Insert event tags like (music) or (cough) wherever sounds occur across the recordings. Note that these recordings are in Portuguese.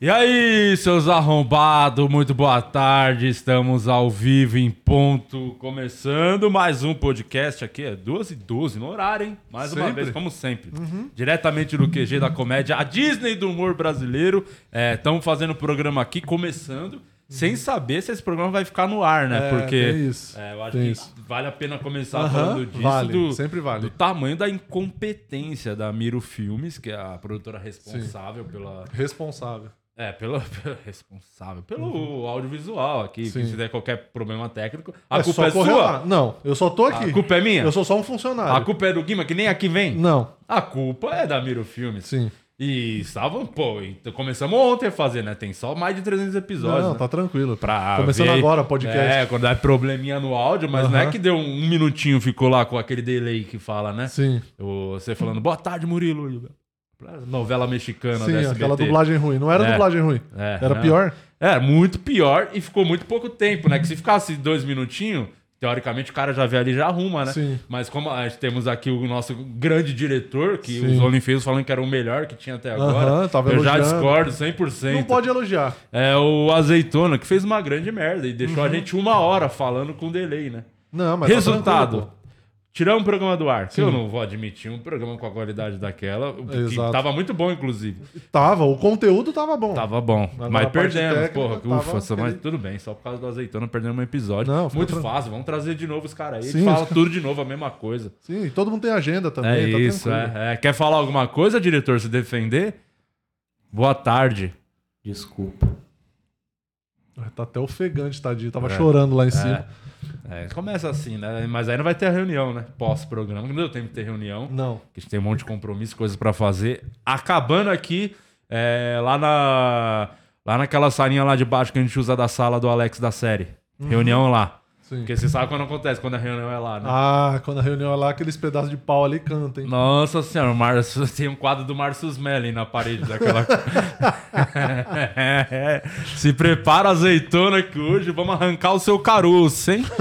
E aí, seus arrombados, muito boa tarde. Estamos ao vivo em ponto, começando mais um podcast aqui. É 12 e 12 no horário, hein? Mais uma Sempre. vez, como sempre. Diretamente do QG da comédia, a Disney do humor brasileiro. Estamos fazendo o programa aqui, começando, sem saber se esse programa vai ficar no ar, né? É, Porque isso, é, eu acho que isso. vale a pena começar Aham, falando disso. vale, do, sempre vale. do tamanho da incompetência da Miro Filmes, que é a produtora responsável pela. Responsável. É, pelo, (laughs) pelo responsável, pelo audiovisual aqui. Sim. Se der qualquer problema técnico, a É culpa é sua. lá. Não, eu só tô aqui. A culpa é minha. Eu sou só um funcionário. A culpa é do Guima, que nem aqui vem. Não, A culpa é da Miro Filmes. sim. E estavam, pô, então começamos ontem a fazer, né? Tem só mais de 300 episódios. Não, né? tá tranquilo. Pra Começando ver- agora o podcast. É, quando dá probleminha no áudio, mas não é que deu um minutinho, ficou lá com aquele delay que fala, né? Sim, Você falando, boa tarde, Murilo. Novela mexicana sim, aquela dublagem ruim. Não era É. dublagem ruim. É, Era não. pior? É, muito pior e ficou muito pouco tempo, né? Que se ficasse dois minutinhos, teoricamente o cara já vê ali e já arruma, né? Sim. Mas como a gente temos aqui o nosso grande diretor, que Sim. os OnlyFans falando que era o melhor que tinha até agora, Aham, tava eu já elogiando. discordo 100%. Não pode elogiar. É o Azeitona, que fez uma grande merda e deixou Uhum. a gente uma hora falando com delay, né? Não, mas tá Resultado. tranquilo, Tiramos um programa do ar. Que Sim. eu não vou admitir um programa com a qualidade daquela. Que Exato. tava muito bom, inclusive. Tava, o conteúdo tava bom. Tava bom. Mas parte perdemos, técnica porra. tava Ufa, só- mas aquele- tudo bem. Só por causa do azeitona perdemos um episódio. Não, ficou muito fácil. Vamos trazer de novo os caras aí. Sim. gente fala tudo de novo, a mesma coisa. Sim, e todo mundo tem agenda também. é tá isso, tranquilo. é, é. Quer falar alguma coisa, diretor? Se defender? Boa tarde. Desculpa. Tá até ofegante, tadinho. Tava É. chorando lá em cima. É, começa assim, né? Mas aí não vai ter a reunião, né? Pós-programa. Não deu tempo de ter reunião. Não. que a gente tem um monte de compromisso, coisas pra fazer. Acabando aqui, é, lá na lá naquela salinha lá de baixo que a gente usa da sala do Alex da série. Reunião lá. Sim. Porque você sabe quando acontece, quando a reunião é lá, né? Ah, quando a reunião é lá, aqueles pedaços de pau ali cantam, hein? Nossa senhora, o (laughs) tem um quadro do Márcio Smelling na parede daquela. (laughs) Se prepara, azeitona, que hoje vamos arrancar o seu caroço, hein? (laughs)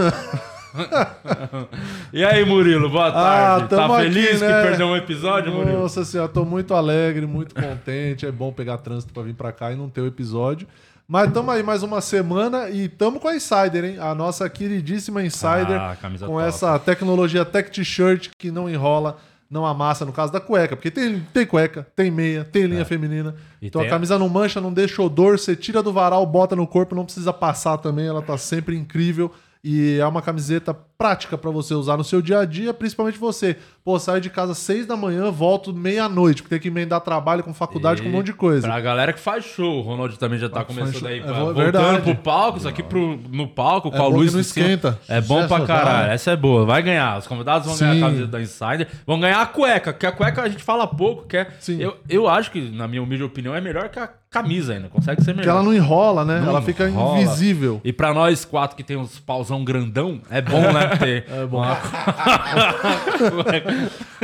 e aí, Murilo, boa tarde. Ah, tá aqui, feliz né? que perdeu um episódio, Murilo? Nossa senhora, tô muito alegre, muito contente. É bom pegar trânsito pra vir pra cá e não ter o episódio. Mas tamo aí mais uma semana e tamo com a Insider, hein? A nossa queridíssima Insider Ah, com top. essa tecnologia Tech T-shirt que não enrola, não amassa, no caso da cueca. Porque tem, tem cueca, tem meia, tem linha feminina. É. E então a- camisa não mancha, não deixa odor, você tira do varal, bota no corpo, não precisa passar também, ela tá sempre incrível. E é uma camiseta prática pra você usar no seu dia a dia, principalmente você. Pô, saio de casa seis da manhã, volto meia-noite, porque tem que emendar trabalho com faculdade, com um monte de coisa. Pra galera que faz show, o Ronaldo também já tá faz começando aí. É pra- vo- voltando verdade. pro palco, isso aqui pro, no palco, com a bom que luz não esquenta. É bom pra é só caralho. Essa é boa. Vai ganhar. Os convidados vão ganhar Sim. a camisa da Insider. Vão ganhar a cueca, que a cueca a gente fala pouco. Que é, Sim. eu, eu acho que, na minha humilde opinião, é melhor que a camisa ainda. Consegue ser melhor. Porque ela não enrola, né? Não ela fica enrola. invisível. E pra nós quatro que tem uns pauzão grandão, é bom, né? Ter (laughs) É bom. uma- (laughs)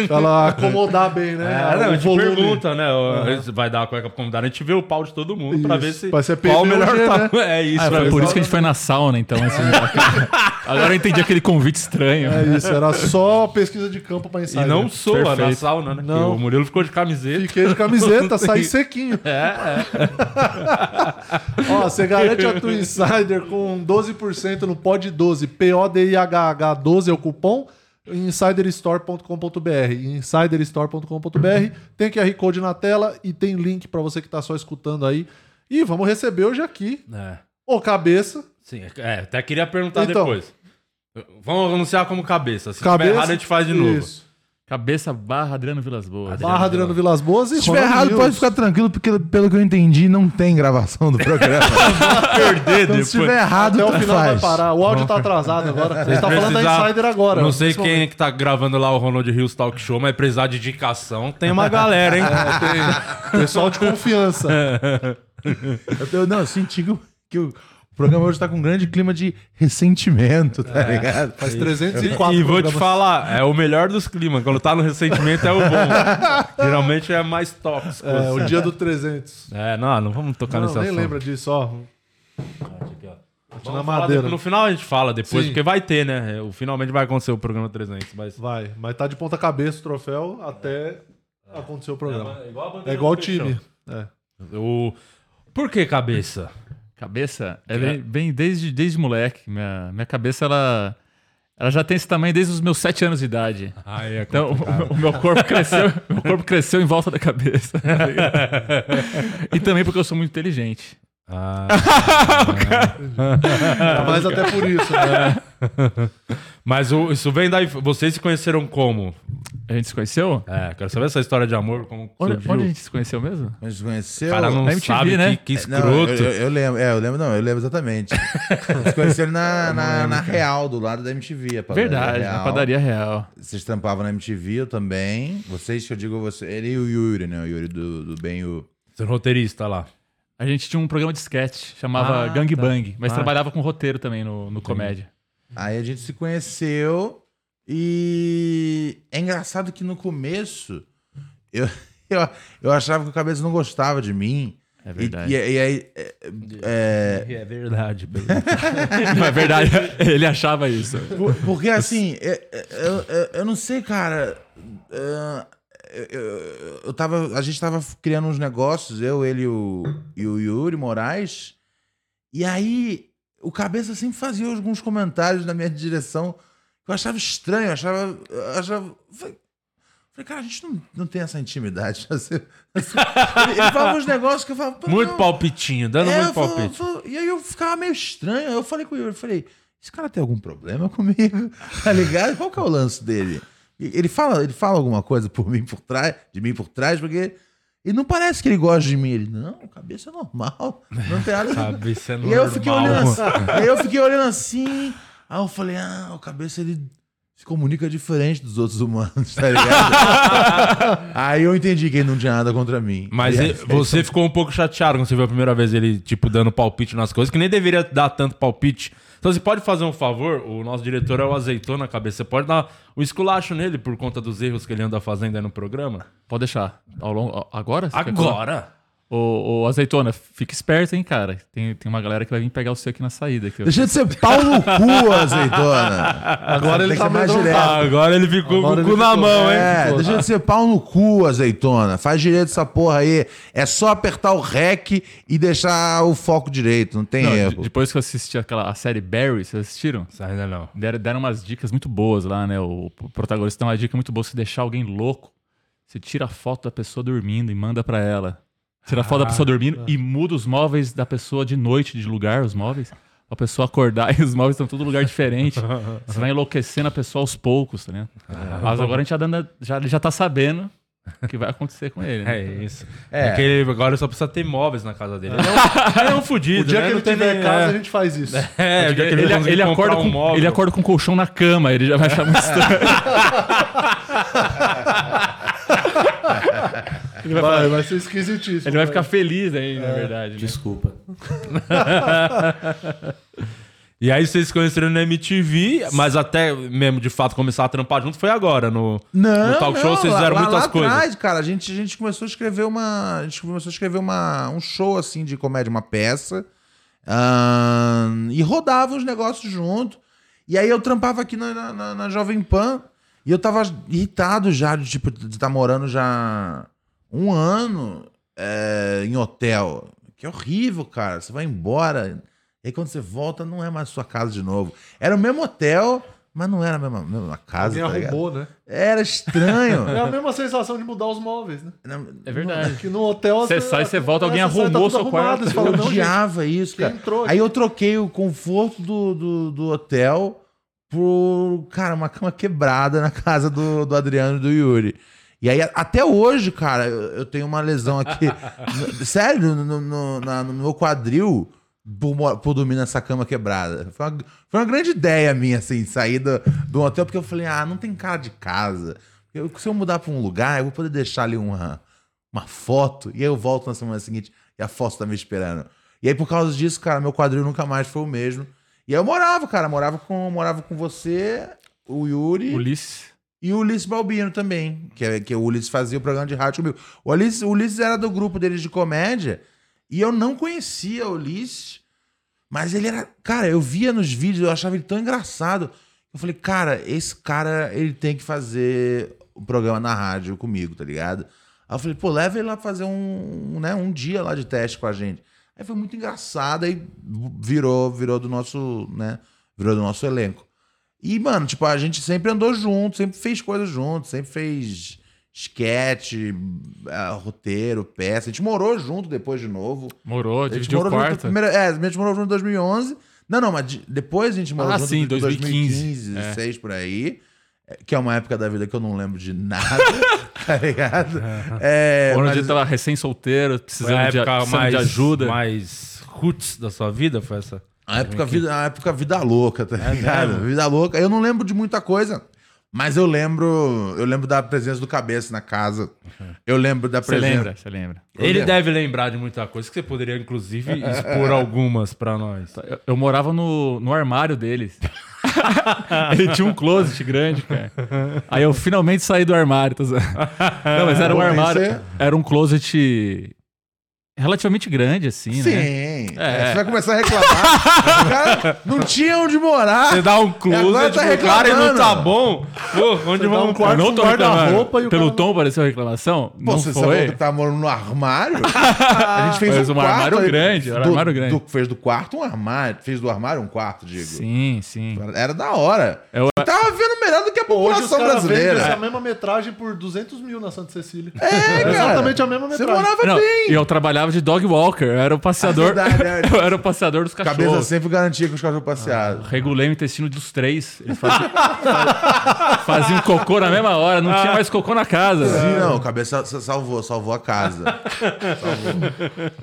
Pra ela acomodar bem, né? É, não, O a gente volume. pergunta, né? Vai dar a cueca pro convidado, a gente vê o pau de todo mundo pra Isso. ver se. Vai ser qual o melhor né? tamanho. (laughs) É isso, Ah, pra foi ver por isso que a gente foi na sauna, então. assim, agora eu entendi aquele convite estranho. É isso, era só pesquisa de campo pra E Insider. não soa na sauna, né? Não. Porque O Murilo ficou de camiseta. Fiquei de camiseta, saí sequinho. É, Ó, você garante a tua Insider com 12% no Pod 12, P-O-D-I-H-H 12 é o cupom, insiderstore.com.br. Insiderstore.com.br. Tem QR Code na tela e tem link pra você que tá só escutando aí. E vamos receber hoje aqui é. o Cabeça. Sim, é, até queria perguntar Então. depois. Vamos anunciar como cabeça. Se Cabeça. tiver errado, a gente faz de novo. Isso. Cabeça barra Adriano Vilas Boas. Adriano. Barra Adriano Vilas Boas e Se tiver Ronald errado, pode ficar tranquilo, porque pelo que eu entendi, não tem gravação do programa. (laughs) Perder Então, depois. se tiver errado, Até o final faz. vai parar. O áudio tá atrasado agora. Você tá falando da Insider agora. Não sei quem é que tá gravando lá o Ronald Hills Talk Show, mas precisar de indicação, tem uma galera, hein? (laughs) É, tem pessoal de confiança. Eu, não, eu senti que, o- o programa hoje tá com um grande clima de ressentimento, tá ligado? Faz 304 E vou te falar, é o melhor dos climas. Quando tá no ressentimento é o bom. (laughs) Geralmente é mais tóxico. É, assim. o dia do 300. É, não, não vamos tocar Não, nesse nem assunto. lembra disso, ó. Na madeira. no final a gente fala depois, Sim. porque vai ter, né? O, finalmente vai acontecer o programa 300. Mas... Vai, mas tá de ponta cabeça o troféu até acontecer o programa. É igual a bandeira É igual o time. É. O, Por que cabeça? Cabeça é bem, bem desde, desde moleque. Minha, minha cabeça, ela, ela já tem esse tamanho desde os meus sete anos de idade. Aí é Então, o, meu- o meu corpo cresceu, (laughs) meu corpo cresceu em volta da cabeça. (laughs) e também porque eu sou muito inteligente. Ah, (laughs) Mas até por isso, né? (laughs) mas o- isso vem daí. Vocês se conheceram como? A gente se conheceu? É, quero saber essa história de amor. Como Onde, onde a gente se conheceu mesmo? A gente se conheceu. O cara não Na MTV, sabe né? que, que É, não, escroto. eu, eu- eu lembro, é, eu lembro, não, eu lembro exatamente. Vocês conheceram na, (laughs) na, na Real, do lado da MTV. A padaria Verdade, Real. na padaria real. Vocês trampavam na MTV, eu também. Vocês, que eu digo você, ele e o Yuri, né? O Yuri do, do Bem o. Você é roteirista lá. A gente tinha um programa de sketch, chamava Ah, Gang tá. Bang, mas Ah. trabalhava com roteiro também no, no comédia. Aí a gente se conheceu e é engraçado que no começo eu, (laughs) eu, eu achava que o Cabeça não gostava de mim. É E, verdade. e, e aí. é, é, É verdade. (laughs) Não, é verdade, ele achava isso. Por- Porque assim, é- é- eu, eu, eu não sei, cara. é, Eu, eu, eu tava, a gente tava criando uns negócios, eu, ele e o, e o Yuri Moraes. E aí, o Cabeça sempre fazia alguns comentários na minha direção que eu achava estranho, eu achava. eu achava falei, cara, a gente não, não tem essa intimidade. Assim, assim, ele, ele falava uns negócios que eu falava. "Pô, Muito não." palpitinho, dando É, muito palpite. falo- e aí eu ficava meio estranho. Eu falei com o Yuri, eu falei, esse cara tem algum problema comigo? (laughs) Tá ligado? Qual que é o lance dele? Ele fala, ele fala alguma coisa por mim por trás, de mim por trás, porque ele não parece que ele gosta de mim. Ele, não, cabeça é normal. Não tem nada. Cabeça é E aí eu fiquei normal. olhando assim. aí eu fiquei olhando assim. Aí eu falei, ah, o cabeça ele se comunica diferente dos outros humanos, tá ligado? (laughs) aí eu entendi que ele não tinha nada contra mim. Mas E e- aí- você ficou um pouco chateado quando você viu a primeira vez ele, tipo, dando palpite nas coisas, que nem deveria dar tanto palpite. Então você pode fazer um favor, o nosso diretor é o azeitona na cabeça. Você pode dar o esculacho nele por conta dos erros que ele anda fazendo aí no programa? Pode deixar. Ao longo, agora? Agora! Ô, ô, Azeitona, fica esperto, hein, cara. Tem, tem uma galera que vai vir pegar o seu aqui na saída. Aqui. Deixa de ser pau no cu, azeitona. Agora ele tá mais direto. Ah, agora ele ficou Agora com o cu na ficou- mão, hein? É, Ficou. deixa de ser pau no cu, azeitona. Faz direito essa porra aí. É só apertar o REC e deixar o foco direito, não tem Não, erro. depois que eu assisti aquela a série Barry, vocês assistiram? Ainda não. Deram, deram umas dicas muito boas lá, né? O protagonista dá uma dica muito boa. Se deixar alguém louco, você tira a foto da pessoa dormindo e manda pra ela. Tira a foto da pessoa dormindo e muda os móveis da pessoa de noite de lugar, os móveis. Pra pessoa acordar (laughs) e os móveis estão em todo lugar diferente. Você vai enlouquecendo a pessoa aos poucos, tá ligado? Mas agora a gente já, dando, já, já tá sabendo o que vai acontecer com ele. né? É isso. É. É. que ele agora só precisa ter móveis na casa dele. Ele é um, (laughs) é um fudido, O dia né? que Não ele tem tiver nem- casa, é. a gente faz isso. (laughs) É, o dia que ele, Ele, ele acorda um com, móvel. ele acorda com um colchão na cama, ele já vai achar muito estranho. Ele, vai Vai, falar- vai ser esquisitíssimo. ele vai ficar feliz aí, na verdade. né? Desculpa. (laughs) E aí vocês se conheceram na MTV, mas até mesmo de fato começar a trampar junto foi agora, no, Não, no talk show não, vocês lá- fizeram lá, muitas lá coisas. Atrás, cara, a gente, a gente começou a escrever uma. A gente começou a escrever uma, um show assim de comédia, uma peça. ahn, e rodava os negócios junto. E aí eu trampava aqui na, na- na- na Jovem Pan. E eu tava irritado já de tipo, de estar morando já um ano é, em hotel. Que é horrível, cara. Você vai embora. E aí quando você volta, não é mais sua casa de novo. Era o mesmo hotel, mas não era a mesma, mesma casa. Alguém tá arrumou, né? Era estranho. (laughs) É a mesma sensação de mudar os móveis, né? É verdade. Que no hotel... Você sai, você volta, alguém É, sai, arrumou tudo seu arrumado, quarto. Você fala, eu não, gente, odiava isso, cara. entrou Aí eu troquei o conforto do, do, do hotel por, cara, uma cama quebrada na casa do, do Adriano e do Yuri. E aí, até hoje, cara, eu, tenho uma lesão aqui. (laughs) sério, no, no, na- no meu quadril por, por dormir nessa cama quebrada. Foi uma, foi uma grande ideia minha, assim, sair do, do hotel, porque eu falei, ah, não tem cara de casa. Eu- se eu mudar pra um lugar, eu vou poder deixar ali uma, uma foto, e aí eu volto na semana seguinte e a foto tá me esperando. E aí, por causa disso, cara, meu quadril nunca mais foi o mesmo. E aí eu morava, cara, morava com, morava com você, o Yuri Ulisses. E o Ulisses Balbino também, que, é, que o Ulisses fazia o programa de rádio comigo. O Ulisses, o Ulisses era do grupo deles de comédia e eu não conhecia o Ulisses, mas ele era. Cara, eu via nos vídeos, eu achava ele tão engraçado. Eu falei, cara, esse cara, ele tem que fazer o programa na rádio comigo, tá ligado? Aí eu falei, pô, leva ele lá fazer um, né, um dia lá de teste com a gente. Aí foi muito engraçado, aí virou, virou do nosso, né? Virou do nosso elenco. E, mano, tipo, a gente sempre andou junto, sempre fez coisas junto, sempre fez sketch, ah, roteiro, peça. A gente morou junto depois de novo. Morou, A gente dividiu o morou junto. quarto. Primeira, é, a gente morou junto em 2011. Não, não, mas de- depois a gente morou Ah, junto em 2015. 2015, 2016, por aí. é, Que é uma época da vida que eu não lembro de nada, (laughs) tá ligado? (laughs) É, Quando mas- tava recém-solteiro, Foi a precisando, de, época precisando mais, de ajuda. mais roots da sua vida? Foi essa? A época, vida, a época vida louca, tá ligado? mesmo? Vida louca. Eu não lembro de muita coisa, mas eu lembro, eu lembro da presença do cabeça na casa. (laughs) Eu lembro da Você presença. lembra, você lembra. Eu Ele lembro. deve lembrar de muita coisa que você poderia, inclusive, expor (laughs) algumas pra nós. Eu, eu morava no, no armário deles. (laughs) Ele tinha um closet grande, cara. Aí eu finalmente saí do armário. Zoando. Não, mas era um armário. é- Era um closet relativamente grande, assim, Sim. né? É, Você vai começar a reclamar. o (laughs) cara não tinha onde morar. Você dá um closet tá cara e não tá bom. Pô, onde Você vamos... um quarto não tô reclamando. guarda-roupa e o Pelo cara- tom pareceu reclamação? Pô, não você falou foi. que tá morando no armário? (laughs) A gente fez Mas um, um quarto. armário grande, um do- armário grande. do- fez do quarto um armário. Fez do armário um quarto, digo. Sim, sim. Era da hora. Eu- Tava vendo melhor do que a hoje população vendem brasileira. essa mesma metragem por 200 mil na Santa Cecília. É, cara. Exatamente a mesma Você metragem. morava Não, bem. e eu trabalhava de dog walker, eu era o passeador. É verdade, é. (laughs) eu era o passeador dos Cabeça cachorros. sempre garantia que os cachorros passeados. Regulei o intestino dos três. Eles faziam, (laughs) faziam cocô na mesma hora, não tinha mais cocô na casa. Sim, não, cabeça salvou, salvou a casa.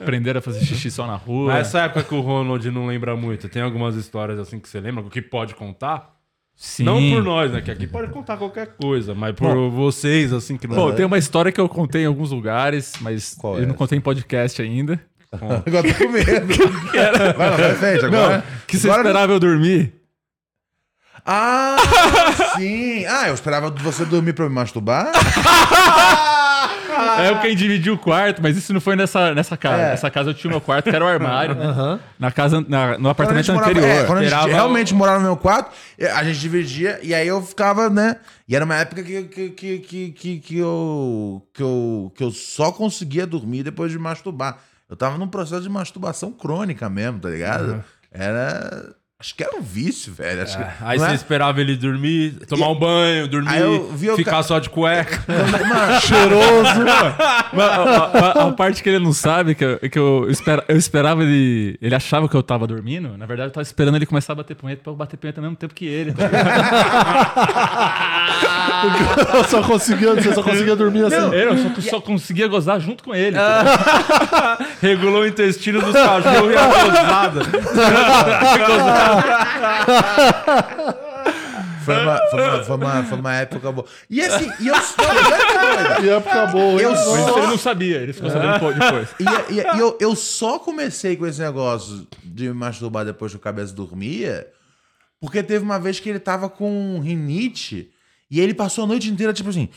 Aprenderam a fazer xixi só na rua. Nessa época que o Ronald não lembra muito, tem algumas histórias assim que você lembra, que pode contar? Sim. Não por nós, né? Que aqui pode contar qualquer coisa, mas por vocês, assim, que não... Pô, tem uma história que eu contei em alguns lugares, mas Qual eu é não contei em podcast ainda. (laughs) Agora tô com medo. (laughs) Vai lá, vai frente, agora. Que você agora... esperava eu dormir? Ah, sim. Ah, eu esperava você dormir pra me masturbar. (laughs) É eu quem dividiu o quarto, mas isso não foi nessa, nessa casa. É. Nessa casa eu tinha o meu quarto, que era o armário. Na casa, na- no apartamento anterior. morava- é, quando a gente realmente morava no meu quarto, eh, a gente dividia e aí eu ficava, né? E era uma época que, que, que, que, que, que eu, que, eu, que eu só conseguia dormir depois de masturbar. Eu tava num processo de masturbação crônica mesmo, tá ligado? Era. Acho que era um vício, velho. Acho que, Aí não você é? esperava ele dormir, tomar um banho, dormir, Aí ficar ca- só de cueca. (laughs) (laughs) Cheiroso. Mas (laughs) a, a- a parte que ele não sabe, que eu, que eu, espera- eu esperava ele. Ele achava que eu tava dormindo. Na verdade, eu tava esperando ele começar a bater punheta pra eu bater punheta ao mesmo tempo que ele. tá ligado? Eu só conseguia, você só conseguia dormir assim. eu só, só conseguia gozar junto com ele. Regulou o intestino dos cachorros e a gozada. (laughs) Foi uma, foi, uma, foi, uma, foi uma época boa. E assim, e eu. Que doida. E época boa. Eu só- Mas ele não sabia, ele ficou sabendo po- depois. E, e- e eu, eu só comecei com esse negócio de me masturbar depois que o cabeça dormia, porque teve uma vez que ele tava com rinite e ele passou a noite inteira, tipo assim.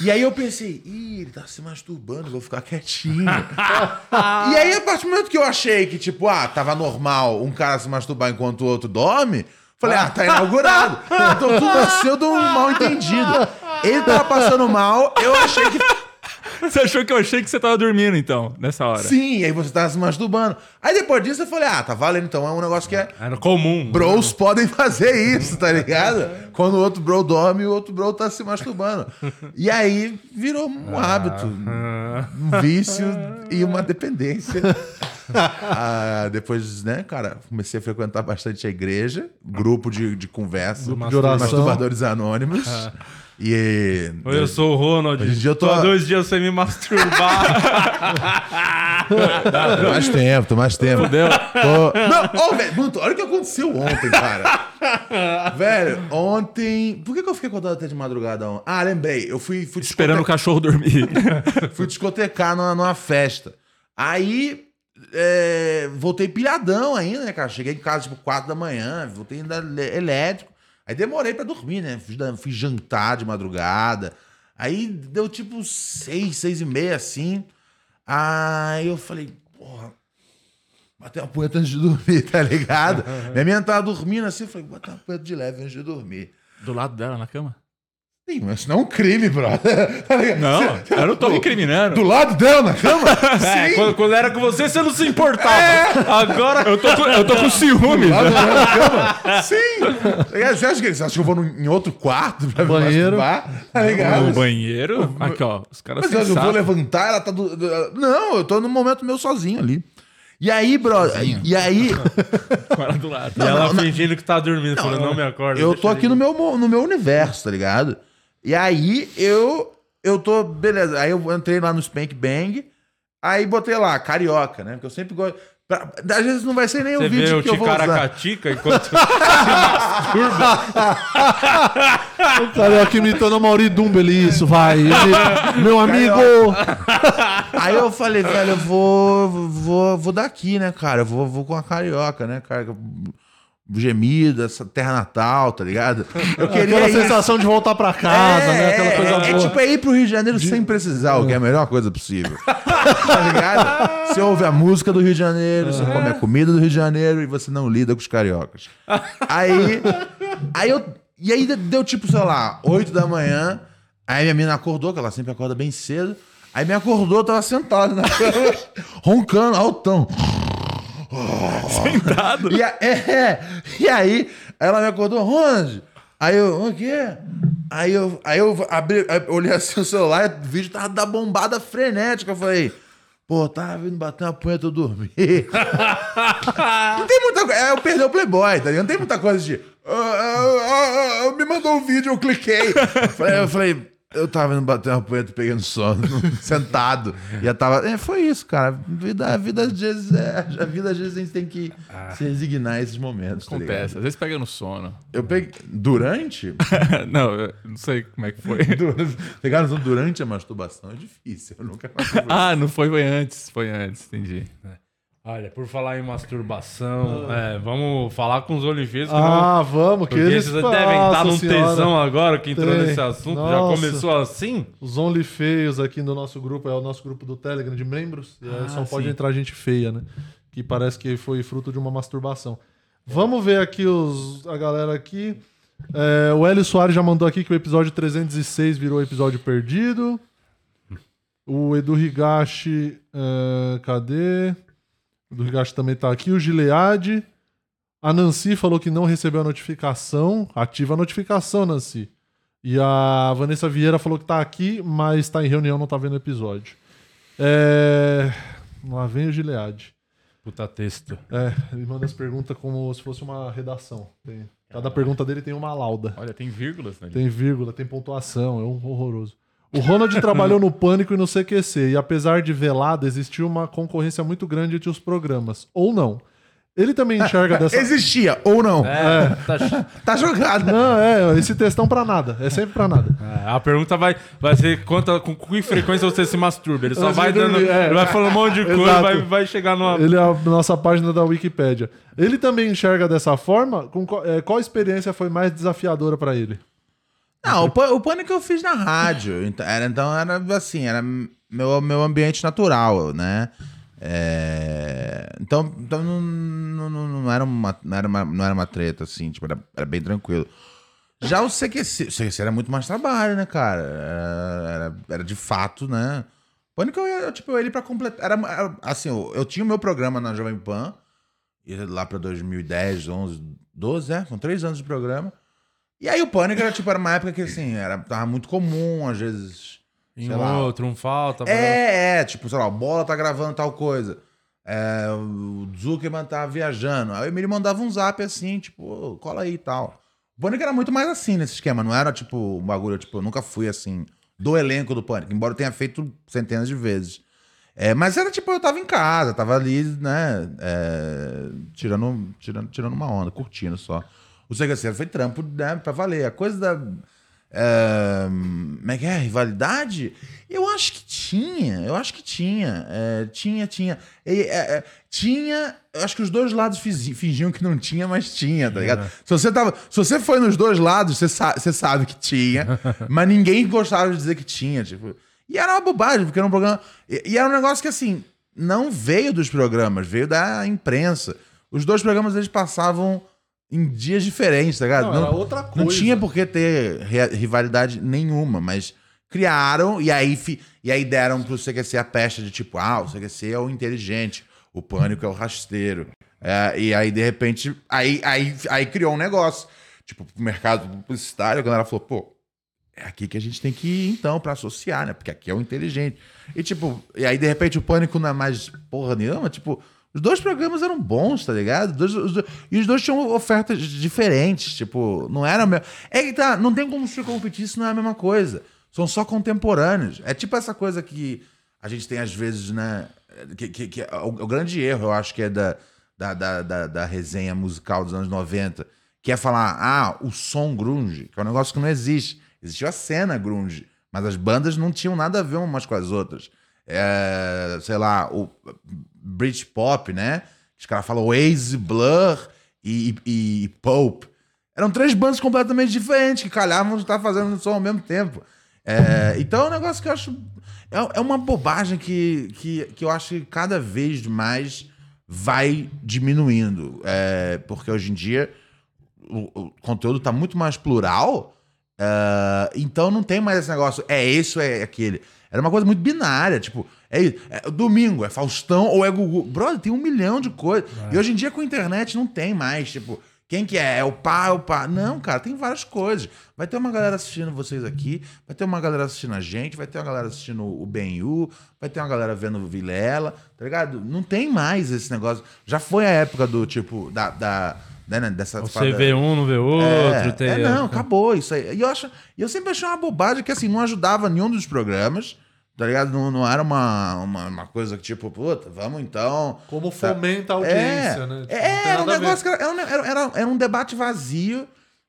E aí eu pensei, ih, ele tá se masturbando, vou ficar quietinho. e aí, a partir do momento que eu achei que, tipo, ah, tava normal um cara se masturbar enquanto o outro dorme, falei, ah, tá inaugurado. Então tudo nasceu de um mal entendido. Ele tava passando mal, eu achei que (laughs) Você achou que eu achei que você tava dormindo, então, nessa hora? Sim, aí você tava se masturbando. Aí depois disso eu falei, ah, tá valendo então. É um negócio que é. Era comum. Bros podem fazer isso, tá ligado? Quando o outro bro dorme, o outro bro tá se masturbando. E aí virou um hábito, um vício e uma dependência. (laughs) Ah, depois, né, cara, comecei a frequentar bastante a igreja, grupo de, de conversa, Grupo de oração. masturbadores anônimos. E. Oi, eu sou o Ronald. Hoje em dia eu tô- Tô há dois dias sem me masturbar. (laughs) Tô mais tempo, tô mais tempo. Fudeu. Tô- Não, ô, velho, mano, olha o que aconteceu ontem, cara. (laughs) velho, ontem. Por que, que eu fiquei acordado até de madrugada ontem? Ah, lembrei. Eu fui, fui Esperando o cachorro dormir. (laughs) fui discotecar numa, numa festa. Aí. é, voltei pilhadão ainda, né, cara? Cheguei em casa, tipo, 4 da manhã, voltei ainda elétrico. Aí demorei pra dormir, né? Fui, fui jantar de madrugada. Aí deu tipo 6, 6 e meia, assim. Aí eu falei, porra, bater uma punheta antes de dormir, (laughs) tá ligado? (laughs) Minha menina tava dormindo assim, eu falei, bota uma punheta de leve antes de dormir. Do lado dela, na cama? Sim, mas isso não é um crime, brother. (laughs) Tá? Não, eu não tô me incriminando. Do lado dela na cama? (laughs) É, quando, quando era com você, você não se importava. Agora. Eu tô com, eu tô com ciúme. Do lado dela na cama? Sim. Tá? Você acha que, eu vou num- em outro quarto pra me Banheiro. masturbar? Tá ligado? No banheiro? Aqui, ó. Os caras Mas eu vou sensatos. levantar, ela tá do, do- Não, eu tô no momento meu sozinho ali. E aí, brother, e aí, (laughs) ela do lado. E ela não, não. fingindo que tá dormindo, falando, não me acorda. eu deixa tô aqui no meu, mo- no meu universo, tá ligado? E aí eu eu tô, beleza. Aí eu entrei lá no Spank Bang, aí botei lá, carioca, né? Porque eu sempre gosto. pra- às vezes não vai ser nem Você o vídeo o que eu vou usar. Ticaracatica enquanto. (laughs) O (laughs) carioca imitando a Mauri Dumbeli, isso, vai. Ele- meu amigo! Aí eu falei, velho, eu vou, vou, vou daqui, né, cara? Eu vou, vou com a carioca, né, cara? Gemido, essa terra natal, tá ligado? Eu queria Aquela ir- sensação de voltar pra casa, né? Aquela coisa é, boa. É tipo é ir pro Rio de Janeiro sem precisar, o que é a melhor coisa possível. (laughs) tá ligado? Você ouve a música do Rio de Janeiro, você come a comida do Rio de Janeiro e você não lida com os cariocas. Aí. Aí eu. E aí deu tipo, sei lá, 8 da manhã. Aí minha mina acordou, que ela sempre acorda bem cedo. Aí me acordou, eu tava sentado na cama, (laughs) roncando, altão. (laughs) Sentado. E, a- é, e aí, ela me acordou, Ronald. Aí eu, o quê? Aí eu, aí eu abri, eu olhei assim o celular, o vídeo tava da bombada frenética. Eu falei, pô, tava vindo bater uma punheta, eu dormi. (laughs) não tem muita coisa. É, eu perdi o Playboy, tá ligado? Não tem muita coisa de. "Ah, ah, ah, ah", me mandou um vídeo, eu cliquei. Falei- eu falei. Eu tava indo bater uma punheta pegando sono, (laughs) sentado. E eu tava. É, foi isso, cara. Vida, a vida às vezes. É, a vida às vezes a gente tem que se resignar a esses momentos. Tá? Acontece. Às vezes pega no sono. Eu peguei. Durante? (laughs) não, eu não sei como é que foi. (laughs) Pegar no sono durante a masturbação é difícil. Eu nunca ah, não foi, foi antes. Foi antes, entendi. Olha, por falar em masturbação, é, vamos falar com os oliveiros. Ah, vamos, que Porque eles eles devem estar num senhora. tesão agora que entrou Tem. nesse assunto. Já Nossa. começou assim? Os Only Feios aqui no nosso grupo, é o nosso grupo do Telegram de membros. Ah, só pode sim. entrar gente feia, né? Que parece que foi fruto de uma masturbação. Vamos ver aqui os, a galera aqui. É, o Hélio Soares já mandou aqui que o episódio 306 virou episódio perdido. O Edu Higashi, é, cadê? O Edu Higashi também tá aqui. O Gilead. A Nancy falou que não recebeu a notificação. Ativa a notificação, Nancy. E a Vanessa Vieira falou que tá aqui, mas tá em reunião, não tá vendo o episódio. É... Lá vem o Gilead. Puta texto. É, ele manda as perguntas como se fosse uma redação. Tem- Cada pergunta dele tem uma lauda. Olha, tem vírgulas, né? Tem vírgula, tem pontuação, é um horroroso. O Ronald (laughs) trabalhou no Pânico e no CQC, e apesar de velado, existiu uma concorrência muito grande entre os programas. Ou não. Ele também enxerga (laughs) dessa. Existia, ou não. É, tá ch- (laughs) Tá jogado. Não, é, esse textão pra nada. É sempre pra nada. é, a pergunta vai, vai ser quanta, com que frequência você se masturba. Ele só Antes vai de dando. dormir, é. Ele vai falando um monte de coisa, Exato. vai, vai chegar numa. Ele é a nossa página da Wikipédia. Ele também enxerga dessa forma? Com qual, é, qual experiência foi mais desafiadora pra ele? Não, o, pân- o pânico eu fiz na rádio. Então era, então era assim, era meu, meu ambiente natural, né? É, então então não, não, não, era uma, não, era uma, não era uma treta, assim, tipo, era, era bem tranquilo. Já o CQC, o CQC era muito mais trabalho, né, cara? Era, era, era de fato, né? Pânico, eu, eu, tipo, ele pra completar. Era, era, assim, eu, eu tinha o meu programa na Jovem Pan, lá pra 2010, 11, 12, é? São três anos de programa. E aí o Pânico era, tipo, era uma época que, assim, era, tava muito comum, às vezes... Em sei lá. outro, um falta. É, é, tipo, sei lá, o Bola tá gravando tal coisa. É, o Zuckerman tá viajando. Aí ele mandava um zap assim, tipo, "Ô, cola aí e tal. O Pânico era muito mais assim nesse esquema, não era tipo um bagulho, tipo, eu nunca fui assim, do elenco do Pânico, embora eu tenha feito centenas de vezes. É, mas era tipo, eu tava em casa, tava ali, né, é, tirando, tirando, tirando uma onda, curtindo só. O CQC foi trampo, né, pra valer. A coisa da. É, como é que é? Rivalidade? Eu acho que tinha, eu acho que tinha. É, tinha, tinha. É, é, tinha. Eu acho que os dois lados fingiam que não tinha, mas tinha, tá ligado? Se você, tava, se você foi nos dois lados, você, sa- você sabe que tinha, (laughs) mas ninguém gostava de dizer que tinha. Tipo, e era uma bobagem, porque era um programa. E, e era um negócio que, assim, não veio dos programas, veio da imprensa. Os dois programas eles passavam em dias diferentes, tá ligado? Não, era outra coisa. Não tinha por que ter ri- rivalidade nenhuma, mas criaram e aí, e aí deram pro CQC a pecha de tipo, ah, o CQC é o inteligente, o pânico é o rasteiro. É, e aí, de repente, aí, aí, aí criou um negócio. Tipo, pro mercado publicitário, a galera falou, pô, é aqui que a gente tem que ir, então, pra associar, né? Porque aqui é o inteligente. E, tipo, e aí, de repente, o pânico não é mais porra nenhuma, tipo. Os dois programas eram bons, tá ligado? Os dois- os dois- e os dois tinham ofertas diferentes, tipo, não era mesmo. É que tá, não tem como se competir, isso não é a mesma coisa. São só contemporâneos. É tipo essa coisa que a gente tem às vezes, né? Que, que, que é o, o grande erro, eu acho que é da, da, da, da, da resenha musical dos anos 90, que é falar, ah, o som grunge, que é um negócio que não existe. Existiu a cena grunge, mas as bandas não tinham nada a ver umas com as outras. É, sei lá, o Britpop, né? Os caras falam Oasis, Blur e, e, e Pope. Eram três bandas completamente diferentes que calhavam de estar fazendo som ao mesmo tempo. É, então é um negócio que eu acho. É, é uma bobagem que, que, que eu acho que cada vez mais vai diminuindo. É, porque hoje em dia o, o conteúdo está muito mais plural. é, então não tem mais esse negócio, é isso, é aquele. Era uma coisa muito binária, tipo, é, isso, é domingo, é Faustão ou é Gugu. Brother, tem um milhão de coisas. E hoje em dia com a internet não tem mais, tipo, quem que é? É o pá, é o pá. Não, cara, tem várias coisas. Vai ter uma galera assistindo vocês aqui, vai ter uma galera assistindo a gente, vai ter uma galera assistindo o Benhu, vai ter uma galera vendo o Vilela, tá ligado? Não tem mais esse negócio. Já foi a época do, tipo, da... da né, dessa Você parada- vê um, não vê outro. é, tem... é, não, acabou isso aí. E eu, acho, e eu sempre achei uma bobagem que assim, não ajudava nenhum dos programas, tá ligado? Não, não era uma, uma, uma coisa que tipo, puta, vamos então. Como fomenta a audiência, é, né? Tipo, é, era um negócio que era, era, um- era, era, um debate vazio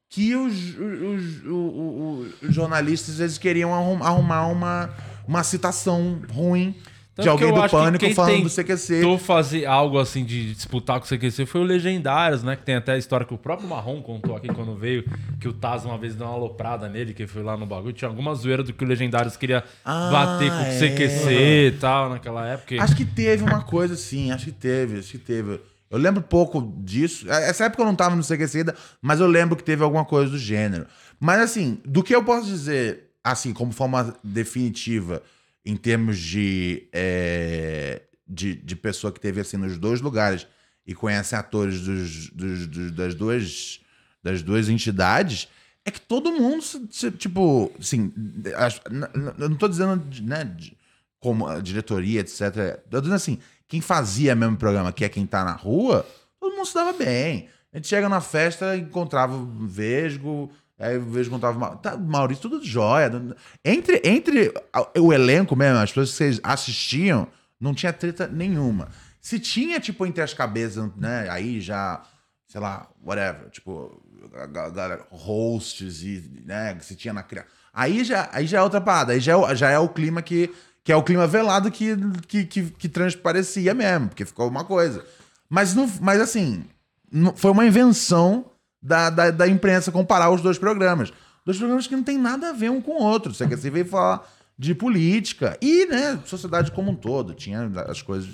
que os, os, o- o- os jornalistas eles queriam arrum- arrumar uma, uma citação ruim Tanto de alguém do Pânico falando do CQC. Tentou fazer algo assim de disputar com o CQC foi o Legendários, né? Que tem até a história que o próprio Marrom contou aqui quando veio, que o Taz uma vez deu uma aloprada nele, que foi lá no bagulho. Tinha alguma zoeira do que o Legendários queria Ah, bater com o é. CQC e tal naquela época. Acho que teve uma coisa assim, acho que teve, acho que teve. Eu lembro pouco disso. Essa época eu não tava no CQC ainda, mas eu lembro que teve alguma coisa do gênero. Mas assim, do que eu posso dizer, assim, como forma definitiva, em termos de, é, de, de pessoa que teve assim nos dois lugares e conhece atores dos, dos- dos- das, duas, das duas entidades, é que todo mundo, tipo, assim, eu não tô dizendo, né, como a diretoria, etc. Eu tô dizendo assim, quem fazia mesmo programa, que é quem tá na rua, todo mundo se dava bem. A gente chega na festa, encontrava Vesgo, aí o Vesgo encontrava o Ma- tá, Maurício, tudo jóia. Entre, entre o elenco mesmo, as pessoas que vocês assistiam, não tinha treta nenhuma. Se tinha, tipo, entre as cabeças, né, aí já, sei lá, whatever, tipo, galera, hosts e, né, se tinha na criação. Aí já, aí já é outra parada, aí já é, já é o clima que, que é o clima velado que, que, que, que transparecia mesmo, porque ficou uma coisa. Mas, não, mas assim, não- foi uma invenção da, da, da imprensa comparar os dois programas. Dois programas que não tem nada a ver um com o outro. Você, você veio falar de política e, né, sociedade como um todo. Tinha as coisas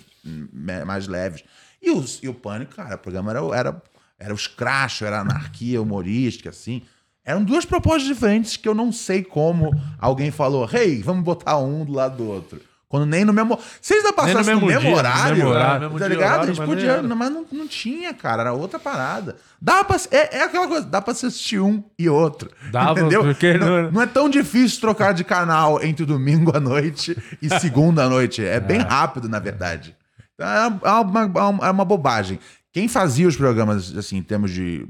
mais leves. E, os, e o Pânico, cara, o programa era, era, era os crachos, era anarquia humorística, assim. Eram duas propostas diferentes que eu não sei como alguém falou, hey, vamos botar um do lado do outro. Quando nem no mesmo. Se eles ainda Nem no passassem no mesmo mesmo, dia, no horário, mesmo horário. É, tá ligado? horário, a gente podia. era. Mas não, não tinha, cara. Era outra parada. Dá pra, é, é aquela coisa, dá pra assistir um e outro. Dava, entendeu? porque não, não- não é tão difícil trocar de canal entre domingo à noite e (laughs) segunda à noite. É bem rápido, na verdade. Então, é uma, é uma, é uma bobagem. Quem fazia os programas, assim, em termos de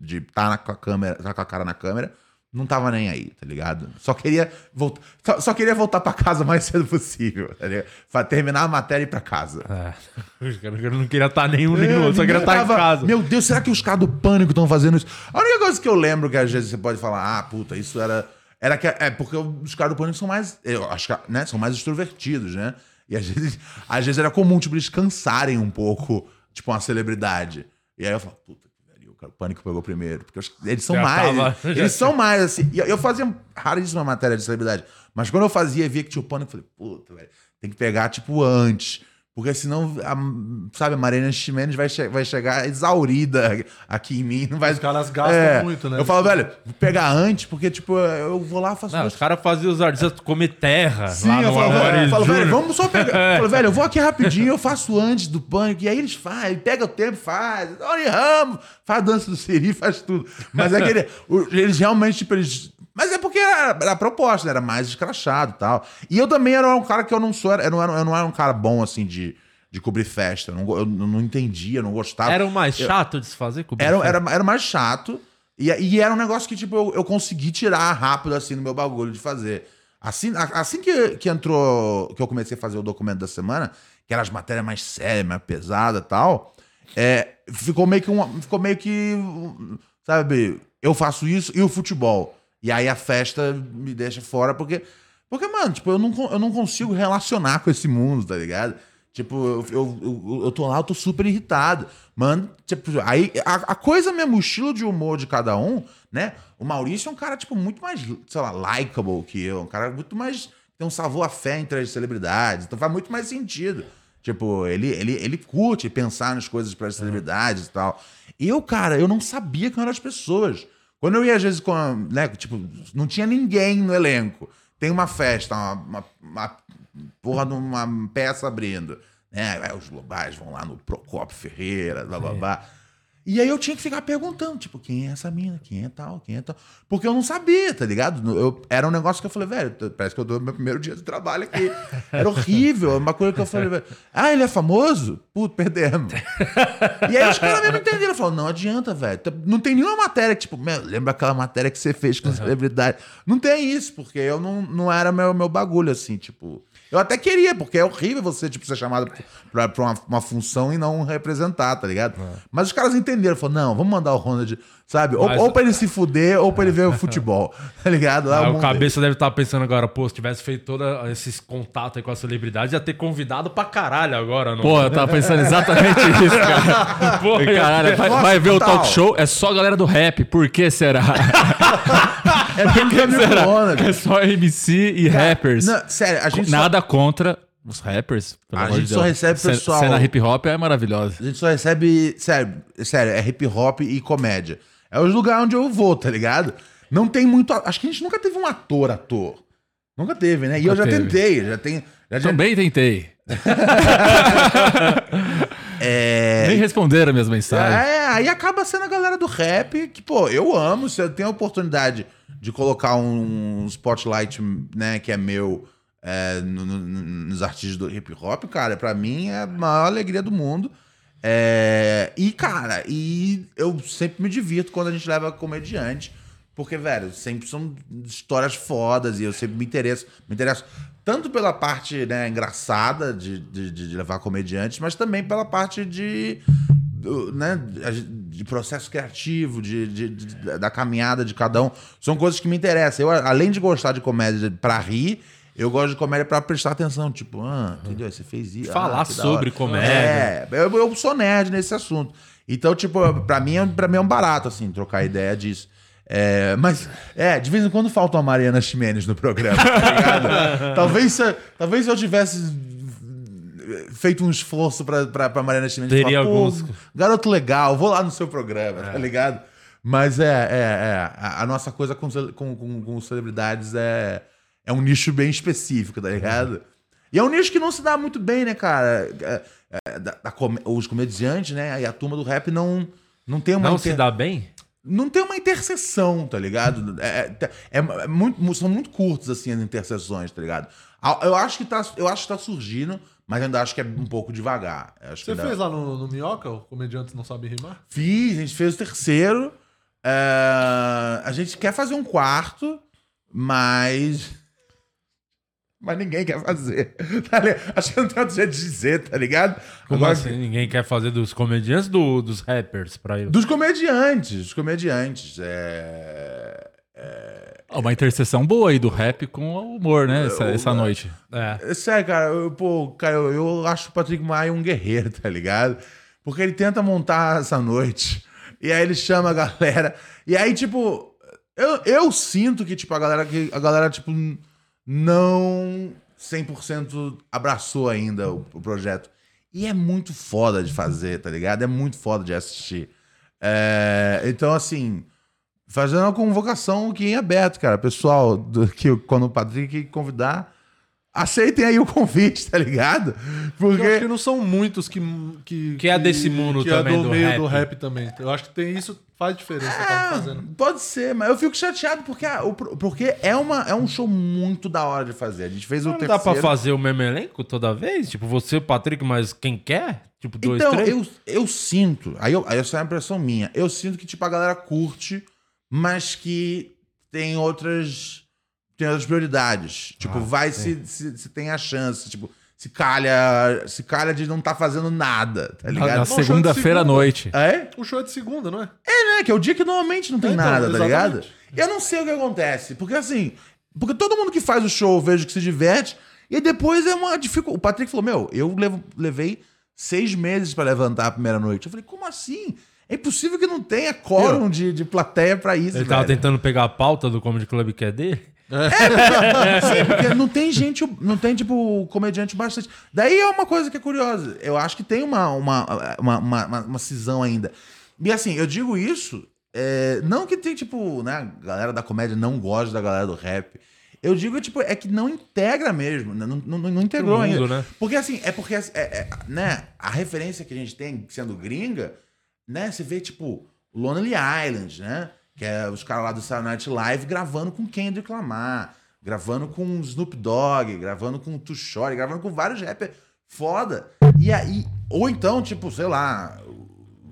de estar com a câmera, tá com a cara na câmera, não tava nem aí, tá ligado? Só queria voltar, só, só queria voltar pra casa o mais (laughs) cedo possível, tá ligado? Pra terminar a matéria e ir pra casa. É. Caras não queria estar nenhum nenhum, só queria estar em tava- casa. Meu Deus, será que os caras do pânico estão fazendo isso? A única coisa que eu lembro que às vezes você pode falar, ah, puta, isso era. Era que é porque os caras do pânico são mais. Eu acho que, né? São mais extrovertidos, né? E às (laughs) vezes, às vezes era comum, tipo, eles cansarem um pouco, tipo, uma celebridade. E aí eu falo, puta o pânico pegou primeiro. Porque eles são Já mais. tava- eles são mais, assim. E eu- eu fazia raríssima matéria de celebridade. Mas quando eu fazia via que tinha o pânico, eu falei, puta, velho, tem que pegar, tipo, antes. Porque senão, a, sabe, a Mariana Ximenes vai, che vai chegar exaurida aqui em mim. Não vai... Os caras gastam É, muito, né? Eu falo, velho, vou pegar antes, porque, tipo, eu vou lá, faço Não, os caras faziam os artistas comer terra Sim, lá eu no falo, velho, eu falo, velho, vamos só pegar. Eu (laughs) falo, velho, eu vou aqui rapidinho, eu faço antes do pânico. E aí eles fazem, pega o tempo, faz. Olha, Ramos, faz a dança do Siri, faz tudo. Mas é que ele- eles realmente, tipo, eles. Mas é porque era, era a proposta, né? era mais escrachado e tal. E eu também era um cara que eu não sou, eu não era, eu não era um cara bom, assim, de, de cobrir festa. Eu não, eu não entendia, não gostava. Era o mais chato de se fazer o Era, buffet? era, era mais chato. E, e era um negócio que, tipo, eu, eu consegui tirar rápido, assim, no meu bagulho de fazer. Assim, assim que, que entrou, que eu comecei a fazer o documento da semana, que eram as matérias mais sérias, mais pesadas e tal, é, ficou meio que um, ficou meio que, sabe, eu faço isso e o futebol. E aí a festa me deixa fora, porque, porque mano, tipo, eu não, eu não consigo relacionar com esse mundo, tá ligado? Tipo, eu, eu, eu, eu tô lá, eu tô super irritado. Mano, tipo, aí a, a coisa mesmo, o estilo de humor de cada um, né? O Maurício é um cara, tipo, muito mais, sei lá, likable que eu. Um cara muito mais. Tem um sabor a fé entre as celebridades. Então faz muito mais sentido. Tipo, ele, ele, ele curte pensar nas coisas para as celebridades e tal. Eu, cara, eu não sabia quem eram as pessoas. Quando eu ia, às vezes, com a, né, tipo, não tinha ninguém no elenco. Tem uma festa, uma, uma, uma porra de uma peça abrindo. Né? Aí os globais vão lá no Procopio Ferreira, blá blá blá. E aí eu tinha que ficar perguntando, tipo, quem é essa mina? Quem é tal? Quem é tal? Porque eu não sabia, tá ligado? Eu, era um negócio que eu falei, velho, parece que eu dou meu primeiro dia de trabalho aqui. Era horrível. Uma coisa que eu falei, velho, ah, ele é famoso? Puto, perdemos. E aí os caras mesmo entenderam. Falaram, não adianta, velho. Não tem nenhuma matéria que, tipo, meu, lembra aquela matéria que você fez com celebridade? Não tem isso, porque eu não, não era meu, meu bagulho, assim, tipo. Eu até queria, porque é horrível você, tipo, ser chamado pra, pra uma, uma função e não representar, tá ligado? Mas os caras entenderam, falaram, não, vamos mandar o Ronald, sabe? Ou, Mas- ou pra ele se fuder, ou pra ele ver o futebol, (laughs) tá ligado? Lá Aí o cabeça deve estar pensando agora, pô, se tivesse feito todos esses contatos aí com a celebridade, ia ter convidado pra caralho agora, não? Pô, eu tava pensando exatamente (laughs) isso, cara. Pô, Caralho, vai, Nossa, vai ver o talk show, é só a galera do rap. Por que será? (laughs) É porque (laughs) ele quer será? o Ronald. É só MC e rappers. Não, sério, a gente só- Nada contra os rappers. pelo A amor de gente só Deus. recebe pessoal- Cena hip hop é maravilhosa. A gente só recebe, sério, sério, é hip hop e comédia. É os lugares onde eu vou, tá ligado? Não tem muito. Acho que a gente nunca teve um ator, ator. Nunca teve, né? E eu já teve. tentei, já tem. Já, já- Também tentei. (laughs) é, Nem responderam minhas mensagens. é, aí acaba sendo a galera do rap, que, pô, eu amo. Se eu tenho a oportunidade de colocar um spotlight, né, que é meu é, no- no- nos artistas do hip hop, cara, pra mim é a maior alegria do mundo. É, e, cara, e eu sempre me divirto quando a gente leva comediante. Porque, velho, sempre são histórias fodas e eu sempre me interesso. Me interesso tanto pela parte né, engraçada de, de, de levar comediantes, mas também pela parte de, né, de processo criativo, de, de- de- da caminhada de cada um. São coisas que me interessam. Eu, além de gostar de comédia pra rir, eu gosto de comédia pra prestar atenção. Tipo, ah, entendeu? Você fez isso. Falar ah, sobre comédia. É, eu, eu sou nerd nesse assunto. Então, tipo, pra mim, é- pra mim é um barato, assim, trocar ideia disso. É, mas, é, de vez em quando falta uma Mariana Ximenes no programa, tá ligado? (laughs) talvez, se, talvez se eu tivesse feito um esforço pra, pra, pra Mariana Ximenes Teria "Pô, alguns- garoto legal, vou lá no seu programa, tá ligado? Mas é, é, é a, a nossa coisa com, com, com, com celebridades é, é um nicho bem específico, tá ligado? E é um nicho que não se dá muito bem, né, cara? É, é, da- da os comediantes, né? E a turma do rap não, não tem uma Não inter- se dá bem? não tem uma interseção, tá ligado? É, é- é- é muito- são muito curtos, assim, as interseções, tá ligado? Eu acho que tá, eu acho que tá surgindo, mas ainda acho que é um pouco devagar. Acho Você ainda- fez lá no, no Minhoca, o Comediantes Não Sabe Rimar? Fiz, a gente fez o terceiro. É, a gente quer fazer um quarto, mas. Mas ninguém quer fazer. (laughs) Tá ligado? Acho que não tem outro jeito de dizer, tá ligado? Como Agora, assim? Ninguém quer fazer dos comediantes do, dos rappers pra ele. Dos comediantes, dos comediantes. É... Uma interseção boa aí do rap com o humor, né? Essa, essa noite. É. É Sério, cara, eu, pô, cara, eu, eu acho o Patrick Maia um guerreiro, tá ligado? Porque ele tenta montar essa noite. E aí ele chama a galera. E aí, tipo, eu, eu sinto que, tipo, a galera, que a galera, tipo, não 100% abraçou ainda o, o projeto. E é muito foda de fazer, tá ligado? É muito foda de assistir. É, então, assim, fazendo uma convocação aqui em aberto, cara. Pessoal, do, que quando o Patrick convidar, aceitem aí o convite, tá ligado? Eu acho Porque. que não são muitos que. Que, Que é desse mundo que também é do, do meio rap. do rap também. Eu acho que tem isso, faz diferença. tá fazendo. Pode ser, mas eu fico chateado porque, a- o- porque é, uma, é um show muito da hora de fazer. A gente fez o Não terceiro. dá pra fazer o mesmo elenco toda vez? Tipo, você, o Patrick, mas quem quer? Tipo, dois, então, três? eu, eu sinto, aí, eu, aí essa é uma impressão minha, eu sinto que, tipo, a galera curte, mas que tem outras, tem outras prioridades. Tipo, vai se, se, se tem a chance, tipo, se calha, se calha de não tá fazendo nada, tá ligado? na segunda-feira à noite. É? O show é de segunda, não é? É, né? Que é o dia que normalmente não tem É, então, nada, tá ligado? exatamente. Eu não sei o que acontece. Porque assim, porque todo mundo que faz o show eu vejo que se diverte, e depois é uma dificuldade. O Patrick falou: Meu, eu levo- levei seis meses pra levantar a primeira noite. Eu falei: Como assim? É impossível que não tenha quórum de, de plateia pra isso. Ele tava velho. tentando pegar a pauta do Comedy Club que é dele? Sim, porque não tem gente, não tem, tipo, comediante bastante. Daí é uma coisa que é curiosa. Eu acho que tem uma, uma, uma, uma, uma- cisão ainda. E assim, eu digo isso, é, não que tem, tipo, né, a galera da comédia não gosta da galera do rap. Eu digo, tipo, é que não integra mesmo, né, não, não, não integrou mundo, ainda. né? Porque assim, é porque, é, é, né, a referência que a gente tem sendo gringa, né, você vê, tipo, Lonely Island, né, que é os caras lá do Saturday Night Live gravando com Kendrick Lamar, gravando com Snoop Dogg, gravando com Too Short, gravando com vários rappers foda. E aí, ou então, tipo, sei lá,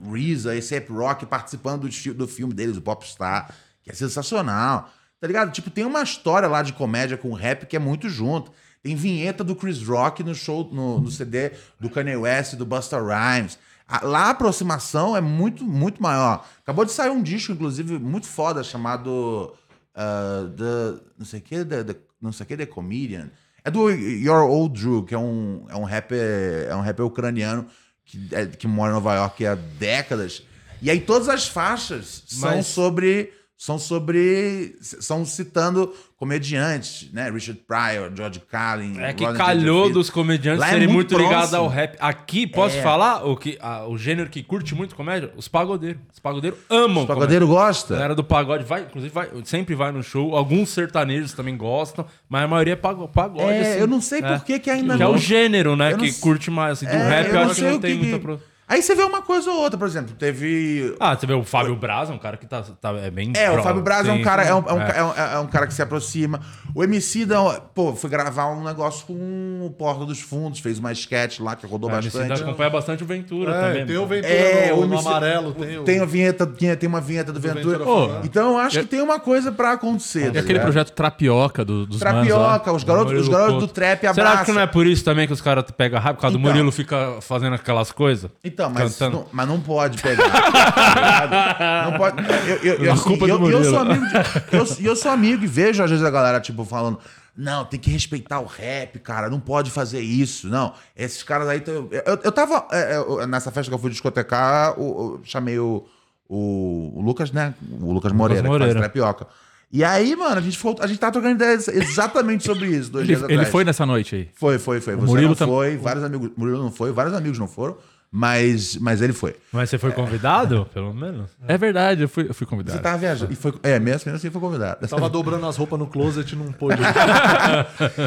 o RZA, A$AP Rock participando do, do filme deles, o Popstar, que é sensacional. Tá ligado? Tipo, tem uma história lá de comédia com rap que é muito junto. Tem vinheta do Chris Rock no show, no, no CD do Kanye West do Busta Rhymes. Lá a aproximação é muito, muito maior. Acabou de sair um disco, inclusive, muito foda, chamado uh, The, não sei o que, the, the- não sei o que, The Comedian. É do Your Old Drew, que é um, é um rapper, é um rapper ucraniano que, é- que mora em Nova York há décadas. E aí todas as faixas são Mas- sobre são sobre são citando comediantes, né? Richard Pryor, George Carlin, É que calhou dos comediantes Lá é serem muito muito, ligados ao rap. Aqui, posso É. falar o, que, a- o gênero que curte muito comédia? Os pagodeiros. Os pagodeiros amam O pagodeiro A gosta? galera do pagode vai, inclusive, vai, sempre vai no show. Alguns sertanejos também gostam, mas a maioria é pago- pagode. É, assim. eu não sei É. por que que ainda Que é não. o gênero, né? Eu não Que sei- curte mais. Assim, do É, rap, eu, eu não acho que não tem que muita. Aí você vê uma coisa ou outra, por exemplo, teve Ah, você vê o Fábio Braz, é um cara que tá, tá é bem. É, o pro- Fábio Braz é um cara, é um, é um- é. é um- é um cara que se aproxima. O MC da, pô, foi gravar um negócio com o Porta dos Fundos, fez uma sketch lá que rodou É, o MC bastante. acompanha bastante o Ventura É, também. tem o Ventura É, no, o no MC amarelo, tem o... Tem a vinheta, tem, tem uma vinheta do, Ventura. Ventura Ô, falando. Então eu acho que tem uma coisa pra acontecer. E tá aquele projeto Trapioca do, dos. Trapioca, os garotos, os garotos do trap Será abraçam. que não é por isso também que os caras pegam raiva? Por causa do Então. Murilo fica fazendo aquelas coisas? Então, mas Cantando. não, mas não pode pegar. tá não pode. Eu, eu, eu, assim, culpa eu, do eu sou amigo de, eu, e eu sou amigo e vejo às vezes a galera tipo falando. Não, tem que respeitar o rap, cara. Não pode fazer isso. Não, esses caras aí. tão- Eu, eu, eu tava. é, é, nessa festa que eu fui discotecar, o- eu chamei o, o, o Lucas, né? O Lucas Moreira, que Moreira. faz trapioca. E aí, mano, a gente, ficou, a gente tava trocando ideias exatamente sobre isso dois Ele, dias ele atrás. foi nessa noite aí. Foi, foi, foi. Você Murilo não tam- foi, vários amigos. Murilo não foi, vários amigos não foram, mas, mas ele foi. Mas você foi convidado, pelo menos? É verdade, eu fui, eu fui Você convidado. tava viajando. E foi, é, mesmo assim foi convidado. Tava (laughs) dobrando as roupas no closet e não pôde.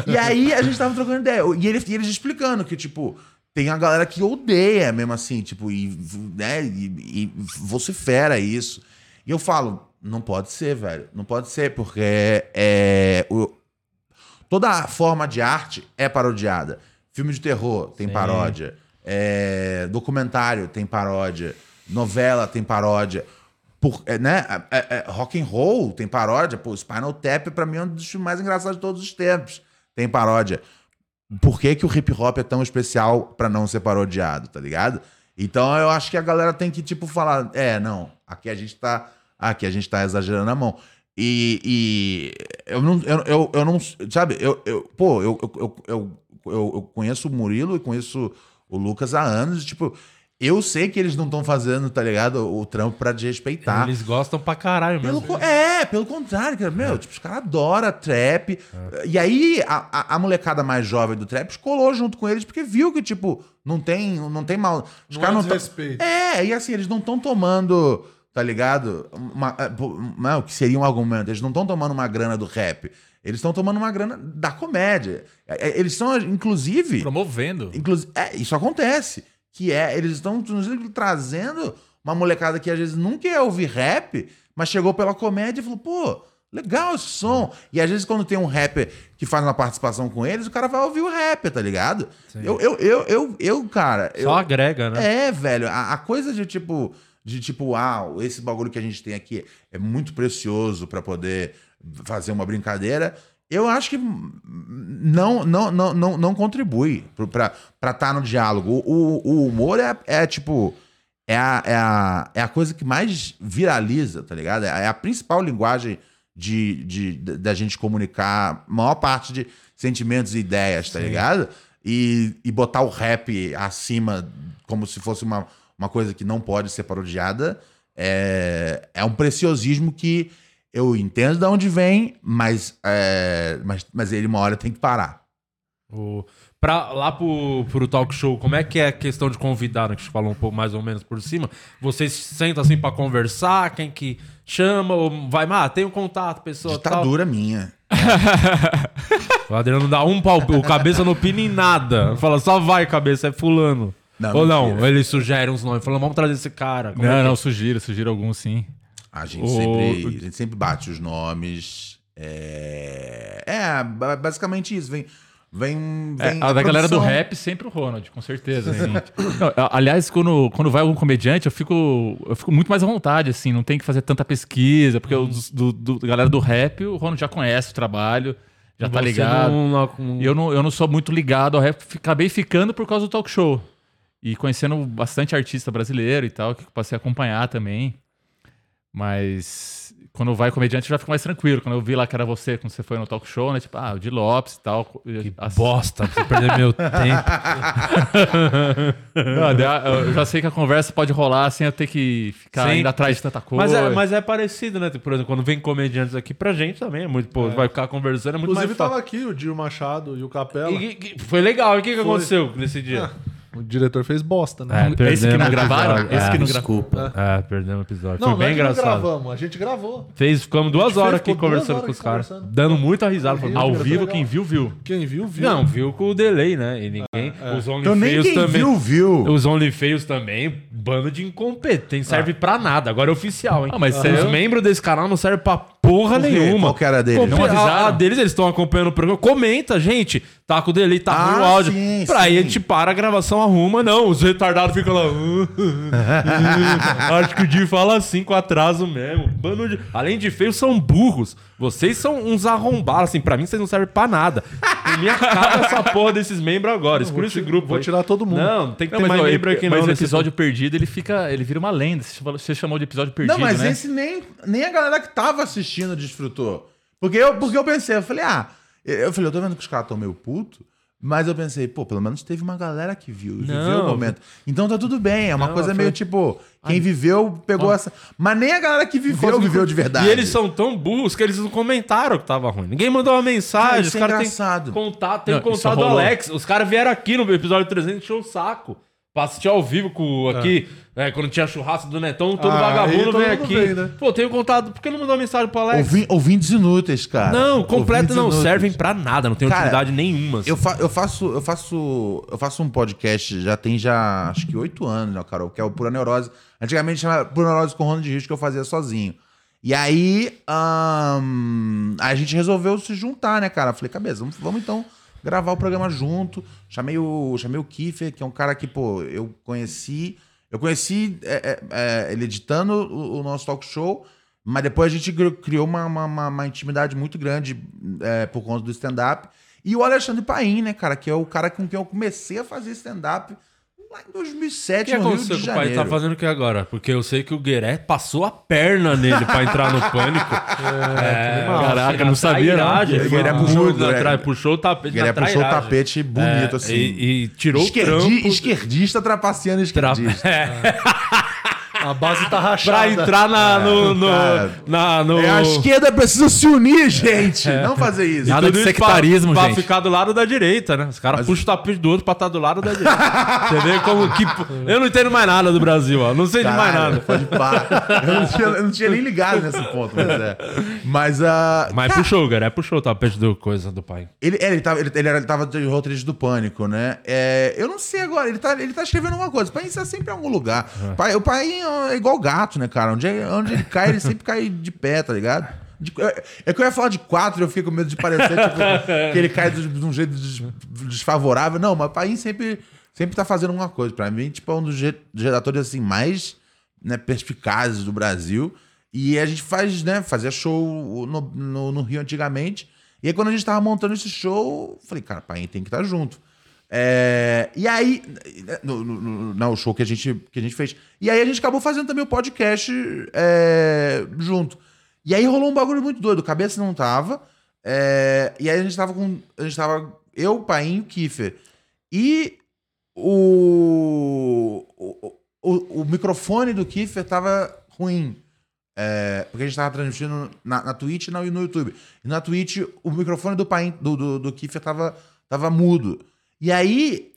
E aí a gente tava trocando ideia. E, ele, e eles explicando que, tipo, tem a galera que odeia mesmo assim, tipo, e, né, e, e vocifera isso. E eu falo, não pode ser, velho. Não pode ser, porque é, o, toda forma de arte é parodiada. Filme de terror tem Sim. paródia. É, documentário tem paródia. Novela tem paródia. Por, é, né? é, é, é, rock and roll tem paródia. Pô, Spinal Tap pra mim é um dos filmes mais engraçados de todos os tempos. Tem paródia. Por que, que o hip hop é tão especial pra não ser parodiado, tá ligado? Então eu acho que a galera tem que, tipo, falar: é, não, aqui a gente tá. Aqui a gente tá exagerando a mão. E, e eu não. Eu, eu, eu não. Sabe, eu, eu, pô, eu, eu, eu, eu- eu conheço o Murilo e conheço o Lucas há anos, tipo. Eu sei que eles não estão fazendo, tá ligado? O trampo pra desrespeitar. Eles gostam pra caralho Pelo mesmo. co- é, pelo contrário, cara. Meu, tipo, os caras adoram trap. E aí, a, a- a molecada mais jovem do trap colou junto com eles porque viu que, tipo, não tem, não tem mal. Os Não caras é não tão-. É, e assim, eles não estão tomando, tá ligado? Uma, é, pô, não, o que seria um argumento. Eles não estão tomando uma grana do rap. Eles estão tomando uma grana da comédia. É, é, Eles são, inclusive. Promovendo. Inclusive, é, isso acontece. Que é, eles estão trazendo uma molecada que às vezes nunca ia ouvir rap, mas chegou pela comédia e falou, pô, legal esse som. E às vezes quando tem um rapper que faz uma participação com eles, o cara vai ouvir o rapper, tá ligado? Eu, eu, eu, eu, eu, cara. eu- Só agrega, né? é, velho, a, a coisa de tipo, de tipo, ah, esse bagulho que a gente tem aqui é muito precioso pra poder fazer uma brincadeira. Eu acho que não não não não, não contribui pra estar tá no diálogo. O, o- o humor é, é tipo é a, é, a, é a coisa que mais viraliza, tá ligado? É a principal linguagem de, de, da gente comunicar a maior parte de sentimentos e ideias, tá ligado? E, e botar o rap acima como se fosse uma, uma coisa que não pode ser parodiada é, é um preciosismo que eu entendo de onde vem, mas, é, mas, mas ele uma hora tem que parar. O, pra, lá pro, pro talk show, como é que é a questão de convidar, né, que a gente falou um pouco mais ou menos por cima? Vocês sentam assim pra conversar, quem que chama, ou vai, ah, tem um contato, pessoa tal. Ditadura minha. (laughs) O Adriano dá um pau, o cabeça não opina em nada. Fala, só vai, cabeça, é fulano. Não, ou não, mentira. ele sugere uns nomes, fala, vamos trazer esse cara. Como é Não, que não, é? sugiro, sugiro alguns sim. A gente, O- sempre, a gente sempre bate os nomes. É, é ba- basicamente isso. Vem, vem, É, vem a da galera do rap, sempre o Ronald, com certeza. (laughs) assim. Não, a- aliás, quando, quando vai algum comediante, eu fico, eu fico muito mais à vontade, assim, não tem que fazer tanta pesquisa, porque os do, do, da galera do rap, o Ronald já conhece o trabalho, já tá Você ligado. não- não- não- E eu não, eu não sou muito ligado ao rap, acabei ficando por causa do talk show. E conhecendo bastante artista brasileiro e tal, que eu passei a acompanhar também. Mas quando vai comediante, eu já fico mais tranquilo. Quando eu vi lá que era você, quando você foi no talk show, né? Tipo, ah, o de Lopes e tal. Que Assim, bosta, pra você perder meu tempo. (laughs) Não, eu já sei que a conversa pode rolar sem eu ter que ficar Sim. indo atrás de tanta coisa. Mas é, mas é parecido, né? Por exemplo, quando vem comediantes aqui pra gente também, é muito, pô, vai ficar conversando, é muito Inclusive mais fácil. tava aqui o Dio Machado e o Capela. E- e- foi legal, e o que, que Foi. aconteceu nesse dia? (laughs) O diretor fez bosta, né? É, Esse que não gravaram? episódio. Esse É, que não Desculpa. É, perdemos o episódio. Não, foi não bem é que não engraçado. gravamos, a gente gravou. Fez, ficamos duas horas aqui conversando horas com os caras. Dando muita risada. Rio, Ao vivo, quem viu, viu. Quem viu, viu. Não, viu com o delay, né? E ninguém. Os Então nem OnlyFeios quem também. viu, viu. Os OnlyFeios também, bando de incompetente. Serve pra nada. Agora é oficial, hein? Ah, mas Os você- membros desse canal não servem pra porra Por quê? nenhuma. Qual que era dele? Não avisaram? A, a deles, eles estão acompanhando o programa. Comenta, gente. Tá com o delay, tá Ah, ruim o áudio. sim, pra aí sim. a gente para a gravação, arruma. Não, os retardados ficam lá. (laughs) Acho que o Di fala assim com atraso mesmo. Bando de- Além de feios, são burros. Vocês são uns arrombados. Assim, pra mim, vocês não servem pra nada. Por mim, acaba essa porra desses membros agora. Exclui esse grupo. Vou aí. tirar todo mundo. Não, não tem que Não, ter mas, mais ó, membro aqui mas não. o nesse- episódio perdido, ele fica. Ele vira uma lenda. Você chamou de episódio perdido, Não, mas né? esse nem, nem a galera que tava assistindo desfrutou. Porque eu, porque eu pensei, eu falei, ah, eu falei, eu tô vendo que os caras estão meio puto, mas eu pensei, pô, pelo menos teve uma galera que viu, e viveu Não. o momento. Então tá tudo bem, é uma Não, coisa foi- meio tipo, quem viveu pegou essa. Mas nem a galera que viveu, viveu de verdade. E eles são tão burros que eles não comentaram que tava ruim. Ninguém mandou uma mensagem. Cara, os é caras engraçado. têm contato, tem Não, contato do. Alex. Os caras vieram aqui no episódio 300 encheu o saco. Pra assistir ao vivo com aqui, né, quando tinha churrasco do Netão, todo Ah, vagabundo vem aqui. vem, né? Pô, tenho contato. Por que não mandou mensagem pro Alex? Ouvi- ouvintes inúteis, cara. Não, completo não. inúteis. Servem pra nada, não tem Cara, utilidade nenhuma. assim. Eu, fa- eu faço, eu faço, eu faço um podcast, já tem já acho que oito anos, né, Carol, que é o Pura Neurose. Antigamente chamava Pura Neurose com Ronald de Risco, que eu fazia sozinho. E aí, ahn, a gente resolveu se juntar, né, cara? Falei, cabeça, vamos, vamos então gravar o programa junto. Chamei o, chamei o Kiefer, que é um cara que, pô, eu conheci. Eu conheci é, é, é, ele editando o, o nosso talk show, mas depois a gente cri- criou uma, uma, uma- uma intimidade muito grande é, por conta do stand-up. E o Alexandre Paim, né, cara, que é o cara com quem eu comecei a fazer stand-up lá em O 2007, que no Rio aconteceu de com o pai? Janeiro. Tá fazendo o que agora? Porque eu sei que o Gueré passou a perna nele pra entrar no pânico. (laughs) É, Caraca, não sabia, não. trairagem, Ele foi puxou, tra- puxou o tapete Ele na puxou o tapete bonito, É, assim. E, e tirou Esquerdi- o trampo Esquerdista trapaceando tra- esquerdista. (laughs) É, A base tá rachada. pra entrar na, no, no, cara. na, no... É, a esquerda precisa se unir, gente. Não fazer isso. Nada Tudo de isso sectarismo, pra, gente. Pra ficar do lado da direita, né? Os caras puxam o tapete do outro pra estar do lado da direita. (laughs) Você vê como que... Eu não entendo mais nada do Brasil, ó. Não sei de mais Caralho, nada. Pode parar. Eu não, tinha, eu não tinha nem ligado nesse ponto, mas é. Mas, ah, Mas puxou, Gueré, puxou o tapete do coisa do pai. Ele, é, ele, tava, ele, ele, era- ele tava de roteirista do Pânico, né? É, eu não sei agora, ele tá, ele tá escrevendo alguma coisa. O pai é sempre em algum lugar. Pai, o pai é igual gato, né, cara? Onde, é- onde ele cai, ele sempre cai de pé, tá ligado? De- é, é que eu ia falar de quatro, eu fico com medo de parecer tipo, que ele cai de, de um jeito des- desfavorável. Não, mas o pai sempre, sempre tá fazendo alguma coisa. Pra mim, tipo, é um dos dos redatores assim, mais né, perspicazes do Brasil. E a gente faz, né, fazia show no, no, no Rio antigamente. E aí, quando a gente tava montando esse show, falei, cara, pai, tem que estar junto. É, e aí, no, no, no- no show que a, gente, que a gente fez. E aí a gente acabou fazendo também o podcast é, junto. E aí rolou um bagulho muito doido. Cabeça não tava. é, e aí a gente tava com. A gente tava. Eu, o Kiefer. E o, o, o, o microfone do Kiefer tava ruim. É, porque a gente tava transmitindo na, na Twitch e no, YouTube. E na Twitch, o microfone do pai do, do, do tava, tava mudo. E aí,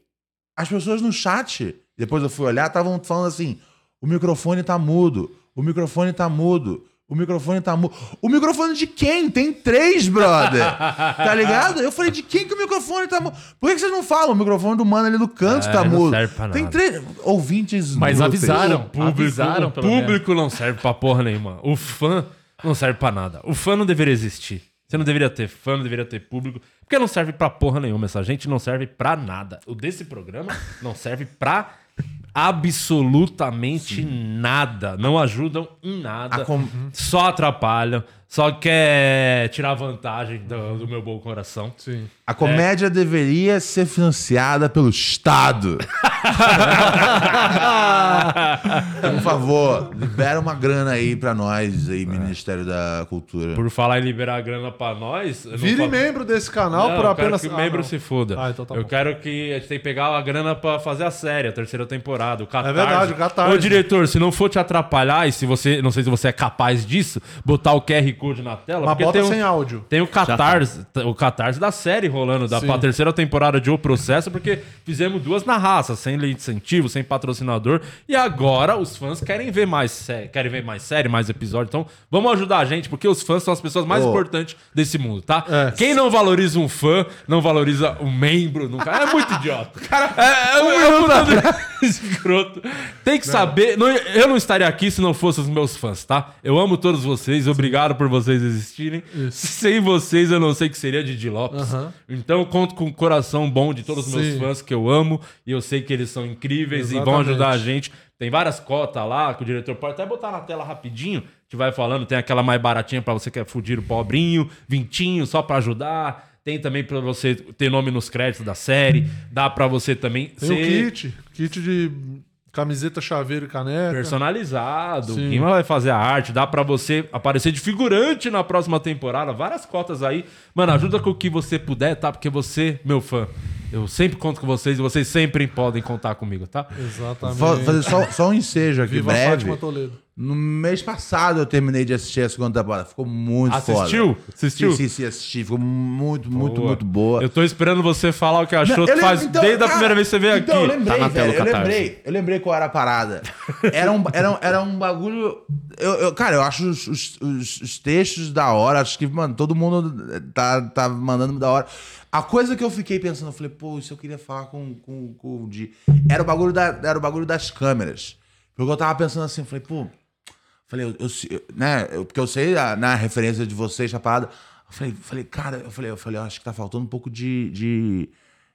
as pessoas no chat, depois eu fui olhar, estavam falando assim: o microfone tá mudo, o microfone tá mudo, o microfone tá mudo. O microfone de quem? Tem três, brother! (laughs) tá ligado? Eu falei: de quem que o microfone tá mudo? Por que, que vocês não falam? O microfone do mano ali no canto É, tá não mudo. serve pra Tem nada. três ouvintes. Mas avisaram. O público, Avisaram, o pelo menos. público não serve pra porra nenhuma. O fã não serve pra nada. O fã não deveria existir. Você não deveria ter fã, não deveria ter público. Porque não serve pra porra nenhuma. Essa gente não serve pra nada. O desse programa não serve pra absolutamente nada. Não ajudam em nada. Com- Só atrapalham. Só quer tirar vantagem do, do meu bom coração. Sim. A comédia deveria ser financiada pelo Estado. (laughs) Por favor, libera uma grana aí pra nós, aí, Ministério da Cultura. Por falar em liberar grana pra nós. Vire falo- membro desse canal Não, por eu quero apenas. que o Ah, membro não. se foda. Ah, então tá eu bom. quero que a gente tem que pegar a grana pra fazer a série, a terceira temporada, o Catarse. É verdade, o Catarse. Ô, diretor, se não for te atrapalhar, e se você, não sei se você é capaz disso, botar o QR Code na tela, Mas porque bota tem um, sem áudio. tem o Catarse, o Catarse da série rolando, da pra terceira temporada de O Processo, porque fizemos duas na raça, sem lei de incentivo, sem patrocinador, e agora os fãs querem ver mais série, querem ver mais série, mais episódio, então vamos ajudar a gente, porque os fãs são as pessoas mais Ô. importantes desse mundo, tá? É. Quem não valoriza um fã, não valoriza um membro, nunca. É muito idiota. (laughs) Cara, é, é, um é um puta escroto. Tem que saber. não- eu não estaria aqui se não fossem os meus fãs, tá? Eu amo todos vocês, obrigado por vocês existirem. Sem vocês, eu não sei o que seria de Di Lopes. Aham. Então, eu conto com o coração bom de todos os meus fãs que eu amo e eu sei que eles são incríveis e vão Exatamente. ajudar a gente. Tem várias cotas lá que o diretor pode até botar na tela rapidinho. A gente vai falando. Tem aquela mais baratinha pra você que é fudir o pobrinho, vintinho só pra ajudar. Tem também pra você ter nome nos créditos da série. Dá pra você também Tem o kit. Kit de camiseta, chaveiro e caneca. personalizado. Sim. Quem vai fazer a arte? Dá pra você aparecer de figurante na próxima temporada. Várias cotas aí. Mano, ajuda com o que você puder, tá? Porque você, meu fã, eu sempre conto com vocês e vocês sempre podem contar comigo, tá? Exatamente. Fa- Fazer só, só um ensejo aqui, Viva breve. Fátima Toledo. No mês passado eu terminei de assistir a segunda temporada. Ficou muito Assistiu? foda. Assistiu? Sim, sim, sim, assisti. Ficou muito, muito, Boa. muito boa. Eu tô esperando você falar o que achou. Não, faz então, desde a primeira vez que você veio então, aqui. Eu lembrei, Tá velho, eu Catarse. lembrei, eu lembrei qual era a parada. Era um, era um, era um bagulho. Eu, eu- cara, eu acho os, os, os- os textos da hora. Acho que, mano, todo mundo tá, tá mandando da hora. A coisa que eu fiquei pensando, eu falei, pô, isso eu queria falar com, com, com o Di. Era o, bagulho da, era o bagulho das câmeras. Porque eu tava pensando assim, eu falei, pô. Falei, eu, eu- né? porque eu sei a, na referência de vocês, a parada. Eu falei, falei, cara, eu falei, eu falei, eu acho que tá faltando um pouco de, de,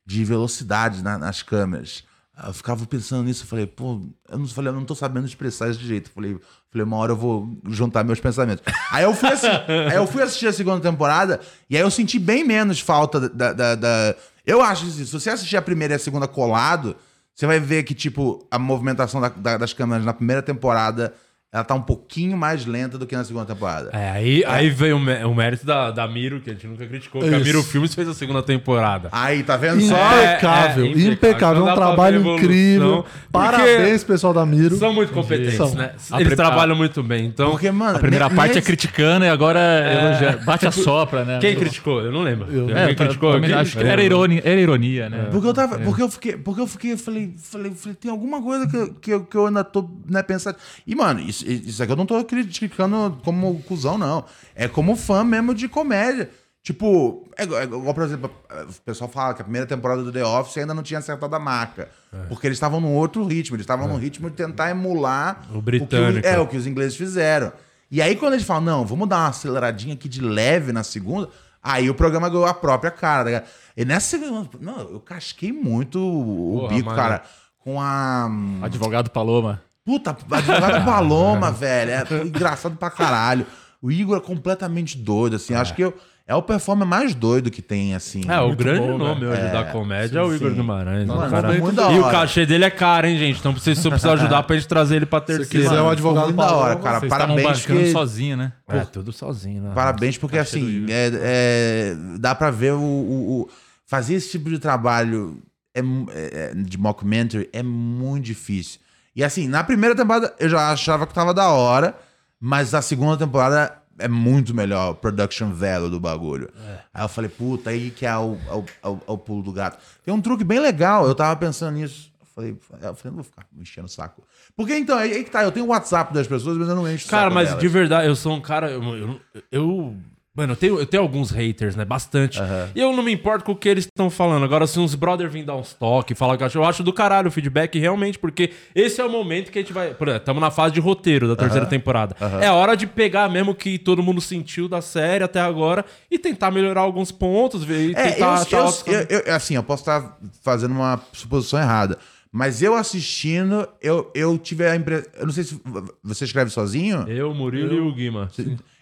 de velocidade na- nas câmeras. Eu ficava pensando nisso, eu falei, pô, eu não, falei, eu não tô sabendo expressar jeito. Eu falei, falei, uma hora eu vou juntar meus pensamentos. Aí eu fui, assi- (laughs) aí eu fui assistir a segunda temporada e aí eu senti bem menos falta da. da- da- Eu acho que assim, se você assistir a primeira e a segunda colado, você vai ver que, tipo, a movimentação da- das câmeras na primeira temporada, ela tá um pouquinho mais lenta do que na segunda temporada. É, aí, aí veio o, mé- o mérito da, da Miro, que a gente nunca criticou, que a Isso. Miro Filmes fez a segunda temporada. Aí, tá vendo só? Impecável, é, é, impecável. impecável. É Não um trabalho incrível. Parabéns, pessoal da Miro. São muito competentes, São. né? Eles pre- trabalham muito bem. Então, Porque, mano, A primeira parte é nesse- criticando e agora elogia- bate a (laughs) sopra, né? quem criticou? Eu não lembro. Eu- É, quem criticou? também acho que era ironia, era ironia, né? Porque eu tava. Porque eu fiquei. Porque eu fiquei. Falei, falei, falei, falei, tem alguma coisa que, eu- que, eu- que eu ainda tô né, pensando. E, mano, isso, isso aqui eu não tô criticando como cuzão, não. É como fã mesmo de comédia. Tipo, é, igual- é igual, por exemplo, o pessoal fala que a primeira temporada do The Office ainda não tinha acertado a marca. Porque eles estavam num outro ritmo. Eles estavam num ritmo de tentar emular O britânico. que o- é, o que os ingleses fizeram. E aí, quando eles falam, não, vamos dar uma aceleradinha aqui de leve na segunda, aí o programa ganhou a própria cara. tá? E nessa segunda. Não, eu casquei muito o Porra, bico, mano. cara, com a. Advogado Paloma. Puta, advogada Paloma, (laughs) velho. É engraçado pra caralho. O Igor é completamente doido, assim. Acho que eu- é o performer mais doido que tem, assim. É, o grande bom, nome né? hoje É, da comédia é o sim, Igor sim. Guimarães. né, Mano, cara? muito da E o cachê dele é caro, hein, gente? Então vocês só precisam (laughs) ajudar pra gente trazer ele pra terceira. quiser Mano, o advogado muito da hora, cara. Vocês Parabéns, porque, sozinho, né? É, tudo sozinho, né? parabéns porque assim, é, é- dá pra ver o, o- o- Fazer esse tipo de trabalho é é- é- de mockumentary é muito difícil. E assim, na primeira temporada eu já achava que tava da hora, mas a segunda temporada é muito melhor o production value do bagulho. Aí eu falei, puta, aí que é o, é o, é o- é o pulo do gato. Tem um truque bem legal, eu tava pensando nisso. Eu falei, eu falei, não vou ficar me enchendo o saco. Porque então, aí aí que tá, eu tenho o WhatsApp das pessoas, mas eu não encho o Cara, saco mas delas. de verdade, eu sou um cara. Eu. eu- eu- mano, eu tenho, eu tenho alguns haters, né? Bastante. E eu não me importo com o que eles estão falando. Agora, se uns brother vir dar uns toques, falar que eu acho, eu acho do caralho o feedback, realmente, porque esse é o momento que a gente vai. Por exemplo, estamos na fase de roteiro da terceira temporada. É hora de pegar mesmo o que todo mundo sentiu da série até agora e tentar melhorar alguns pontos, ver, e É, tentar eu, achar eu, outros eu, eu- assim, eu posso estar fazendo uma suposição errada. Mas eu assistindo, eu, eu tive a impressão. Eu não sei se você escreve sozinho. Eu, Murilo e o Guima.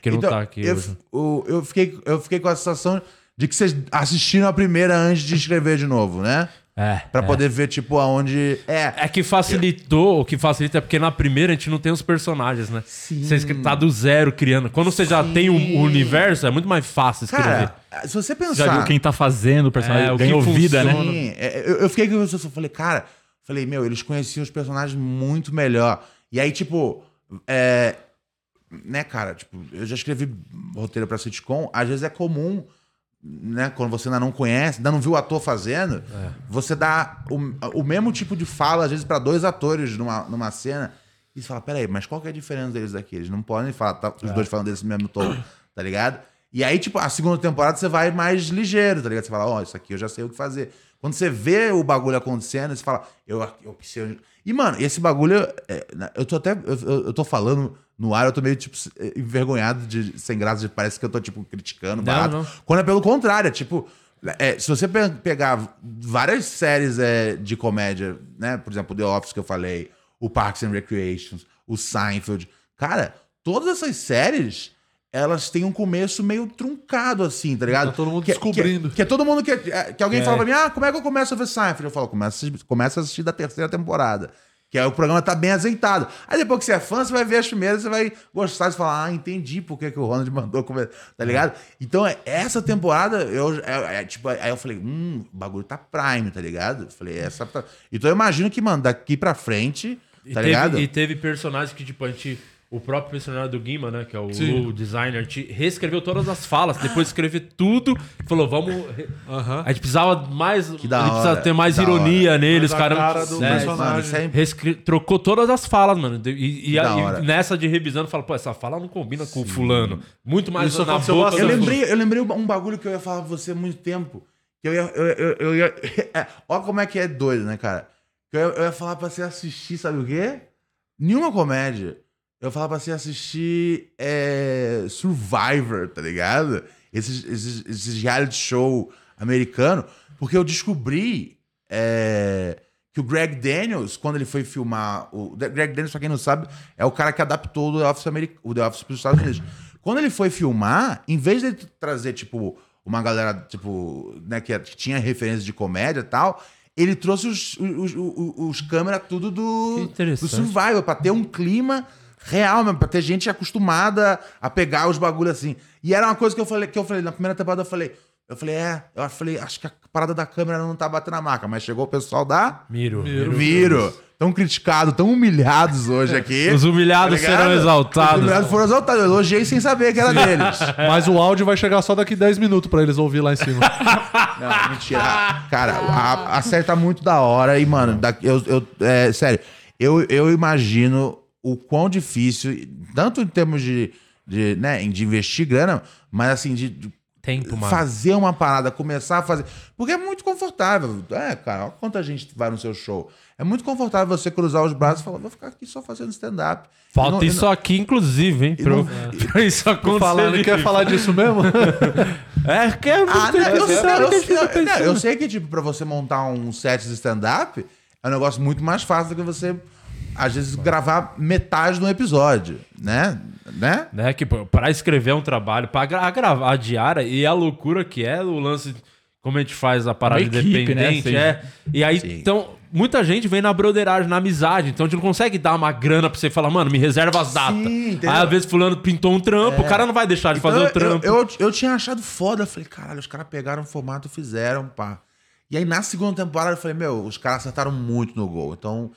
Que não Então, tá aqui eu, hoje. eu, fiquei, eu fiquei com a sensação de que vocês assistiram a primeira antes de escrever de novo, né? É. Pra é. poder ver, tipo, aonde. É. É que facilitou, o que facilita é porque na primeira a gente não tem os personagens, né? Sim. Você tá do zero criando. Quando você já tem o, o universo, é muito mais fácil escrever. Cara, se você pensar. Já viu quem tá fazendo o personagem, É, o ganhou vida, né? Sim, é, eu, eu fiquei com isso, eu falei, cara, falei, meu, eles conheciam os personagens muito melhor. E aí, tipo, é, né, cara, tipo, eu já escrevi roteiro pra sitcom, às vezes é comum, né, quando você ainda não conhece, ainda não viu o ator fazendo, você dá o, o mesmo tipo de fala, às vezes, pra dois atores numa, numa cena, e você fala, peraí, mas qual que é a diferença deles aqui? Eles não podem falar, tá, os dois falando desse mesmo tom, tá ligado? E aí, tipo, a segunda temporada você vai mais ligeiro, tá ligado? Você fala, ó, isso aqui eu já sei o que fazer. Quando você vê o bagulho acontecendo, você fala, eu, eu preciso. E, mano, esse bagulho. é, eu tô até. Eu- eu tô falando no ar, eu tô meio, tipo, eh, envergonhado de sem graça, de- parece que eu tô, tipo, criticando, barato. não. Quando é pelo contrário, é tipo. é, se você pe- pegar várias séries é, de comédia, né? Por exemplo, The Office que eu falei, o Parks and Recreations, o Seinfeld. Cara, todas essas séries, elas têm um começo meio truncado, assim, tá ligado? Tá todo mundo Que- descobrindo. Que, que é todo mundo que. é, Que alguém fala pra mim, ah, como é que eu começo a ver Seinfeld? Eu falo, começa, começa a assistir da terceira temporada. Que aí o programa tá bem azeitado. Aí depois que você é fã, você vai ver as primeiras, você vai gostar, você fala, ah, entendi por que, que o Ronald mandou começar, tá ligado? Então, é- essa temporada, eu, é, é, tipo, aí eu falei, hum, o bagulho tá prime, tá ligado? Eu falei, essa. tá- Então eu imagino que, mano, daqui pra frente, E, tá teve, ligado? e teve personagens que, tipo, a gente. O próprio personagem do Guima, né? Que é o, Sim. o designer, a gente reescreveu todas as falas, depois de escrever tudo, falou, vamos. A gente precisava mais. da ele hora, precisa ter mais ironia neles, Mais a cara. cara do né? personagem. Mano, isso é Reescre- Trocou todas as falas, mano. E, e- Que e hora. nessa de revisando, fala, pô, essa fala não combina com o fulano. Muito mais Isso na boca Eu lembrei, eu lembrei um bagulho que eu ia falar pra você há muito tempo. Que eu ia. Eu, eu, eu ia (laughs) é, olha como é que é doido, né, cara? Que eu, ia- eu ia falar pra você assistir, sabe o quê? Nenhuma comédia. Eu falar pra você assistir é, Survivor, tá ligado? Esses, esses, esses reality show americano. Porque eu descobri é, que o Greg Daniels, quando ele foi filmar. O Greg Daniels, pra quem não sabe, é o cara que adaptou o The Office, Ameri- o The Office pros Estados Unidos. Quando ele foi filmar, em vez de trazer, tipo, uma galera, tipo, né, que, tinha referência de comédia e tal, ele trouxe os, os, os, os câmeras tudo do, do Survival, pra ter um clima real mesmo, pra ter gente acostumada a pegar os bagulhos assim. E era uma coisa que eu falei, que eu falei, na primeira temporada eu falei, eu falei, é, eu falei, acho que a parada da câmera não tá batendo a marca, mas chegou o pessoal da Miro. Viro. Tão criticados, tão humilhados hoje aqui. Os humilhados Tá serão Os exaltados. humilhados foram exaltados. Eu elogiei sem saber que era deles. (laughs) Mas o áudio vai chegar só daqui 10 minutos pra eles ouvir lá em cima. (laughs) Não, mentira. Cara, a, a série tá muito da hora e, mano, da- eu, eu, é, sério, eu, eu imagino o quão difícil, tanto em termos de, de, né, de investir grana, mas assim, de, de Tempo, mano. fazer uma parada, começar a fazer. Porque é muito confortável. É, cara, olha quanta gente vai no seu show. É muito confortável você cruzar os braços e falar, vou ficar aqui só fazendo stand-up. Falta não- isso aqui, inclusive, hein? Pra, não- (laughs) pra isso acontecer. Falando, quer falar disso mesmo? (laughs) É, que é muito Ah, não, eu, eu- eu- tá eu sei que, tipo, pra você montar um set de stand-up, é um negócio muito mais fácil do que você, às vezes, gravar metade de um episódio, né? Né? né? Que pô, pra escrever é um trabalho, pra gra gravar a diária e a loucura que é o lance, como a gente faz a parada Uma equipe, né? independente, Sim. é. E aí, Sim. então, muita gente vem na broderagem, na amizade, então a gente não consegue dar uma grana pra você falar, mano, me reserva as datas. entendeu? aí, às vezes, fulano pintou um trampo, o cara não vai deixar de fazer Então, o trampo. Eu, eu, eu tinha achado foda. Eu falei, caralho, os caras pegaram o formato e fizeram, pá. E aí, na segunda temporada, eu falei, meu, os caras acertaram muito no gol. Então,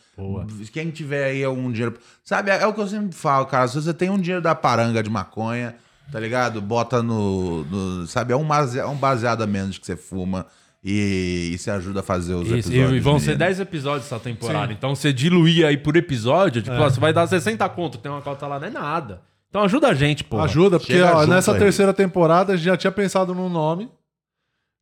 quem tiver aí algum dinheiro. Sabe, é, é o que eu sempre falo, cara. Se você tem um dinheiro da paranga de maconha, tá ligado? Bota no. no- sabe, é um, base- é um baseado a menos que você fuma e, você ajuda a fazer os Isso, episódios. e vão ser menino. 10 episódios essa temporada. Então, você diluir aí por episódio, tipo, ó, você vai dar 60 conto, tem uma cota lá, não é nada. Então ajuda a gente, pô. Ajuda, porque ó, nessa aí. terceira temporada a gente já tinha pensado num nome.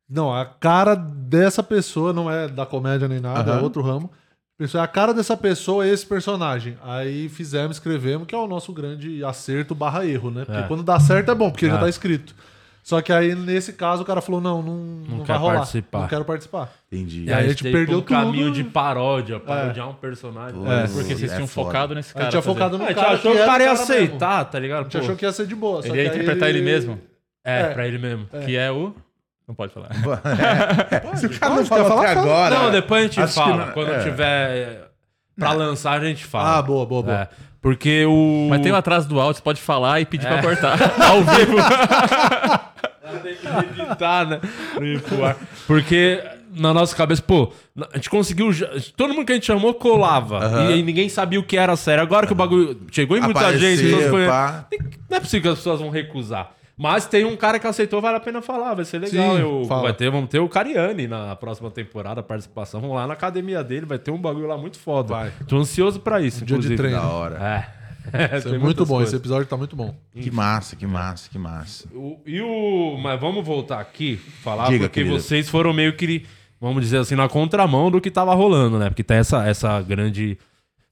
Não, a cara dessa pessoa não é da comédia nem nada, Aham. é outro ramo. Pessoa, a cara dessa pessoa é esse personagem. Aí fizemos, escrevemos, que é o nosso grande acerto barra erro, né? Porque É. quando dá certo é bom, porque já É. tá escrito. Só que aí, nesse caso, o cara falou: não, não, não, quer vai rolar. participar. Não quero participar. Entendi. E aí a gente teve perdeu um um caminho tudo. de paródia, parodiar um personagem. É. Porque vocês É tinham foda. focado nesse A cara. gente tinha focado no Ah, a gente cara. achou que o cara ia mesmo. aceitar, tá ligado? A gente Pô, achou que ia ser de boa. só Ele ia que aí interpretar ele mesmo. É, É. pra ele mesmo. Que é o. Não pode falar. (laughs) Se o cara não Pode, falar, até fala. agora. Não, depois a gente acho fala. não- Quando é. tiver pra lançar, a gente fala. Ah, boa, boa, boa. É, porque o. Mas tem um atrás do áudio, você pode falar e pedir pra cortar. (laughs) Ao vivo. (laughs) Tem que editar, né? Porque na nossa cabeça, pô, a gente conseguiu. Todo mundo que a gente chamou colava. E aí ninguém sabia o que era sério. Agora que o bagulho chegou em muita Apareceu, gente, pessoas não é possível que as pessoas vão recusar. Mas tem um cara que aceitou, vale a pena falar, vai ser legal. Sim, Eu- fala. vai ter, vamos ter o Cariani na próxima temporada, participação. Vamos lá na academia dele, vai ter um bagulho lá muito foda. Vai. Tô ansioso pra isso, dia de treino. Da hora. É. É (laughs) muito bom. coisas. Esse episódio tá muito bom. Que massa, que massa, que massa. O- e o. Mas vamos voltar aqui, falar, Diga, porque querido. vocês foram meio que, vamos dizer assim, na contramão do que tava rolando, né? Porque tem essa, essa grande.